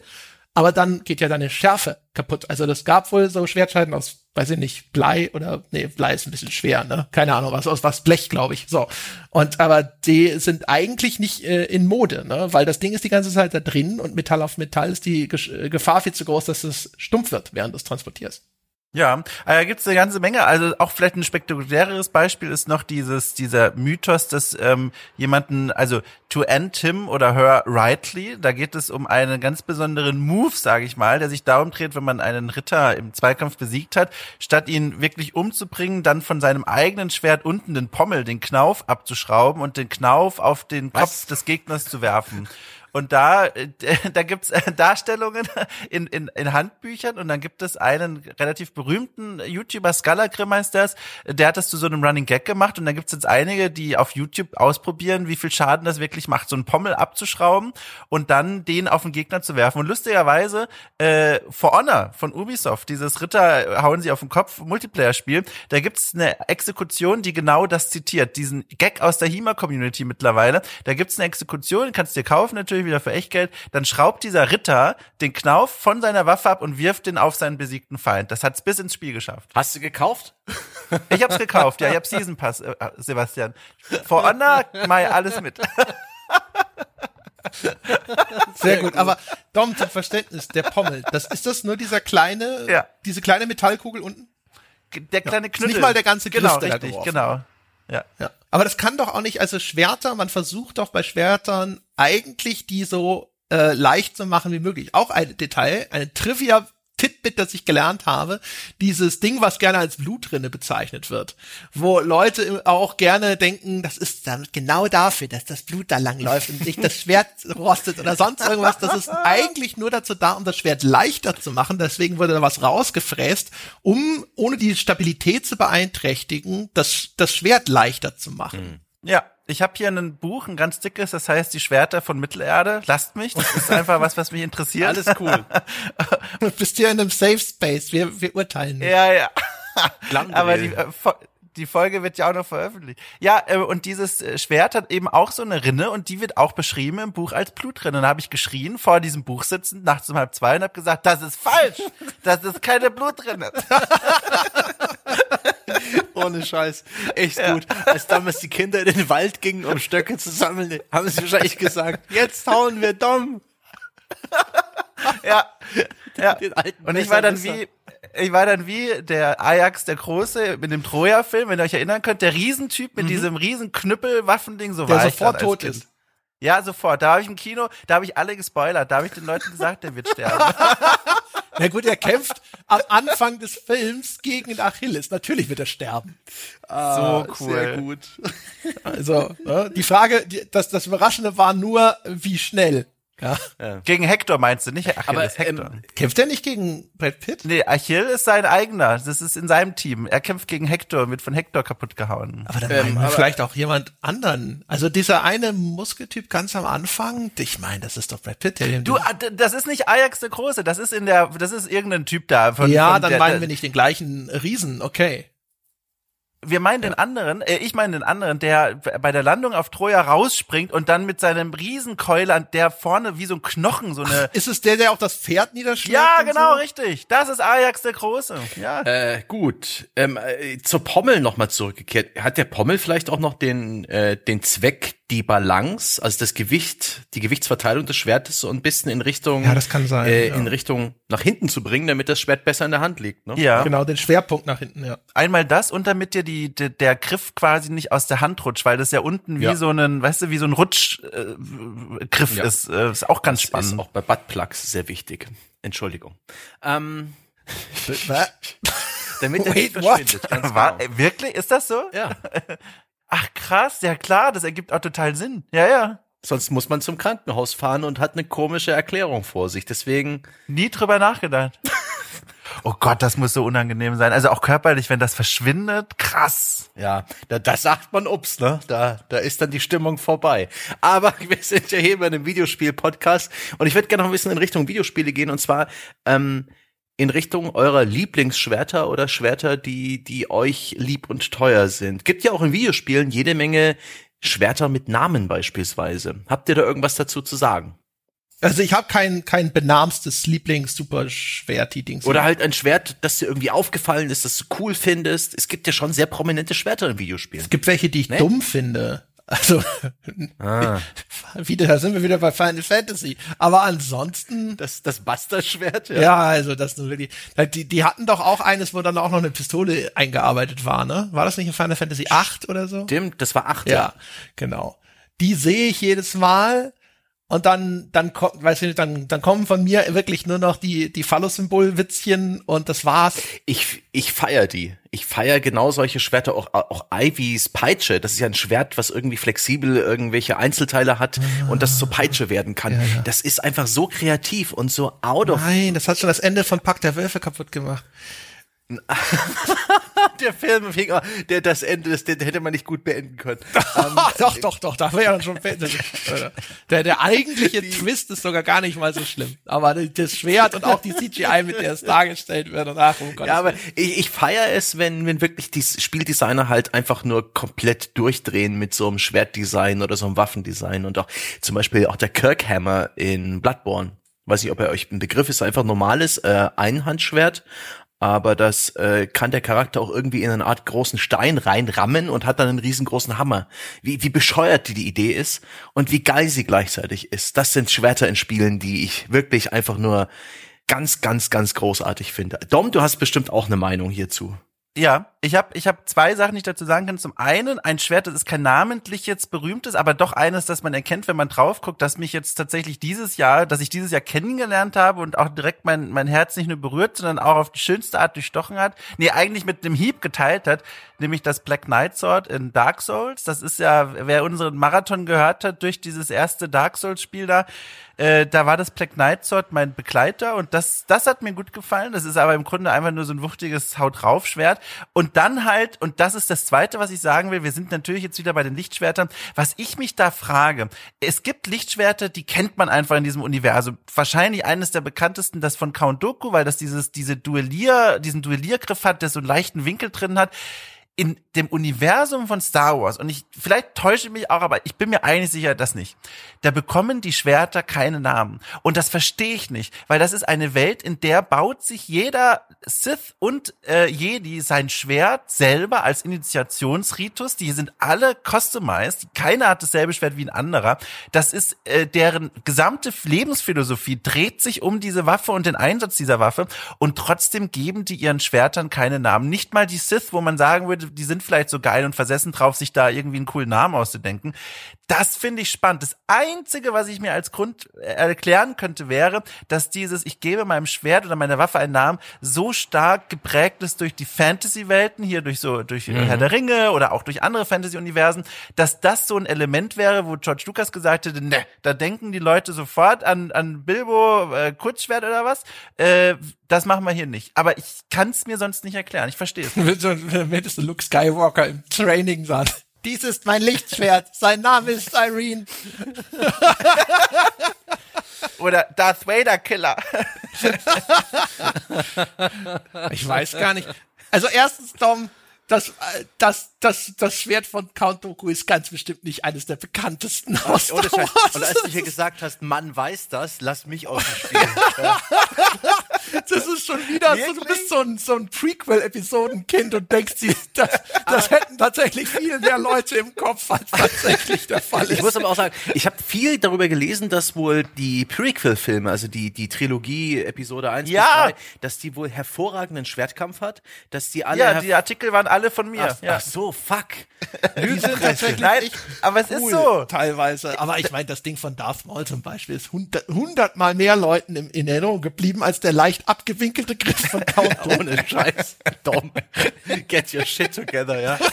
Aber dann geht ja deine Schärfe kaputt. Also das gab wohl so Schwertscheiden aus, weiß ich nicht, Blei oder nee, Blei ist ein bisschen schwer, ne? Keine Ahnung, was aus was Blech, glaube ich. So. Und aber die sind eigentlich nicht äh, in Mode, ne? Weil das Ding ist die ganze Zeit da drin und Metall auf Metall ist die Ge Gefahr viel zu groß, dass es stumpf wird, während du es transportierst. Ja, äh, da gibt's eine ganze Menge. Also auch vielleicht ein spektakuläres Beispiel ist noch dieses dieser Mythos, dass ähm, jemanden, also to end him oder her rightly, da geht es um einen ganz besonderen Move, sage ich mal, der sich darum dreht, wenn man einen Ritter im Zweikampf besiegt hat, statt ihn wirklich umzubringen, dann von seinem eigenen Schwert unten den Pommel, den Knauf abzuschrauben und den Knauf auf den Kopf Was? des Gegners zu werfen. Und da, äh, da gibt's äh, Darstellungen in, in, in Handbüchern und dann gibt es einen relativ berühmten YouTuber, Scalagrim heißt das, der hat das zu so einem Running Gag gemacht und dann gibt's jetzt einige, die auf YouTube ausprobieren, wie viel Schaden das wirklich macht, so einen Pommel abzuschrauben und dann den auf den Gegner zu werfen. Und lustigerweise, äh, For Honor von Ubisoft, dieses Ritter hauen sie auf den Kopf Multiplayer-Spiel, da gibt's eine Exekution, die genau das zitiert, diesen Gag aus der HEMA-Community mittlerweile. Da gibt's eine Exekution, kannst dir kaufen natürlich, natürlich wieder für Echtgeld, dann schraubt dieser Ritter den Knauf von seiner Waffe ab und wirft den auf seinen besiegten Feind. Das hat's bis ins Spiel geschafft. Hast du gekauft? Ich hab's gekauft, ja, ich hab Season Pass, äh, Sebastian. For Honor, Mai, alles mit. Sehr gut, aber Dom, zum Verständnis, der Pommel, das ist das nur dieser kleine, ja. diese kleine Metallkugel unten? Der kleine ja. Knüttel. Nicht mal der ganze Griff, genau, richtig, genau. Ja. ja. Aber das kann doch auch nicht, also Schwerter, man versucht doch bei Schwertern eigentlich die so äh, leicht zu machen wie möglich. Auch ein Detail, eine Trivia Titbit, das ich gelernt habe, dieses Ding, was gerne als Blutrinne bezeichnet wird, wo Leute auch gerne denken, das ist dann genau dafür, dass das Blut da langläuft und sich das Schwert rostet oder sonst irgendwas. Das ist eigentlich nur dazu da, um das Schwert leichter zu machen. Deswegen wurde da was rausgefräst, um ohne die Stabilität zu beeinträchtigen, das, das Schwert leichter zu machen. Ja, ich habe hier ein Buch, ein ganz dickes, das heißt Die Schwerter von Mittelerde. Lasst mich, das ist einfach was, was mich interessiert. Alles cool. du bist hier in einem Safe Space, wir, wir urteilen nicht. Ja, ja. Aber die, äh, die Folge wird ja auch noch veröffentlicht. Ja, äh, und dieses äh, Schwert hat eben auch so eine Rinne und die wird auch beschrieben im Buch als Blutrinne. Und da habe ich geschrien, vor diesem Buch sitzend, nachts um halb zwei und habe gesagt, das ist falsch. Das ist keine Blutrinne. Ohne Scheiß. Echt ja. gut. Als damals die Kinder in den Wald gingen, um Stöcke zu sammeln, haben sie wahrscheinlich gesagt, jetzt hauen wir Dom. ja. ja. Und ich war dann wie, ich war dann wie der Ajax der Große mit dem Troja-Film, wenn ihr euch erinnern könnt, der Riesentyp mit mhm. diesem riesen Knüppel-Waffending, so der war sofort tot ist. Ja, sofort. Da habe ich im Kino, da habe ich alle gespoilert. Da habe ich den Leuten gesagt, der wird sterben. Na gut, er kämpft am Anfang des Films gegen Achilles. Natürlich wird er sterben. Ah, so cool. Sehr gut. Also, ne, die Frage, die, das, das Überraschende war nur, wie schnell. Ja. ja. Gegen Hector meinst du, nicht Achilles, Aber, Hector. Ähm, kämpft er nicht gegen Brad Pitt? Nee, Achill ist sein eigener. Das ist in seinem Team. Er kämpft gegen Hector, wird von Hector kaputt gehauen. Aber dann ähm, aber vielleicht auch jemand anderen. Also dieser eine Muskeltyp ganz am Anfang, ich meine, das ist doch Brad Pitt. Der du, ah, das ist nicht Ajax der Große, das ist in der, das ist irgendein Typ da. Von, ja, von dann der, meinen wir nicht den gleichen Riesen, okay wir meinen ja. den anderen, äh, ich meine den anderen, der bei der Landung auf Troja rausspringt und dann mit seinem Riesenkeuler, der vorne wie so ein Knochen, so eine. Ach, ist es der, der auch das Pferd niederschlägt? Ja, genau, so? richtig. Das ist Ajax der Große. Ja. Äh, gut. Ähm, äh, zur Pommel nochmal zurückgekehrt. Hat der Pommel vielleicht auch noch den, äh, den Zweck, die Balance, also das Gewicht, die Gewichtsverteilung des Schwertes so ein bisschen in Richtung, ja, das kann sein, äh, ja. in Richtung nach hinten zu bringen, damit das Schwert besser in der Hand liegt. Ne? Ja, genau, den Schwerpunkt nach hinten. Ja. Einmal das und damit dir die, die der Griff quasi nicht aus der Hand rutscht, weil das ja unten wie ja. so ein, weißt du, wie so ein Rutschgriff äh, ist. Äh, ist auch ganz das spannend. Ist auch bei Buttplugs sehr wichtig. Entschuldigung. Ähm, damit er nicht verschwindet. Ganz War, genau. Wirklich? Ist das so? Ja. Ach krass, ja klar, das ergibt auch total Sinn. Ja, ja. Sonst muss man zum Krankenhaus fahren und hat eine komische Erklärung vor sich. Deswegen nie drüber nachgedacht. oh Gott, das muss so unangenehm sein. Also auch körperlich, wenn das verschwindet, krass. Ja, da, da sagt man ups, ne? Da, da ist dann die Stimmung vorbei. Aber wir sind ja hier bei einem Videospiel-Podcast und ich würde gerne noch ein bisschen in Richtung Videospiele gehen und zwar ähm, in Richtung eurer Lieblingsschwerter oder Schwerter, die, die euch lieb und teuer sind. Gibt ja auch in Videospielen jede Menge Schwerter mit Namen beispielsweise. Habt ihr da irgendwas dazu zu sagen? Also ich habe kein kein benamstes Lieblings super schwerti Dings. Oder halt ein Schwert, das dir irgendwie aufgefallen ist, das du cool findest. Es gibt ja schon sehr prominente Schwerter in Videospielen. es gibt welche, die ich Nee? dumm finde. Also Ah. wieder da sind wir wieder bei Final Fantasy, aber ansonsten Das, das Buster-Schwert, ja. also das ist wirklich die die hatten doch auch eines, wo dann auch noch eine Pistole eingearbeitet war, ne? War das nicht in Final Fantasy 8 oder so? Stimmt, das war acht. Ja, genau. Die sehe ich jedes Mal und dann, dann kommt, weißt du, dann, dann kommen von mir wirklich nur noch die, die Phallus-Symbol-Witzchen und das war's. Ich, ich feier die. Ich feier genau solche Schwerter, auch, auch Ivys Peitsche. Das ist ja ein Schwert, was irgendwie flexibel irgendwelche Einzelteile hat und das zur Peitsche werden kann. Das ist einfach so kreativ und so out of Nein, das hat schon das Ende von Pack der Wölfe kaputt gemacht. der Film, der das Ende, das, den hätte man nicht gut beenden können. Ähm, doch, doch, doch, da wäre ja schon fertig. Der, der eigentliche Twist ist sogar gar nicht mal so schlimm. Aber das Schwert und auch die CGI, mit der es dargestellt wird und ach, oh Gott. Ja, aber ich, ich feiere es, wenn, wenn wirklich die Spieldesigner halt einfach nur komplett durchdrehen mit so einem Schwertdesign oder so einem Waffendesign und auch zum Beispiel auch der Kirkhammer in Bloodborne. Weiß nicht, ob er euch ein Begriff ist, einfach normales äh, Einhandschwert, aber das äh, kann der Charakter auch irgendwie in eine Art großen Stein reinrammen und hat dann einen riesengroßen Hammer. Wie, wie bescheuert die, die Idee ist und wie geil sie gleichzeitig ist. Das sind Schwerter in Spielen, die ich wirklich einfach nur ganz, ganz, ganz großartig finde. Dom, du hast bestimmt auch eine Meinung hierzu. Ja, ich habe ich hab zwei Sachen, die ich dazu sagen kann. Zum einen, ein Schwert, das ist kein namentlich jetzt berühmtes, aber doch eines, das man erkennt, wenn man drauf guckt, dass mich jetzt tatsächlich dieses Jahr, dass ich dieses Jahr kennengelernt habe und auch direkt mein, mein Herz nicht nur berührt, sondern auch auf die schönste Art durchstochen hat. Nee, eigentlich mit einem Hieb geteilt hat, nämlich das Black Knight Sword in Dark Souls. Das ist ja, wer unseren Marathon gehört hat durch dieses erste Dark Souls Spiel da, äh, da war das Black Knight Sword mein Begleiter und das, das hat mir gut gefallen. Das ist aber im Grunde einfach nur so ein wuchtiges Haut drauf Schwert. Und dann halt, und das ist das zweite, was ich sagen will, wir sind natürlich jetzt wieder bei den Lichtschwertern. Was ich mich da frage, es gibt Lichtschwerter, die kennt man einfach in diesem Universum. Wahrscheinlich eines der bekanntesten, das von Count Dooku, weil das dieses, diese Duellier, diesen Duelliergriff hat, der so einen leichten Winkel drin hat in dem Universum von Star Wars, und ich, vielleicht täusche ich mich auch, aber ich bin mir eigentlich sicher, dass nicht. Da bekommen die Schwerter keine Namen. Und das verstehe ich nicht, weil das ist eine Welt, in der baut sich jeder Sith und äh, Jedi sein Schwert selber als Initiationsritus. Die sind alle customized. Keiner hat dasselbe Schwert wie ein anderer. Das ist äh, deren gesamte Lebensphilosophie dreht sich um diese Waffe und den Einsatz dieser Waffe. Und trotzdem geben die ihren Schwertern keine Namen. Nicht mal die Sith, wo man sagen würde, die sind vielleicht so geil und versessen drauf, sich da irgendwie einen coolen Namen auszudenken. Das finde ich spannend. Das Einzige, was ich mir als Grund äh, erklären könnte, wäre, dass dieses, ich gebe meinem Schwert oder meiner Waffe einen Namen, so stark geprägt ist durch die Fantasy-Welten, hier durch so, durch Herr der Ringe oder auch durch andere Fantasy-Universen, dass das so ein Element wäre, wo George Lucas gesagt hätte, ne, da denken die Leute sofort an, an Bilbo äh, Kurzschwert oder was. Äh, das machen wir hier nicht. Aber ich kann es mir sonst nicht erklären. Ich verstehe es. Hättest du Luke Skywalker im Training sagen. Dies ist mein Lichtschwert. Sein Name ist Irene. Oder Darth Vader Killer. Ich weiß gar nicht. Also erstens, Tom, das, äh, das, das, das Schwert von Count Dooku ist ganz bestimmt nicht eines der bekanntesten aus. Und als du hier gesagt hast, Mann weiß das, lass mich aus dem Spiel. Das ist schon wieder so, du bist so ein, so ein Prequel-Episodenkind und denkst dir, das, das hätten tatsächlich viel mehr Leute im Kopf, als tatsächlich der Fall ist. Ich muss aber auch sagen, ich habe viel darüber gelesen, dass wohl die Prequel-Filme, also die, die Trilogie Episode 1 Ja. bis 3, dass die wohl hervorragenden Schwertkampf hat, dass die alle... Ja, die Artikel waren alle von mir. ach, ja. ach so, fuck. Die sind tatsächlich Nein, aber es ist cool, so. teilweise. Aber ich meine, das Ding von Darth Maul zum Beispiel ist hundert- hundertmal mehr Leuten in Erinnerung geblieben als der leicht abgewinkelte Griff von Count. Ohne Scheiß. Dom. Get your shit together, ja.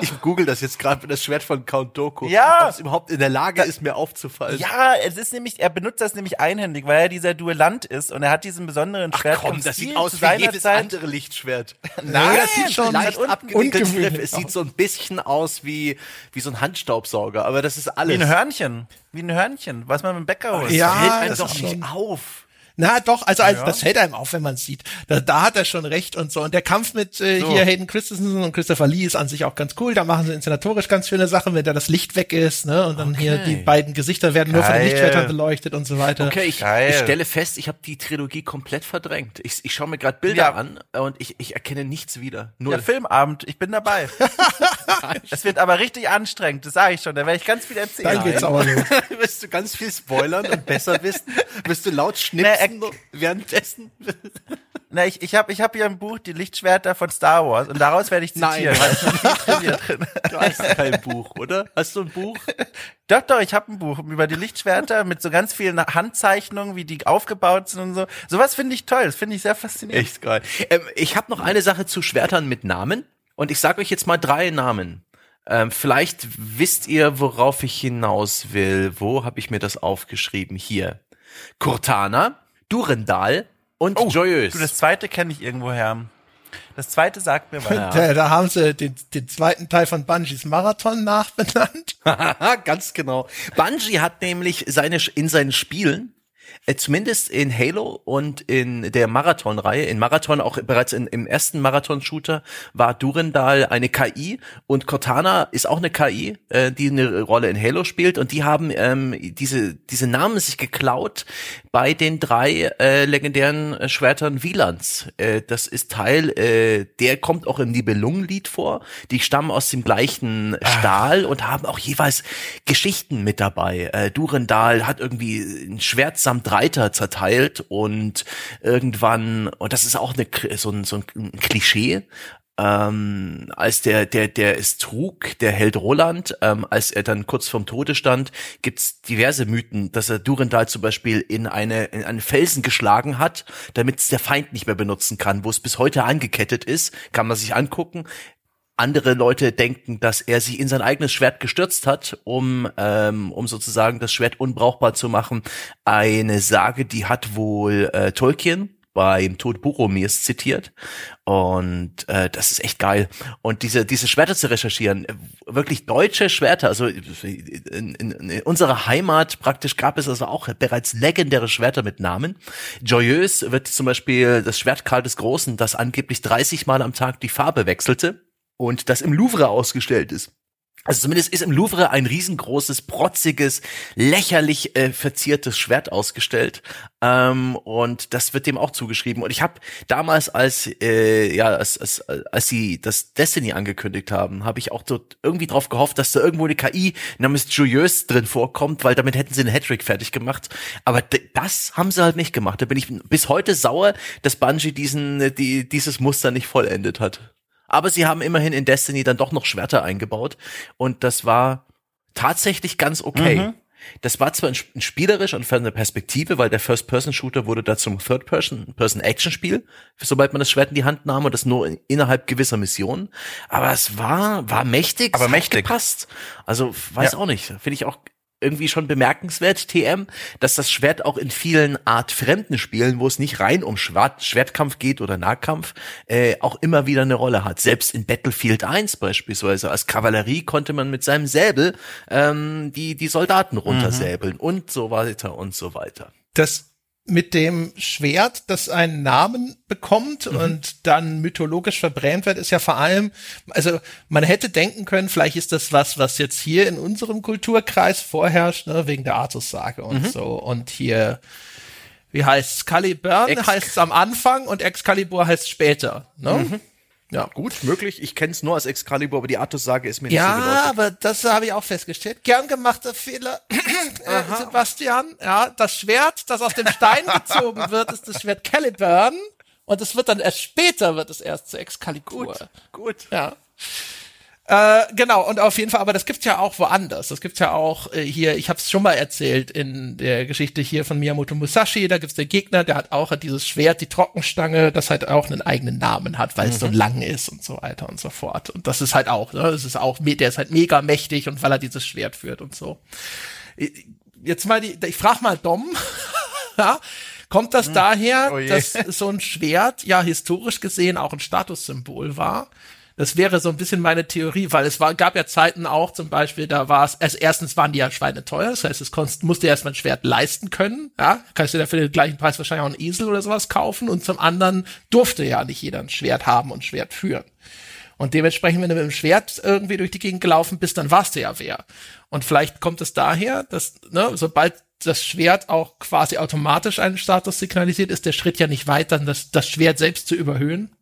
Ich google das jetzt gerade mit das Schwert von Count Doku. Ja. Ob es überhaupt in der Lage ist, mir aufzufallen. Ja, es ist nämlich, er benutzt das nämlich einhändig, weil er dieser Duellant ist und er hat diesen besonderen Ach Schwert. komm, das sieht aus zu wie seiner jedes Zeit. andere Lichtschwert. Nein, das sieht schon leicht abgewickelt. Es sieht so ein bisschen aus wie, wie so ein Handstaubsauger, aber das ist alles. Wie ein Hörnchen. Wie ein Hörnchen, was man mit dem Bäcker holt. Ja, Hält einen das doch nicht auf. Na doch, also, also das fällt einem auf, wenn man es sieht. Da, da hat er schon recht und so. Und der Kampf mit äh, So. hier Hayden Christensen und Christopher Lee ist an sich auch ganz cool. Da machen sie inszenatorisch ganz schöne Sachen, wenn da das Licht weg ist, ne? Und dann hier die beiden Gesichter werden nur von den Geil. Lichtschwertern beleuchtet und so weiter. Okay, ich, Geil. ich stelle fest, ich habe die Trilogie komplett verdrängt. Ich, ich schaue mir gerade Bilder Ja. an und ich, ich erkenne nichts wieder. Ja, Null. Filmabend, ich bin dabei. Es wird aber richtig anstrengend, das sage ich schon. Da werde ich ganz viel erzählen. Dann geht's aber los. Wirst du ganz viel spoilern und besser wissen? Wirst du laut Nee, er- schnipsen währenddessen? Na, ich, ich habe ich hab hier ein Buch, die Lichtschwerter von Star Wars, und daraus werde ich Nein. zitieren. noch drin. Du hast kein Buch, oder? Hast du ein Buch? Doch, doch, ich habe ein Buch über die Lichtschwerter mit so ganz vielen Handzeichnungen, wie die aufgebaut sind und so. Sowas finde ich toll, das finde ich sehr faszinierend. Echt geil. Ähm, ich habe noch eine Sache zu Schwertern mit Namen und ich sage euch jetzt mal drei Namen. Ähm, vielleicht wisst ihr, worauf ich hinaus will. Wo habe ich mir das aufgeschrieben? Hier. Cortana, Durendal und Joyeuse. Du, das zweite kenne ich irgendwoher. Das zweite sagt mir was. Da, da haben sie den, den zweiten Teil von Bungies Marathon nachbenannt. Haha, Ganz genau. Bungie hat nämlich seine in seinen Spielen Zumindest in Halo und in der Marathon-Reihe, in Marathon auch bereits in, im ersten Marathon-Shooter war Durendal eine KI und Cortana ist auch eine KI, äh, die eine Rolle in Halo spielt und die haben ähm, diese diese Namen sich geklaut bei den drei äh, legendären äh, Schwertern Wielands. Äh, das ist Teil, äh, der kommt auch im Nibelungenlied vor. Die stammen aus dem gleichen Stahl und haben auch jeweils Geschichten mit dabei. Äh, Durendal hat irgendwie ein Schwert samt Reiter zerteilt und irgendwann, und das ist auch eine, so, ein, so ein Klischee, ähm, als der, der, der es trug, der Held Roland, ähm, als er dann kurz vorm Tode stand, gibt's diverse Mythen, dass er Durendal zum Beispiel in eine, in einen Felsen geschlagen hat, damit es der Feind nicht mehr benutzen kann, wo es bis heute angekettet ist, kann man sich angucken. Andere Leute denken, dass er sich in sein eigenes Schwert gestürzt hat, um, ähm, um sozusagen das Schwert unbrauchbar zu machen. Eine Sage, die hat wohl äh, Tolkien beim Tod Boromirs zitiert. Und äh, das ist echt geil. Und diese, diese Schwerter zu recherchieren, äh, wirklich deutsche Schwerter, also in, in, in unserer Heimat praktisch gab es also auch bereits legendäre Schwerter mit Namen. Joyeuse wird zum Beispiel das Schwert Karl des Großen, das angeblich 30 Mal am Tag die Farbe wechselte und das im Louvre ausgestellt ist. Also zumindest ist im Louvre ein riesengroßes, protziges, lächerlich äh, verziertes Schwert ausgestellt. Ähm, und das wird dem auch zugeschrieben. Und ich habe damals, als äh, ja, als, als, als sie das Destiny angekündigt haben, habe ich auch dort irgendwie drauf gehofft, dass da irgendwo eine KI namens Joyeuse drin vorkommt, weil damit hätten sie einen Hattrick fertig gemacht. Aber das haben sie halt nicht gemacht. Da bin ich bis heute sauer, dass Bungie diesen, die, dieses Muster nicht vollendet hat. Aber sie haben immerhin in Destiny dann doch noch Schwerter eingebaut und das war tatsächlich ganz okay. Das war zwar ein, ein spielerisch und von der Perspektive, weil der First-Person-Shooter wurde da zum Third-Person-Action-Spiel, sobald man das Schwert in die Hand nahm und das nur in, innerhalb gewisser Missionen. Aber es war, war mächtig, Aber mächtig. gepasst. Also weiß Ja. auch nicht, finde ich auch irgendwie schon bemerkenswert, TM, dass das Schwert auch in vielen Art fremden Spielen, wo es nicht rein um Schwert, Schwertkampf geht oder Nahkampf, äh, auch immer wieder eine Rolle hat. Selbst in Battlefield 1 beispielsweise, als Kavallerie konnte man mit seinem Säbel ähm, die, die Soldaten runtersäbeln und so weiter und so weiter. Das mit dem Schwert, das einen Namen bekommt und dann mythologisch verbrämt wird, ist ja vor allem, also man hätte denken können, vielleicht ist das was, was jetzt hier in unserem Kulturkreis vorherrscht, ne, wegen der Artus-Sage und so. Und hier, wie heißt Caliburn heißt es am Anfang und Excalibur heißt später. Ne? Ja, Gut, möglich. Ich kenne es nur als Excalibur, aber die Artus-Sage ist mir nicht so Ja, aber das habe ich auch festgestellt. Gern gemachter Fehler, äh, Sebastian. Ja, das Schwert, das aus dem Stein gezogen wird, ist das Schwert Caliburn. Und es wird dann erst später, wird es erst zu Excalibur. Gut. Ja. Äh, genau, und auf jeden Fall, aber das gibt's ja auch woanders. Das gibt's ja auch äh, hier, ich habe es schon mal erzählt in der Geschichte hier von Miyamoto Musashi, da gibt's den Gegner, der hat auch dieses Schwert, die Trockenstange, das halt auch einen eigenen Namen hat, weil es so lang ist und so weiter und so fort. Und das ist halt auch, ne, das ist auch, der ist halt mega mächtig und weil er dieses Schwert führt und so. Jetzt mal die, ich frag mal Dom, ja, kommt das daher, Oh dass so ein Schwert ja historisch gesehen auch ein Statussymbol war? Das wäre so ein bisschen meine Theorie, weil es war, gab ja Zeiten auch zum Beispiel, da war es, also erstens waren die ja Schweine teuer, das heißt, es konst, musste erstmal ein Schwert leisten können, ja, kannst du dir für den gleichen Preis wahrscheinlich auch einen Esel oder sowas kaufen und zum anderen durfte ja nicht jeder ein Schwert haben und Schwert führen. Und dementsprechend, wenn du mit dem Schwert irgendwie durch die Gegend gelaufen bist, dann warst du ja wer. Und vielleicht kommt es daher, dass, ne, sobald das Schwert auch quasi automatisch einen Status signalisiert, ist der Schritt ja nicht weit, dann das, das Schwert selbst zu überhöhen.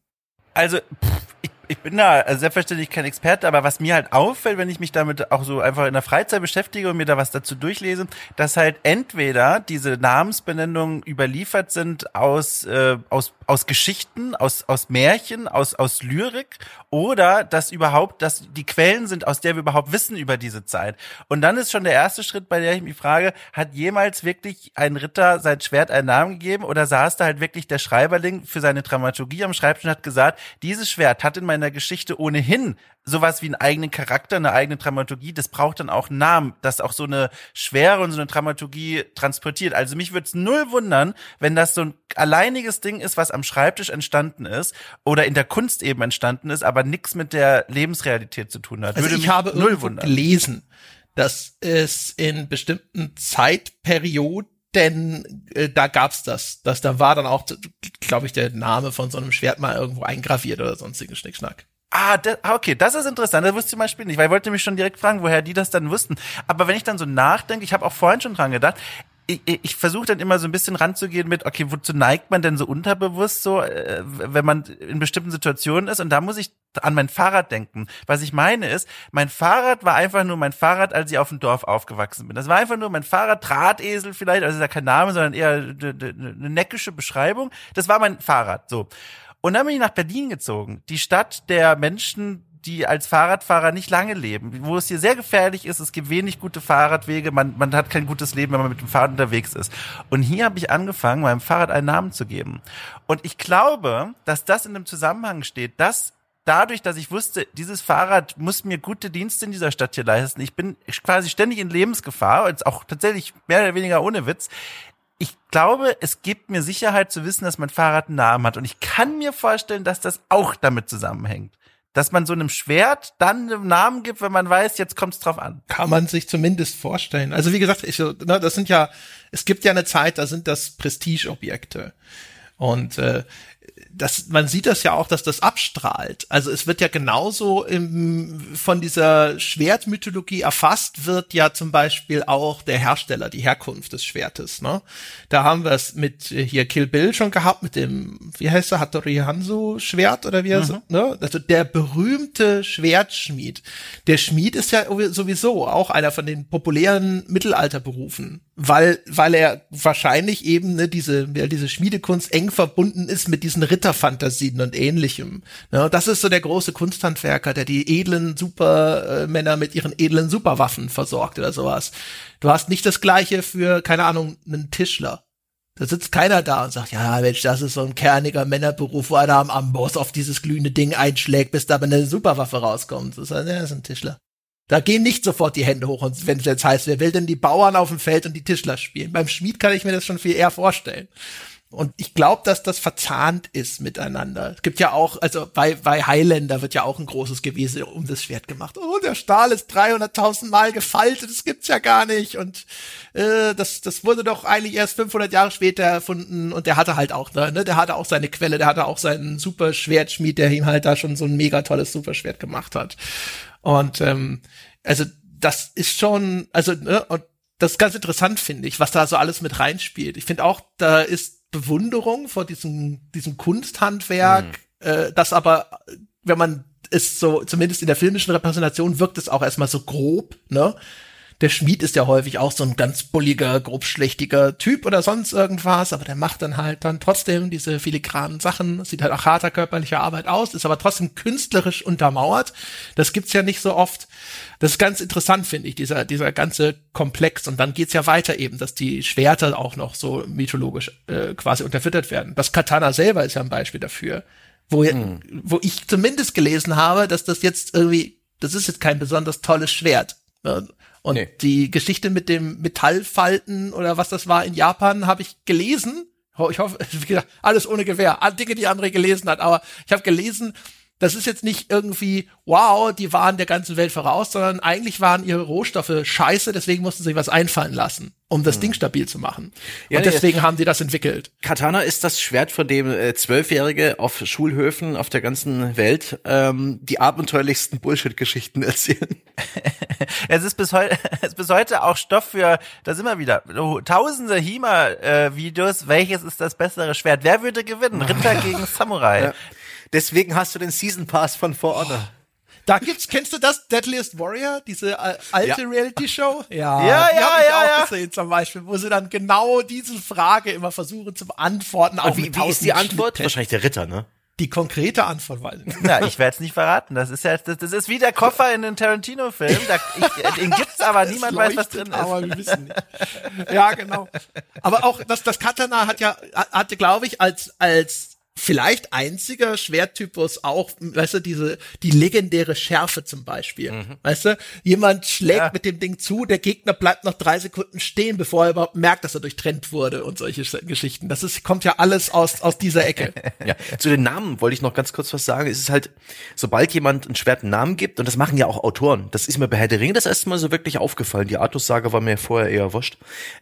Also, pff, ich, ich bin da selbstverständlich kein Experte, aber was mir halt auffällt, wenn ich mich damit auch so einfach in der Freizeit beschäftige und mir da was dazu durchlese, dass halt entweder diese Namensbenennungen überliefert sind aus, äh, aus, aus Geschichten, aus, aus Märchen, aus, aus Lyrik oder dass überhaupt, dass die Quellen sind, aus der wir überhaupt wissen über diese Zeit. Und dann ist schon der erste Schritt, bei der ich mich frage, hat jemals wirklich ein Ritter sein Schwert einen Namen gegeben oder saß da halt wirklich der Schreiberling für seine Dramaturgie am Schreibtisch und hat gesagt, dieses Schwert hat in meiner Geschichte ohnehin sowas wie einen eigenen Charakter, eine eigene Dramaturgie, das braucht dann auch einen Namen, das auch so eine Schwere und so eine Dramaturgie transportiert. Also mich würde es null wundern, wenn das so ein alleiniges Ding ist, was am Schreibtisch entstanden ist oder in der Kunst eben entstanden ist, aber nichts mit der Lebensrealität zu tun hat. Also würde ich mich habe null wundern. gelesen, dass es in bestimmten Zeitperioden denn äh, da gab's das, dass da war dann auch, glaube ich, der Name von so einem Schwert mal irgendwo eingraviert oder sonstigen Schnickschnack. Ah, das, ah, okay, das ist interessant. Das wusste ich zum Beispiel nicht, weil ich wollte mich schon direkt fragen, woher die das dann wussten. Aber wenn ich dann so nachdenke, ich habe auch vorhin schon dran gedacht, ich, ich, versuche dann immer so ein bisschen ranzugehen mit, okay, wozu neigt man denn so unterbewusst so, äh, wenn man in bestimmten Situationen ist? Und da muss ich an mein Fahrrad denken. Was ich meine ist, mein Fahrrad war einfach nur mein Fahrrad, als ich auf dem Dorf aufgewachsen bin. Das war einfach nur mein Fahrrad, Drahtesel vielleicht, also ist ja kein Name, sondern eher eine neckische Beschreibung. Das war mein Fahrrad, so. Und dann bin ich nach Berlin gezogen, die Stadt der Menschen, die als Fahrradfahrer nicht lange leben, wo es hier sehr gefährlich ist, es gibt wenig gute Fahrradwege, man, man hat kein gutes Leben, wenn man mit dem Fahrrad unterwegs ist. Und hier habe ich angefangen, meinem Fahrrad einen Namen zu geben. Und ich glaube, dass das in einem Zusammenhang steht, dass dadurch, dass ich wusste, dieses Fahrrad muss mir gute Dienste in dieser Stadt hier leisten, ich bin quasi ständig in Lebensgefahr, jetzt auch tatsächlich mehr oder weniger ohne Witz, ich glaube, es gibt mir Sicherheit zu wissen, dass mein Fahrrad einen Namen hat. Und ich kann mir vorstellen, dass das auch damit zusammenhängt. Dass man so einem Schwert dann einen Namen gibt, wenn man weiß, jetzt kommt es drauf an. Kann man sich zumindest vorstellen. Also wie gesagt, ich, ne, das sind ja, es gibt ja eine Zeit, da sind das Prestigeobjekte. Und äh, das, man sieht das ja auch, dass das abstrahlt. Also es wird ja genauso im, von dieser Schwertmythologie erfasst wird ja zum Beispiel auch der Hersteller, die Herkunft des Schwertes. Ne? Da haben wir es mit äh, hier Kill Bill schon gehabt mit dem, wie heißt er, Hattori Hanzo Schwert oder wie er so, ne? Also der berühmte Schwertschmied. Der Schmied ist ja sowieso auch einer von den populären Mittelalterberufen weil weil er wahrscheinlich eben ne, diese ja, diese Schmiedekunst eng verbunden ist mit diesen Ritterfantasien und ähnlichem. Ne, das ist so der große Kunsthandwerker, der die edlen Supermänner mit ihren edlen Superwaffen versorgt oder sowas. Du hast nicht das gleiche für keine Ahnung einen Tischler. Da sitzt keiner da und sagt, ja, Mensch, das ist so ein kerniger Männerberuf, wo einer am Amboss auf dieses glühende Ding einschlägt, bis da eine Superwaffe rauskommt. Das ist, ja, das ist ein Tischler. Da gehen nicht sofort die Hände hoch, wenn es jetzt heißt, wer will denn die Bauern auf dem Feld und die Tischler spielen? Beim Schmied kann ich mir das schon viel eher vorstellen. Und ich glaube, dass das verzahnt ist miteinander. Es gibt ja auch, also bei, bei Highlander wird ja auch ein großes Gewese um das Schwert gemacht. Oh, der Stahl ist 300.000 Mal gefaltet, das gibt's ja gar nicht. Und äh, das, das wurde doch eigentlich erst 500 Jahre später erfunden. Und der hatte halt auch, ne, der hatte auch seine Quelle, der hatte auch seinen Superschwertschmied, der ihm halt da schon so ein mega tolles Superschwert gemacht hat. Und ähm, also das ist schon, also ne, und das ist ganz interessant finde ich, was da so alles mit reinspielt. Ich finde auch, da ist Bewunderung vor diesem diesem Kunsthandwerk, mhm. äh, das aber, wenn man es so zumindest in der filmischen Repräsentation wirkt es auch erstmal so grob, ne? Der Schmied ist ja häufig auch so ein ganz bulliger, grobschlächtiger Typ oder sonst irgendwas, aber der macht dann halt dann trotzdem diese filigranen Sachen, sieht halt auch harter körperlicher Arbeit aus, ist aber trotzdem künstlerisch untermauert. Das gibt's ja nicht so oft. Das ist ganz interessant, finde ich, dieser, dieser ganze Komplex. Und dann geht's ja weiter eben, dass die Schwerter auch noch so mythologisch äh, quasi unterfüttert werden. Das Katana selber ist ja ein Beispiel dafür, wo, hm. wo ich zumindest gelesen habe, dass das jetzt irgendwie, das ist jetzt kein besonders tolles Schwert. Und nee. die Geschichte mit dem Metallfalten oder was das war in Japan habe ich gelesen. Ich hoffe, wie gesagt, alles ohne Gewehr. Dinge, die André gelesen hat. Aber ich habe gelesen, Das ist jetzt nicht irgendwie, wow, die waren der ganzen Welt voraus, sondern eigentlich waren ihre Rohstoffe scheiße, deswegen mussten sie was einfallen lassen, um das Ding stabil zu machen. Ja, und deswegen haben die das entwickelt. Katana ist das Schwert, von dem äh, Zwölfjährige auf Schulhöfen auf der ganzen Welt ähm, die abenteuerlichsten Bullshit-Geschichten erzählen. Es ist bis heute, es ist bis heute auch Stoff für, da sind wir wieder, tausende HEMA-Videos. Welches ist das bessere Schwert? Wer würde gewinnen? Ritter gegen Samurai. Ja. Deswegen hast du den Season Pass von For Honor. Da gibt's, kennst du das? Deadliest Warrior, diese äh, alte Ja. Reality-Show? Ja, Ja, die ja, hab ich ja, auch ja. gesehen zum Beispiel, wo sie dann genau diese Frage immer versuchen zu beantworten. Und wie, wie ist die Antwort? Wahrscheinlich der Ritter, ne? Die konkrete Antwort, weil Na, ich werde es nicht verraten. Das ist ja, das, das ist wie der Koffer in den Tarantino-Film. Ich, den gibt's aber niemand weiß, was drin Aber ist. wir wissen nicht. Ja, genau. Aber auch das, das Katana hat ja, hatte, glaube ich, als, als vielleicht einziger Schwerttypus auch, weißt du, diese, die legendäre Schärfe zum Beispiel. Weißt du, jemand schlägt Ja. mit dem Ding zu, der Gegner bleibt noch drei Sekunden stehen, bevor er überhaupt merkt, dass er durchtrennt wurde und solche Sch- Geschichten. Das ist, kommt ja alles aus, aus dieser Ecke. Ja, zu den Namen wollte ich noch ganz kurz was sagen. Es ist halt, sobald jemand ein Schwert einen Namen gibt, und das machen ja auch Autoren, das ist mir bei Herr der Ringe das erste Mal so wirklich aufgefallen. Die Artus-Sage war mir vorher eher wurscht.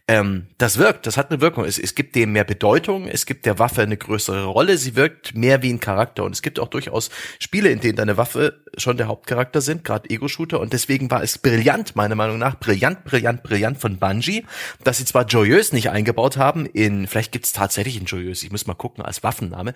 Ähm, das wirkt, das hat eine Wirkung. Es, es gibt dem mehr Bedeutung, es gibt der Waffe eine größere Rolle, sie wirkt mehr wie ein Charakter. Und es gibt auch durchaus Spiele, in denen deine Waffe schon der Hauptcharakter sind, gerade Ego-Shooter. Und deswegen war es brillant, meiner Meinung nach, brillant, brillant, brillant von Bungie, dass sie zwar Joyeuse nicht eingebaut haben, in, vielleicht gibt's tatsächlich in Joyeuse, ich muss mal gucken, als Waffenname,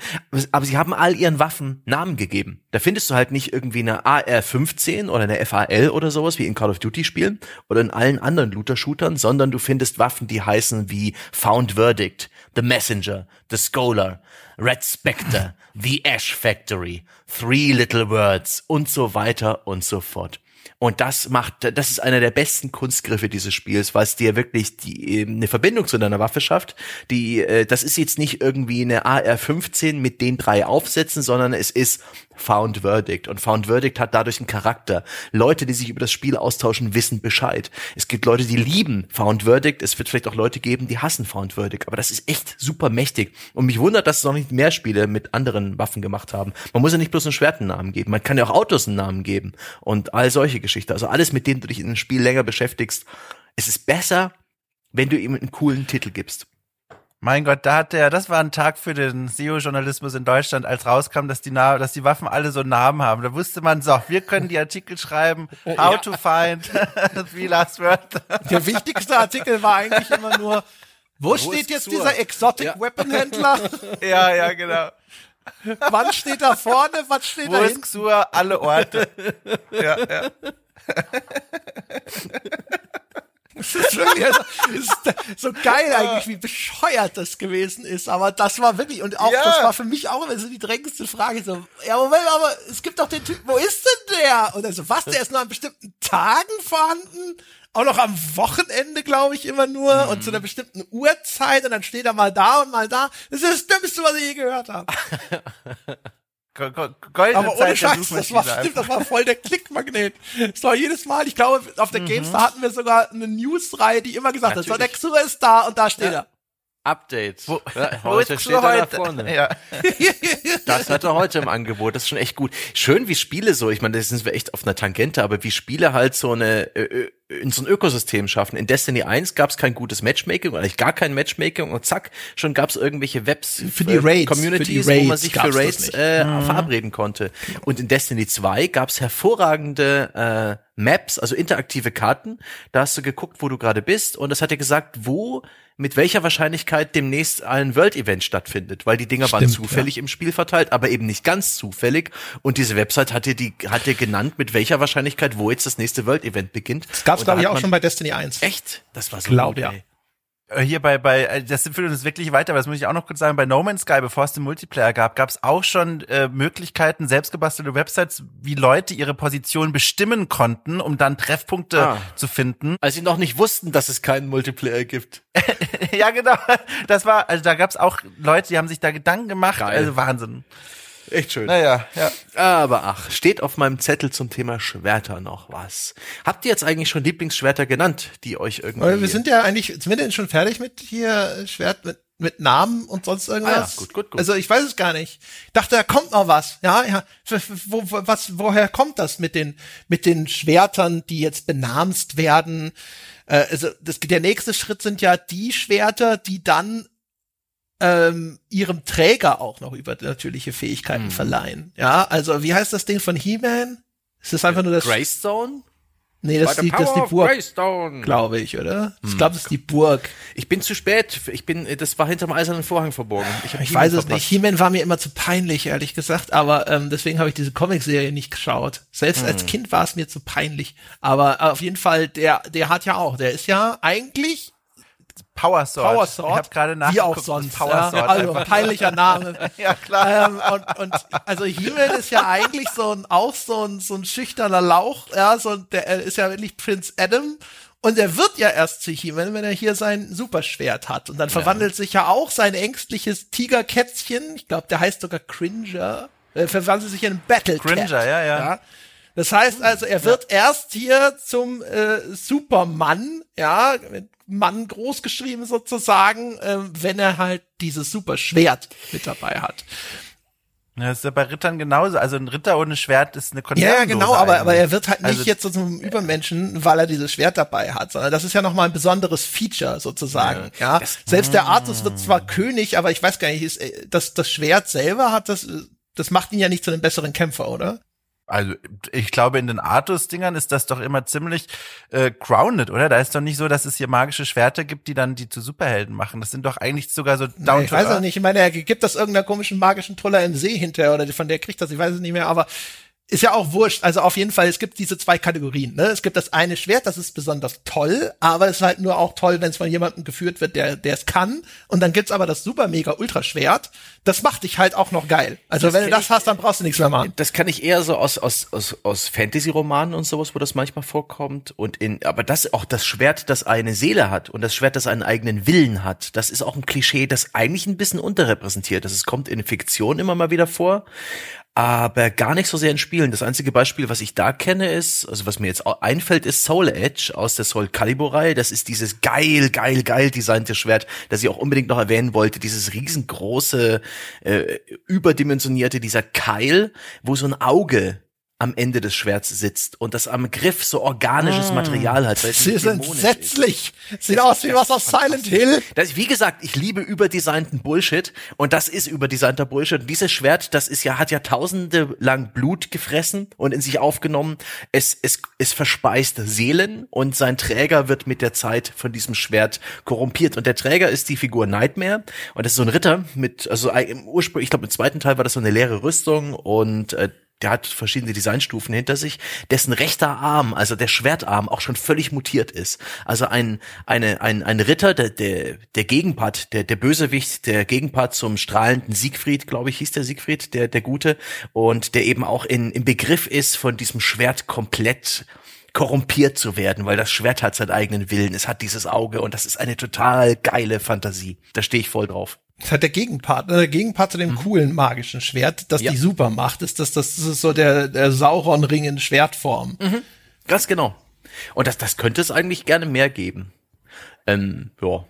aber sie haben all ihren Waffen Namen gegeben. Da findest du halt nicht irgendwie eine AR-15 oder eine FAL oder sowas, wie in Call of Duty Spielen oder in allen anderen Looter-Shootern, sondern du findest Waffen, die heißen wie Found Verdict, The Messenger, The Scholar, Red Spectre, The Ash Factory, Three Little Words und so weiter und so fort. Und das macht, das ist einer der besten Kunstgriffe dieses Spiels, weil es dir wirklich die, ähm, eine Verbindung zu deiner Waffe schafft. Die, äh, das ist jetzt nicht irgendwie eine AR-15 mit den drei Aufsätzen, sondern es ist Found Verdict. Und Found Verdict hat dadurch einen Charakter. Leute, die sich über das Spiel austauschen, wissen Bescheid. Es gibt Leute, die lieben Found Verdict. Es wird vielleicht auch Leute geben, die hassen Found Verdict. Aber das ist echt super mächtig. Und mich wundert, dass es noch nicht mehr Spiele mit anderen Waffen gemacht haben. Man muss ja nicht bloß einen Schwert einen Namen geben. Man kann ja auch Autos einen Namen geben. Und all solche Geschichten. Also alles, mit dem du dich in einem Spiel länger beschäftigst. Es ist besser, wenn du ihm einen coolen Titel gibst. Mein Gott, da hat der, das war ein Tag für den SEO-Journalismus in Deutschland, als rauskam, dass die, Na dass die Waffen alle so Namen haben. Da wusste man, so, wir können die Artikel schreiben, how to find the last word. Der wichtigste Artikel war eigentlich immer nur, wo, steht ist jetzt Xur? dieser Exotic Ja. Weapon Händler? ja, ja, genau. Wann steht da vorne? Was steht Wo da ist hinten? Xur? Alle Orte. Ja, ja. Das ist wirklich, also, es ist so geil eigentlich, wie bescheuert das gewesen ist. Aber das war wirklich, und auch, Ja. das war für mich auch immer so die drängendste Frage. So, ja, Moment, aber es gibt doch den Typen, wo ist denn der? Und er so, was, der ist nur an bestimmten Tagen vorhanden? Auch noch am Wochenende, glaube ich, immer nur. Und zu einer bestimmten Uhrzeit. Und dann steht er mal da und mal da. Das ist das Dümmste, was ich je gehört habe. Go- go- Goldene Aber ohne Zeit der Scheiß, das war, stimmt, das war voll der Klickmagnet. Das war jedes Mal, ich glaube, auf der Games, da hatten wir sogar eine Newsreihe, die immer gesagt hat, so, der Natürlich. Xur ist da und da steht er. Update. Wo, Ja, heute steht er da heute? vorne. Ja. Das hat er heute im Angebot. Das ist schon echt gut. Schön, wie Spiele so, ich meine, das sind wir echt auf einer Tangente, aber wie Spiele halt so eine, äh, in so ein Ökosystem schaffen. In Destiny 1 gab es kein gutes Matchmaking oder eigentlich gar kein Matchmaking und zack, schon gab es irgendwelche Webs, Für die äh, Raids, Communities, für die wo man Raids sich für Raids äh, verabreden konnte. Und in Destiny 2 gab es hervorragende äh, Maps, also interaktive Karten. Da hast du geguckt, wo du gerade bist und das hat dir gesagt, wo mit welcher Wahrscheinlichkeit demnächst ein World-Event stattfindet, weil die Dinger waren Stimmt, zufällig im Spiel verteilt, aber eben nicht ganz zufällig. Und diese Website hat dir, die, hat dir genannt, mit welcher Wahrscheinlichkeit, wo jetzt das nächste World-Event beginnt. Das gab's, glaube ich, auch schon bei Destiny 1. Echt? Das war so Glaub, gut, ja. ey. Äh, Hier bei, bei, äh, das führt uns wirklich weiter, aber das muss ich auch noch kurz sagen, bei No Man's Sky, bevor es den Multiplayer gab, gab es auch schon äh, Möglichkeiten, selbstgebastelte Websites, wie Leute ihre Position bestimmen konnten, um dann Treffpunkte Ah. zu finden. Als sie noch nicht wussten, dass es keinen Multiplayer gibt. ja, genau. Das war, also da gab es auch Leute, die haben sich da Gedanken gemacht. Geil. Also Wahnsinn. Echt schön. Naja, ja. Aber ach, steht auf meinem Zettel zum Thema Schwerter noch was. Habt ihr jetzt eigentlich schon Lieblingsschwerter genannt, die euch irgendwie... Aber wir sind ja eigentlich, sind wir denn schon fertig mit hier Schwert mit, mit Namen und sonst irgendwas? Ah ja, gut, gut, gut. Also ich weiß es gar nicht. Ich dachte, da kommt noch was. Ja, ja. Wo, wo, was, woher kommt das mit den, mit den Schwertern, die jetzt benamst werden? Äh, also das, der nächste Schritt sind ja die Schwerter, die dann ähm, ihrem Träger auch noch übernatürliche Fähigkeiten Mhm. verleihen. Ja, also wie heißt das Ding von He-Man? Ist das einfach nur das? Greystone? Nee, das ist die, das ist die Burg, glaube ich, oder? Ich glaube, das ist die Burg. Ich bin zu spät. Ich bin, das war hinterm eisernen Vorhang verborgen. Ich He-Man weiß es verpasst. nicht. He-Man war mir immer zu peinlich, ehrlich gesagt. Aber ähm, deswegen habe ich diese Comicserie nicht geschaut. Selbst Hm. als Kind war es mir zu peinlich. Aber auf jeden Fall, der, der hat ja auch. Der ist ja eigentlich Power Sword. Power Sword. Ich habe gerade Wie nachgeguckt. auch sonst. Power ja. Sword Also einfach. peinlicher Name. Ja, klar. ähm, und, und also He-Man ist ja eigentlich so ein auch so ein so ein schüchterner Lauch, ja, so ein- der er ist ja wirklich Prinz Adam und er wird ja erst zu He-Man, wenn er hier sein Superschwert hat und dann verwandelt sich ja auch sein ängstliches Tigerkätzchen, ich glaube, der heißt sogar Cringer, äh, verwandelt sich in Battle Cringer, ja, ja. Das heißt also, er wird erst hier zum äh, Supermann, ja, mit Mann großgeschrieben sozusagen, äh, wenn er halt dieses Superschwert mit dabei hat. Ja, Das ist ja bei Rittern genauso. Also ein Ritter ohne Schwert ist eine Ja, Konservendose ja, genau, aber, aber er wird halt nicht Also- jetzt so zum Übermenschen, weil er dieses Schwert dabei hat, sondern das ist ja nochmal ein besonderes Feature sozusagen. Ja, selbst der Artus wird zwar König, aber ich weiß gar nicht, ist, äh, das, das Schwert selber hat das, das macht ihn ja nicht zu einem besseren Kämpfer, oder? Also ich glaube, in den Artus-Dingern ist das doch immer ziemlich äh, grounded, oder? Da ist doch nicht so, dass es hier magische Schwerter gibt, die dann die zu Superhelden machen. Das sind doch eigentlich sogar so down ich to weiß auch nicht. Ich meine, er gibt das irgendeiner komischen magischen Troller im See hinterher oder von der kriegt das, ich weiß es nicht mehr, aber ist ja auch wurscht. Also auf jeden Fall, es gibt diese zwei Kategorien. Ne? Es gibt das eine Schwert, das ist besonders toll, aber es ist halt nur auch toll, wenn es von jemandem geführt wird, der der es kann. Und dann gibt's aber das super mega Ultraschwert. Das macht dich halt auch noch geil. Also wenn du das hast, dann brauchst du nichts mehr machen. Das kann ich eher so aus, aus, aus, aus Fantasy-Romanen und sowas, wo das manchmal vorkommt. Und in, aber das, auch das Schwert, das eine Seele hat und das Schwert, das einen eigenen Willen hat, das ist auch ein Klischee, das eigentlich ein bisschen unterrepräsentiert ist. Es kommt in Fiktion immer mal wieder vor, aber gar nicht so sehr in Spielen. Das einzige Beispiel, was ich da kenne, ist, also was mir jetzt einfällt, ist Soul Edge aus der Soul Calibur-Reihe. Das ist dieses geil, geil, geil designte Schwert, das ich auch unbedingt noch erwähnen wollte. Dieses riesengroße, äh, überdimensionierte, dieser Keil, wo so ein Auge am Ende des Schwerts sitzt und das am Griff so organisches Material hat. Sie ist. entsetzlich. Sieht aus wie was aus Silent Hill. Das, wie gesagt, ich liebe überdesignten Bullshit und das ist überdesignter Bullshit. Und dieses Schwert, das ist ja, hat ja tausende lang Blut gefressen und in sich aufgenommen. Es, es, es verspeist Seelen und sein Träger wird mit der Zeit von diesem Schwert korrumpiert. Und der Träger ist die Figur Nightmare und das ist so ein Ritter mit, also im Ursprung, ich glaube im zweiten Teil war das so eine leere Rüstung und äh, der hat verschiedene Designstufen hinter sich, dessen rechter Arm, also der Schwertarm, auch schon völlig mutiert ist. Also ein, eine, ein, ein Ritter, der, der, der Gegenpart, der, der Bösewicht, der Gegenpart zum strahlenden Siegfried, glaube ich, hieß der Siegfried, der, der Gute, und der eben auch in, im Begriff ist, von diesem Schwert komplett korrumpiert zu werden, weil das Schwert hat seinen eigenen Willen, es hat dieses Auge und das ist eine total geile Fantasie. Da stehe ich voll drauf. Das hat der Gegenpart. ne? Der Gegenpart zu dem coolen magischen Schwert, das Ja. die Supermacht ist. Das, das, das ist so der, der Sauron-Ring in Schwertform. Ganz genau. Und das, das könnte es eigentlich gerne mehr geben. Ähm, ja.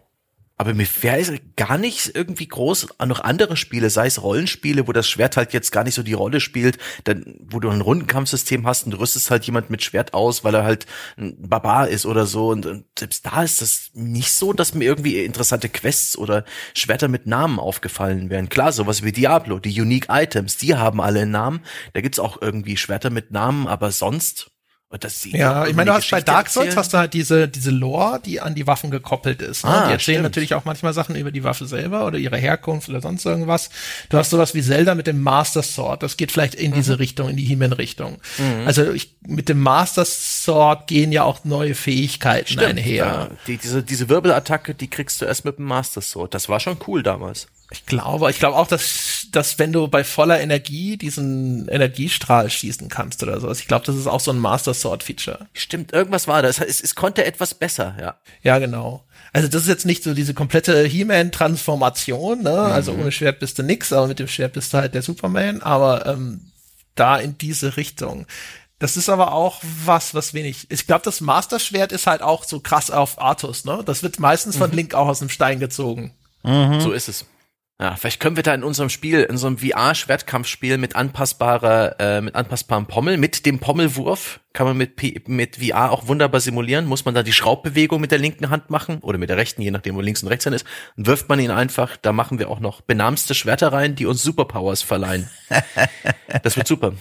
Aber mir wäre gar nicht irgendwie groß noch andere Spiele, sei es Rollenspiele, wo das Schwert halt jetzt gar nicht so die Rolle spielt, dann, wo du ein Rundenkampfsystem hast und du rüstest halt jemand mit Schwert aus, weil er halt ein Barbar ist oder so. Und, und selbst da ist das nicht so, dass mir irgendwie interessante Quests oder Schwerter mit Namen aufgefallen wären. Klar, sowas wie Diablo, die Unique Items, die haben alle einen Namen. Da gibt's auch irgendwie Schwerter mit Namen, aber sonst. Und das sieht Ja, ich meine, du hast bei Dark Souls erzählen. hast du halt diese, diese Lore, die an die Waffen gekoppelt ist. Ne? Ah, die erzählen stimmt. natürlich auch manchmal Sachen über die Waffe selber oder ihre Herkunft oder sonst irgendwas. Du hast sowas wie Zelda mit dem Master Sword. Das geht vielleicht in Mhm. diese Richtung, in die He-Man-Richtung. Also ich, mit dem Master Sword gehen ja auch neue Fähigkeiten Stimmt, einher. ja. Die, diese, diese Wirbelattacke, die kriegst du erst mit dem Master Sword. Das war schon cool damals. Ich glaube, ich glaube auch, dass, dass wenn du bei voller Energie diesen Energiestrahl schießen kannst oder sowas, ich glaube, das ist auch so ein Master Sword Feature. Stimmt, irgendwas war das. Es, es konnte etwas besser, ja. Ja, genau. Also das ist jetzt nicht so diese komplette He-Man-Transformation, ne? Also Mhm. ohne Schwert bist du nix, aber mit dem Schwert bist du halt der Superman, aber ähm, da in diese Richtung. Das ist aber auch was, was wenig. Ich glaube, das Master-Schwert ist halt auch so krass auf Artus, ne? Das wird meistens Mhm. von Link auch aus dem Stein gezogen. So ist es. Ja, vielleicht können wir da in unserem Spiel, in unserem VR-Schwertkampfspiel mit anpassbarer, äh, mit anpassbarem Pommel, mit dem Pommelwurf, kann man mit, P mit VR auch wunderbar simulieren. Muss man da die Schraubbewegung mit der linken Hand machen oder mit der rechten, je nachdem, wo links und rechts dann ist. Dann wirft man ihn einfach. Da machen wir auch noch benamste Schwerter rein, die uns Superpowers verleihen. Das wird super.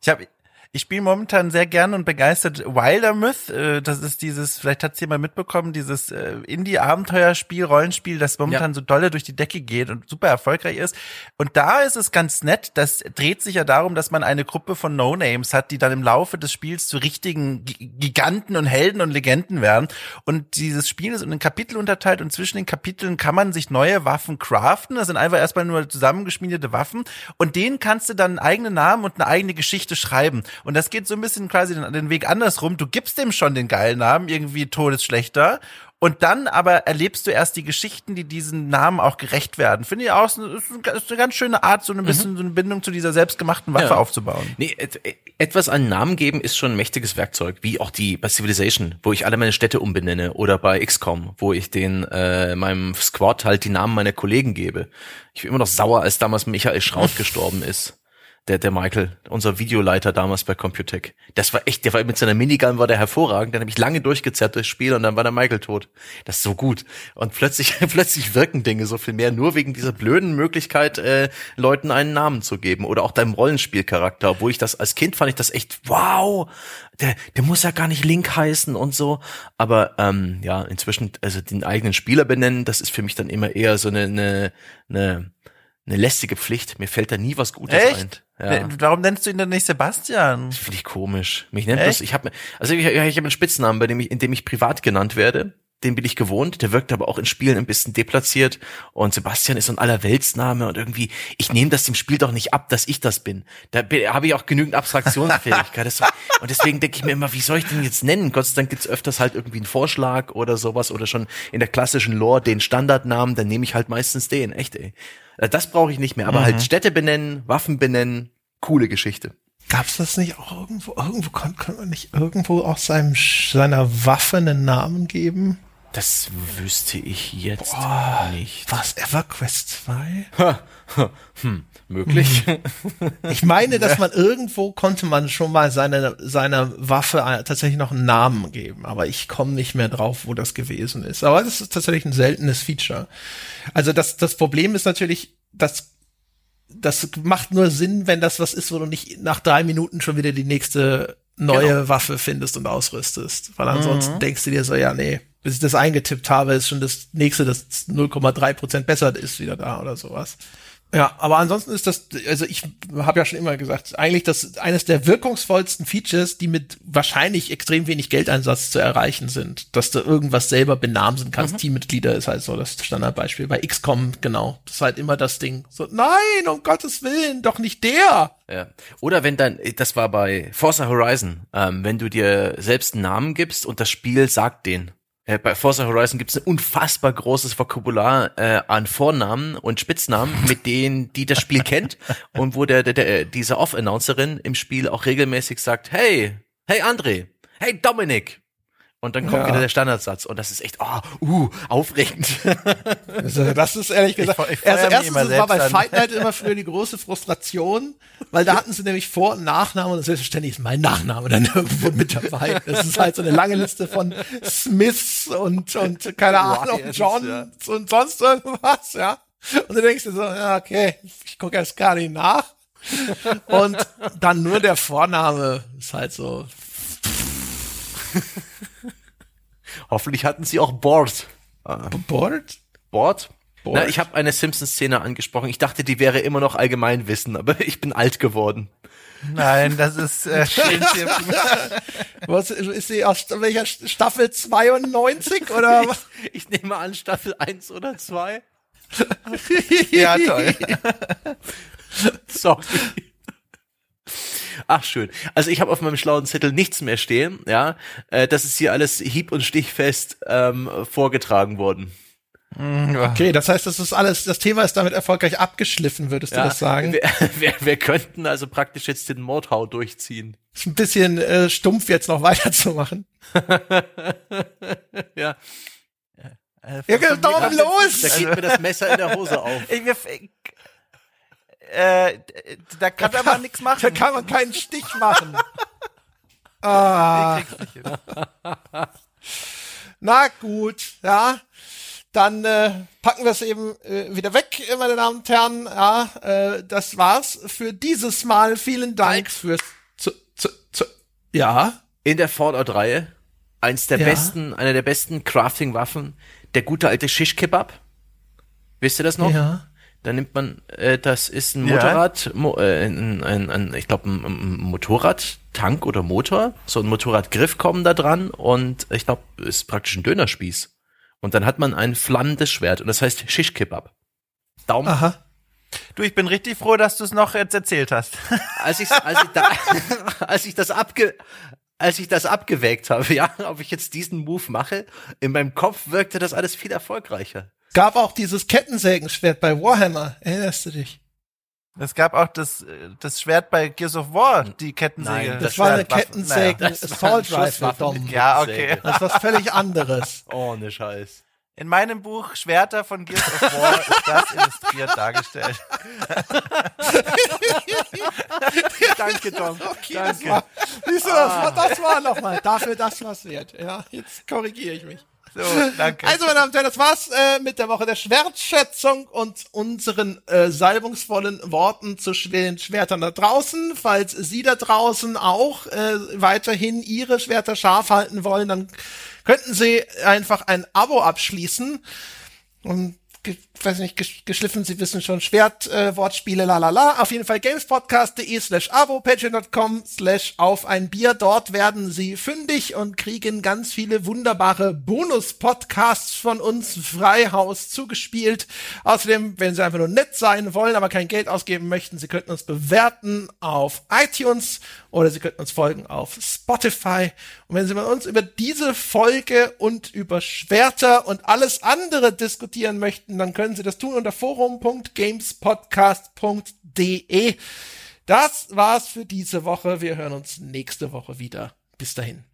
Ich habe ich spiele momentan sehr gern und begeistert Wildermyth. Äh, Das ist dieses, vielleicht hat es jemand mitbekommen, dieses äh, Indie-Abenteuerspiel, Rollenspiel, das momentan Ja. so dolle durch die Decke geht und super erfolgreich ist. Und da ist es ganz nett, das dreht sich ja darum, dass man eine Gruppe von No-Names hat, die dann im Laufe des Spiels zu richtigen Gi- Giganten und Helden und Legenden werden. Und dieses Spiel ist in Kapitel unterteilt und zwischen den Kapiteln kann man sich neue Waffen craften. Das sind einfach erstmal nur zusammengeschmiedete Waffen und denen kannst du dann einen eigenen Namen und eine eigene Geschichte schreiben. Und das geht so ein bisschen quasi den, den Weg andersrum. Du gibst dem schon den geilen Namen, irgendwie Todesschlechter. Und dann aber erlebst du erst die Geschichten, die diesen Namen auch gerecht werden. Finde ich auch, ist eine, ist eine ganz schöne Art, so ein bisschen so eine Bindung zu dieser selbstgemachten Waffe Ja. aufzubauen. Nee, et, et- etwas einen Namen geben ist schon ein mächtiges Werkzeug, wie auch die bei Civilization, wo ich alle meine Städte umbenenne oder bei XCOM, wo ich den äh, meinem Squad halt die Namen meiner Kollegen gebe. Ich bin immer noch sauer, als damals Michael Schraut gestorben ist. Der, der Michael, unser Videoleiter damals bei Computec. Das war echt, der war mit seiner Minigun war der hervorragend. Dann habe ich lange durchgezerrt durchs Spiel und dann war der Michael tot. Das ist so gut. Und plötzlich, plötzlich wirken Dinge so viel mehr, nur wegen dieser blöden Möglichkeit, äh, Leuten einen Namen zu geben. Oder auch deinem Rollenspielcharakter. Obwohl ich das als Kind fand ich das echt, wow, der, der muss ja gar nicht Link heißen und so. Aber ähm, ja, inzwischen, also den eigenen Spieler benennen, das ist für mich dann immer eher so eine, eine, eine, eine lästige Pflicht. Mir fällt da nie was Gutes Echt? ein. Ja. Warum nennst du ihn denn nicht Sebastian? Finde ich komisch. Mich nennt Echt? das, ich habe also ich, ich habe einen Spitznamen, bei dem ich, in dem ich privat genannt werde. Den bin ich gewohnt, der wirkt aber auch in Spielen ein bisschen deplatziert. Und Sebastian ist so ein Allerweltsname und irgendwie, ich nehme das dem Spiel doch nicht ab, dass ich das bin. Da habe ich auch genügend Abstraktionsfähigkeit. Das, und deswegen denke ich mir immer, wie soll ich den jetzt nennen? Gott sei Dank gibt's öfters halt irgendwie einen Vorschlag oder sowas oder schon in der klassischen Lore den Standardnamen, dann nehme ich halt meistens den. Echt, ey. Äh, Das brauche ich nicht mehr. Aber halt Städte benennen, Waffen benennen, coole Geschichte. Gab's das nicht auch irgendwo? Irgendwo konnte kon man nicht irgendwo auch seinem, seiner Waffe einen Namen geben? Das wüsste ich jetzt nicht. Was? EverQuest 2? hm, möglich. Ich meine, dass man irgendwo konnte man schon mal seine, seiner Waffe tatsächlich noch einen Namen geben, aber ich komme nicht mehr drauf, wo das gewesen ist. Aber das ist tatsächlich ein seltenes Feature. Also das, das Problem ist natürlich, dass das macht nur Sinn, wenn das was ist, wo du nicht nach drei Minuten schon wieder die nächste neue Waffe findest und ausrüstest. Weil ansonsten denkst du dir so, ja, nee, bis ich das eingetippt habe, ist schon das nächste, das 0,3 Prozent besser ist, wieder da oder sowas. Ja, aber ansonsten ist das, also ich habe ja schon immer gesagt, eigentlich das eines der wirkungsvollsten Features, die mit wahrscheinlich extrem wenig Geldeinsatz zu erreichen sind, dass du irgendwas selber benamsen kannst. Teammitglieder ist halt so das Standardbeispiel. Bei XCOM, genau. Das ist halt immer das Ding. So, nein, um Gottes Willen, doch nicht der. Ja. Oder wenn dann, das war bei Forza Horizon, ähm, wenn du dir selbst einen Namen gibst und das Spiel sagt den. Äh, bei Forza Horizon gibt es ein unfassbar großes Vokabular äh, an Vornamen und Spitznamen, mit denen die das Spiel kennt und wo der, der, der diese Off-Announcerin im Spiel auch regelmäßig sagt, hey, hey André, hey Dominik. Und dann kommt Ja. wieder der Standardsatz und das ist echt, oh, uh, aufregend. Also, das ist ehrlich gesagt. Ich- ich also erstens, das war bei an. Fight Night immer früher die große Frustration, weil da hatten sie nämlich Vor- und Nachnamen und selbstverständlich ist mein Nachname dann irgendwo mit dabei. Das ist halt so eine lange Liste von Smiths und, und keine Ahnung, Ryans, Johns ja. und sonst irgendwas, ja. Und du denkst dir so, ja, okay, ich gucke erst gar nicht nach. Und dann nur der Vorname ist halt so, Hoffentlich hatten sie auch Board. Board? Board? Board? Na, ich habe eine Simpsons-Szene angesprochen. Ich dachte, die wäre immer noch Allgemeinwissen, aber ich bin alt geworden. Nein, das ist äh, Was, ist sie aus welcher Staffel 92 oder was? Ich nehme an, Staffel 1 oder 2. Ja, toll. Sorry. Ach schön. Also ich habe auf meinem schlauen Zettel nichts mehr stehen. Ja, äh, das ist hier alles hieb- und stichfest ähm, vorgetragen worden. Okay, das heißt, das ist alles, das Thema ist damit erfolgreich abgeschliffen, würdest du Ja, das sagen? Wir, wir, wir könnten also praktisch jetzt den Mordhau durchziehen. Ist ein bisschen äh, stumpf jetzt noch weiterzumachen. Ja, Ja, Daumen da los! geht mir das Messer in der Hose auf. Ich, wir, äh, da kann aber nichts machen. Da kann man keinen Stich machen. ah. Na gut, ja. Dann äh, packen wir es eben äh, wieder weg, meine Damen und Herren. Ja, äh, das war's für dieses Mal. Vielen Dank fürs zu, zu, zu, ja. In der Fallout-Reihe eins der Ja. besten, einer der besten Crafting-Waffen, der gute alte Shish Kebab. Wisst ihr das noch? Ja. Da nimmt man, äh, das ist ein Ja. Motorrad, mo, äh, ein, ein, ein, ich glaube ein, ein Motorradtank oder Motor. So ein Motorradgriff kommen da dran und ich glaube, ist praktisch ein Dönerspieß. Und dann hat man ein flammendes Schwert und das heißt Shish Kebab. Daumen. Aha. Du, ich bin richtig froh, dass du es noch jetzt erzählt hast. Als ich, als ich da, als ich das abge, als ich das abgewägt habe, ja, ob ich jetzt diesen Move mache, in meinem Kopf wirkte das alles viel erfolgreicher. Gab auch dieses Kettensägenschwert bei Warhammer. Erinnerst du dich? Es gab auch das, äh, das Schwert bei Gears of War, die Kettensäge. Nein, Das, war eine das waren Assault Rifle, Dom. Ja, okay. Kettensäge. Das ist was völlig anderes. Oh, ne Scheiß. In meinem Buch Schwerter von Gears of War ist das illustriert dargestellt. Danke, Tom. Okay, das war, siehst du, das war, das war nochmal dafür das was wert. Ja, jetzt korrigiere ich mich. So, danke. Also, meine Damen und Herren, das war's äh, mit der Woche der Schwertschätzung und unseren äh, salbungsvollen Worten zu schweren Schwertern da draußen. Falls Sie da draußen auch äh, weiterhin Ihre Schwerter scharf halten wollen, dann könnten Sie einfach ein Abo abschließen. Und weiß nicht, gesch geschliffen, Sie wissen schon, Schwert, äh, Wortspiele, la la la. Auf jeden Fall gamespodcast.de slash abo, patreon.com slash auf ein Bier. Dort werden Sie fündig und kriegen ganz viele wunderbare Bonus-Podcasts von uns Freihaus zugespielt. Außerdem, wenn Sie einfach nur nett sein wollen, aber kein Geld ausgeben möchten, Sie könnten uns bewerten auf iTunes oder Sie könnten uns folgen auf Spotify. Und wenn Sie mit uns über diese Folge und über Schwerter und alles andere diskutieren möchten, dann können Sie das tun unter forum.gamespodcast.de. Das war's für diese Woche. Wir hören uns nächste Woche wieder. Bis dahin.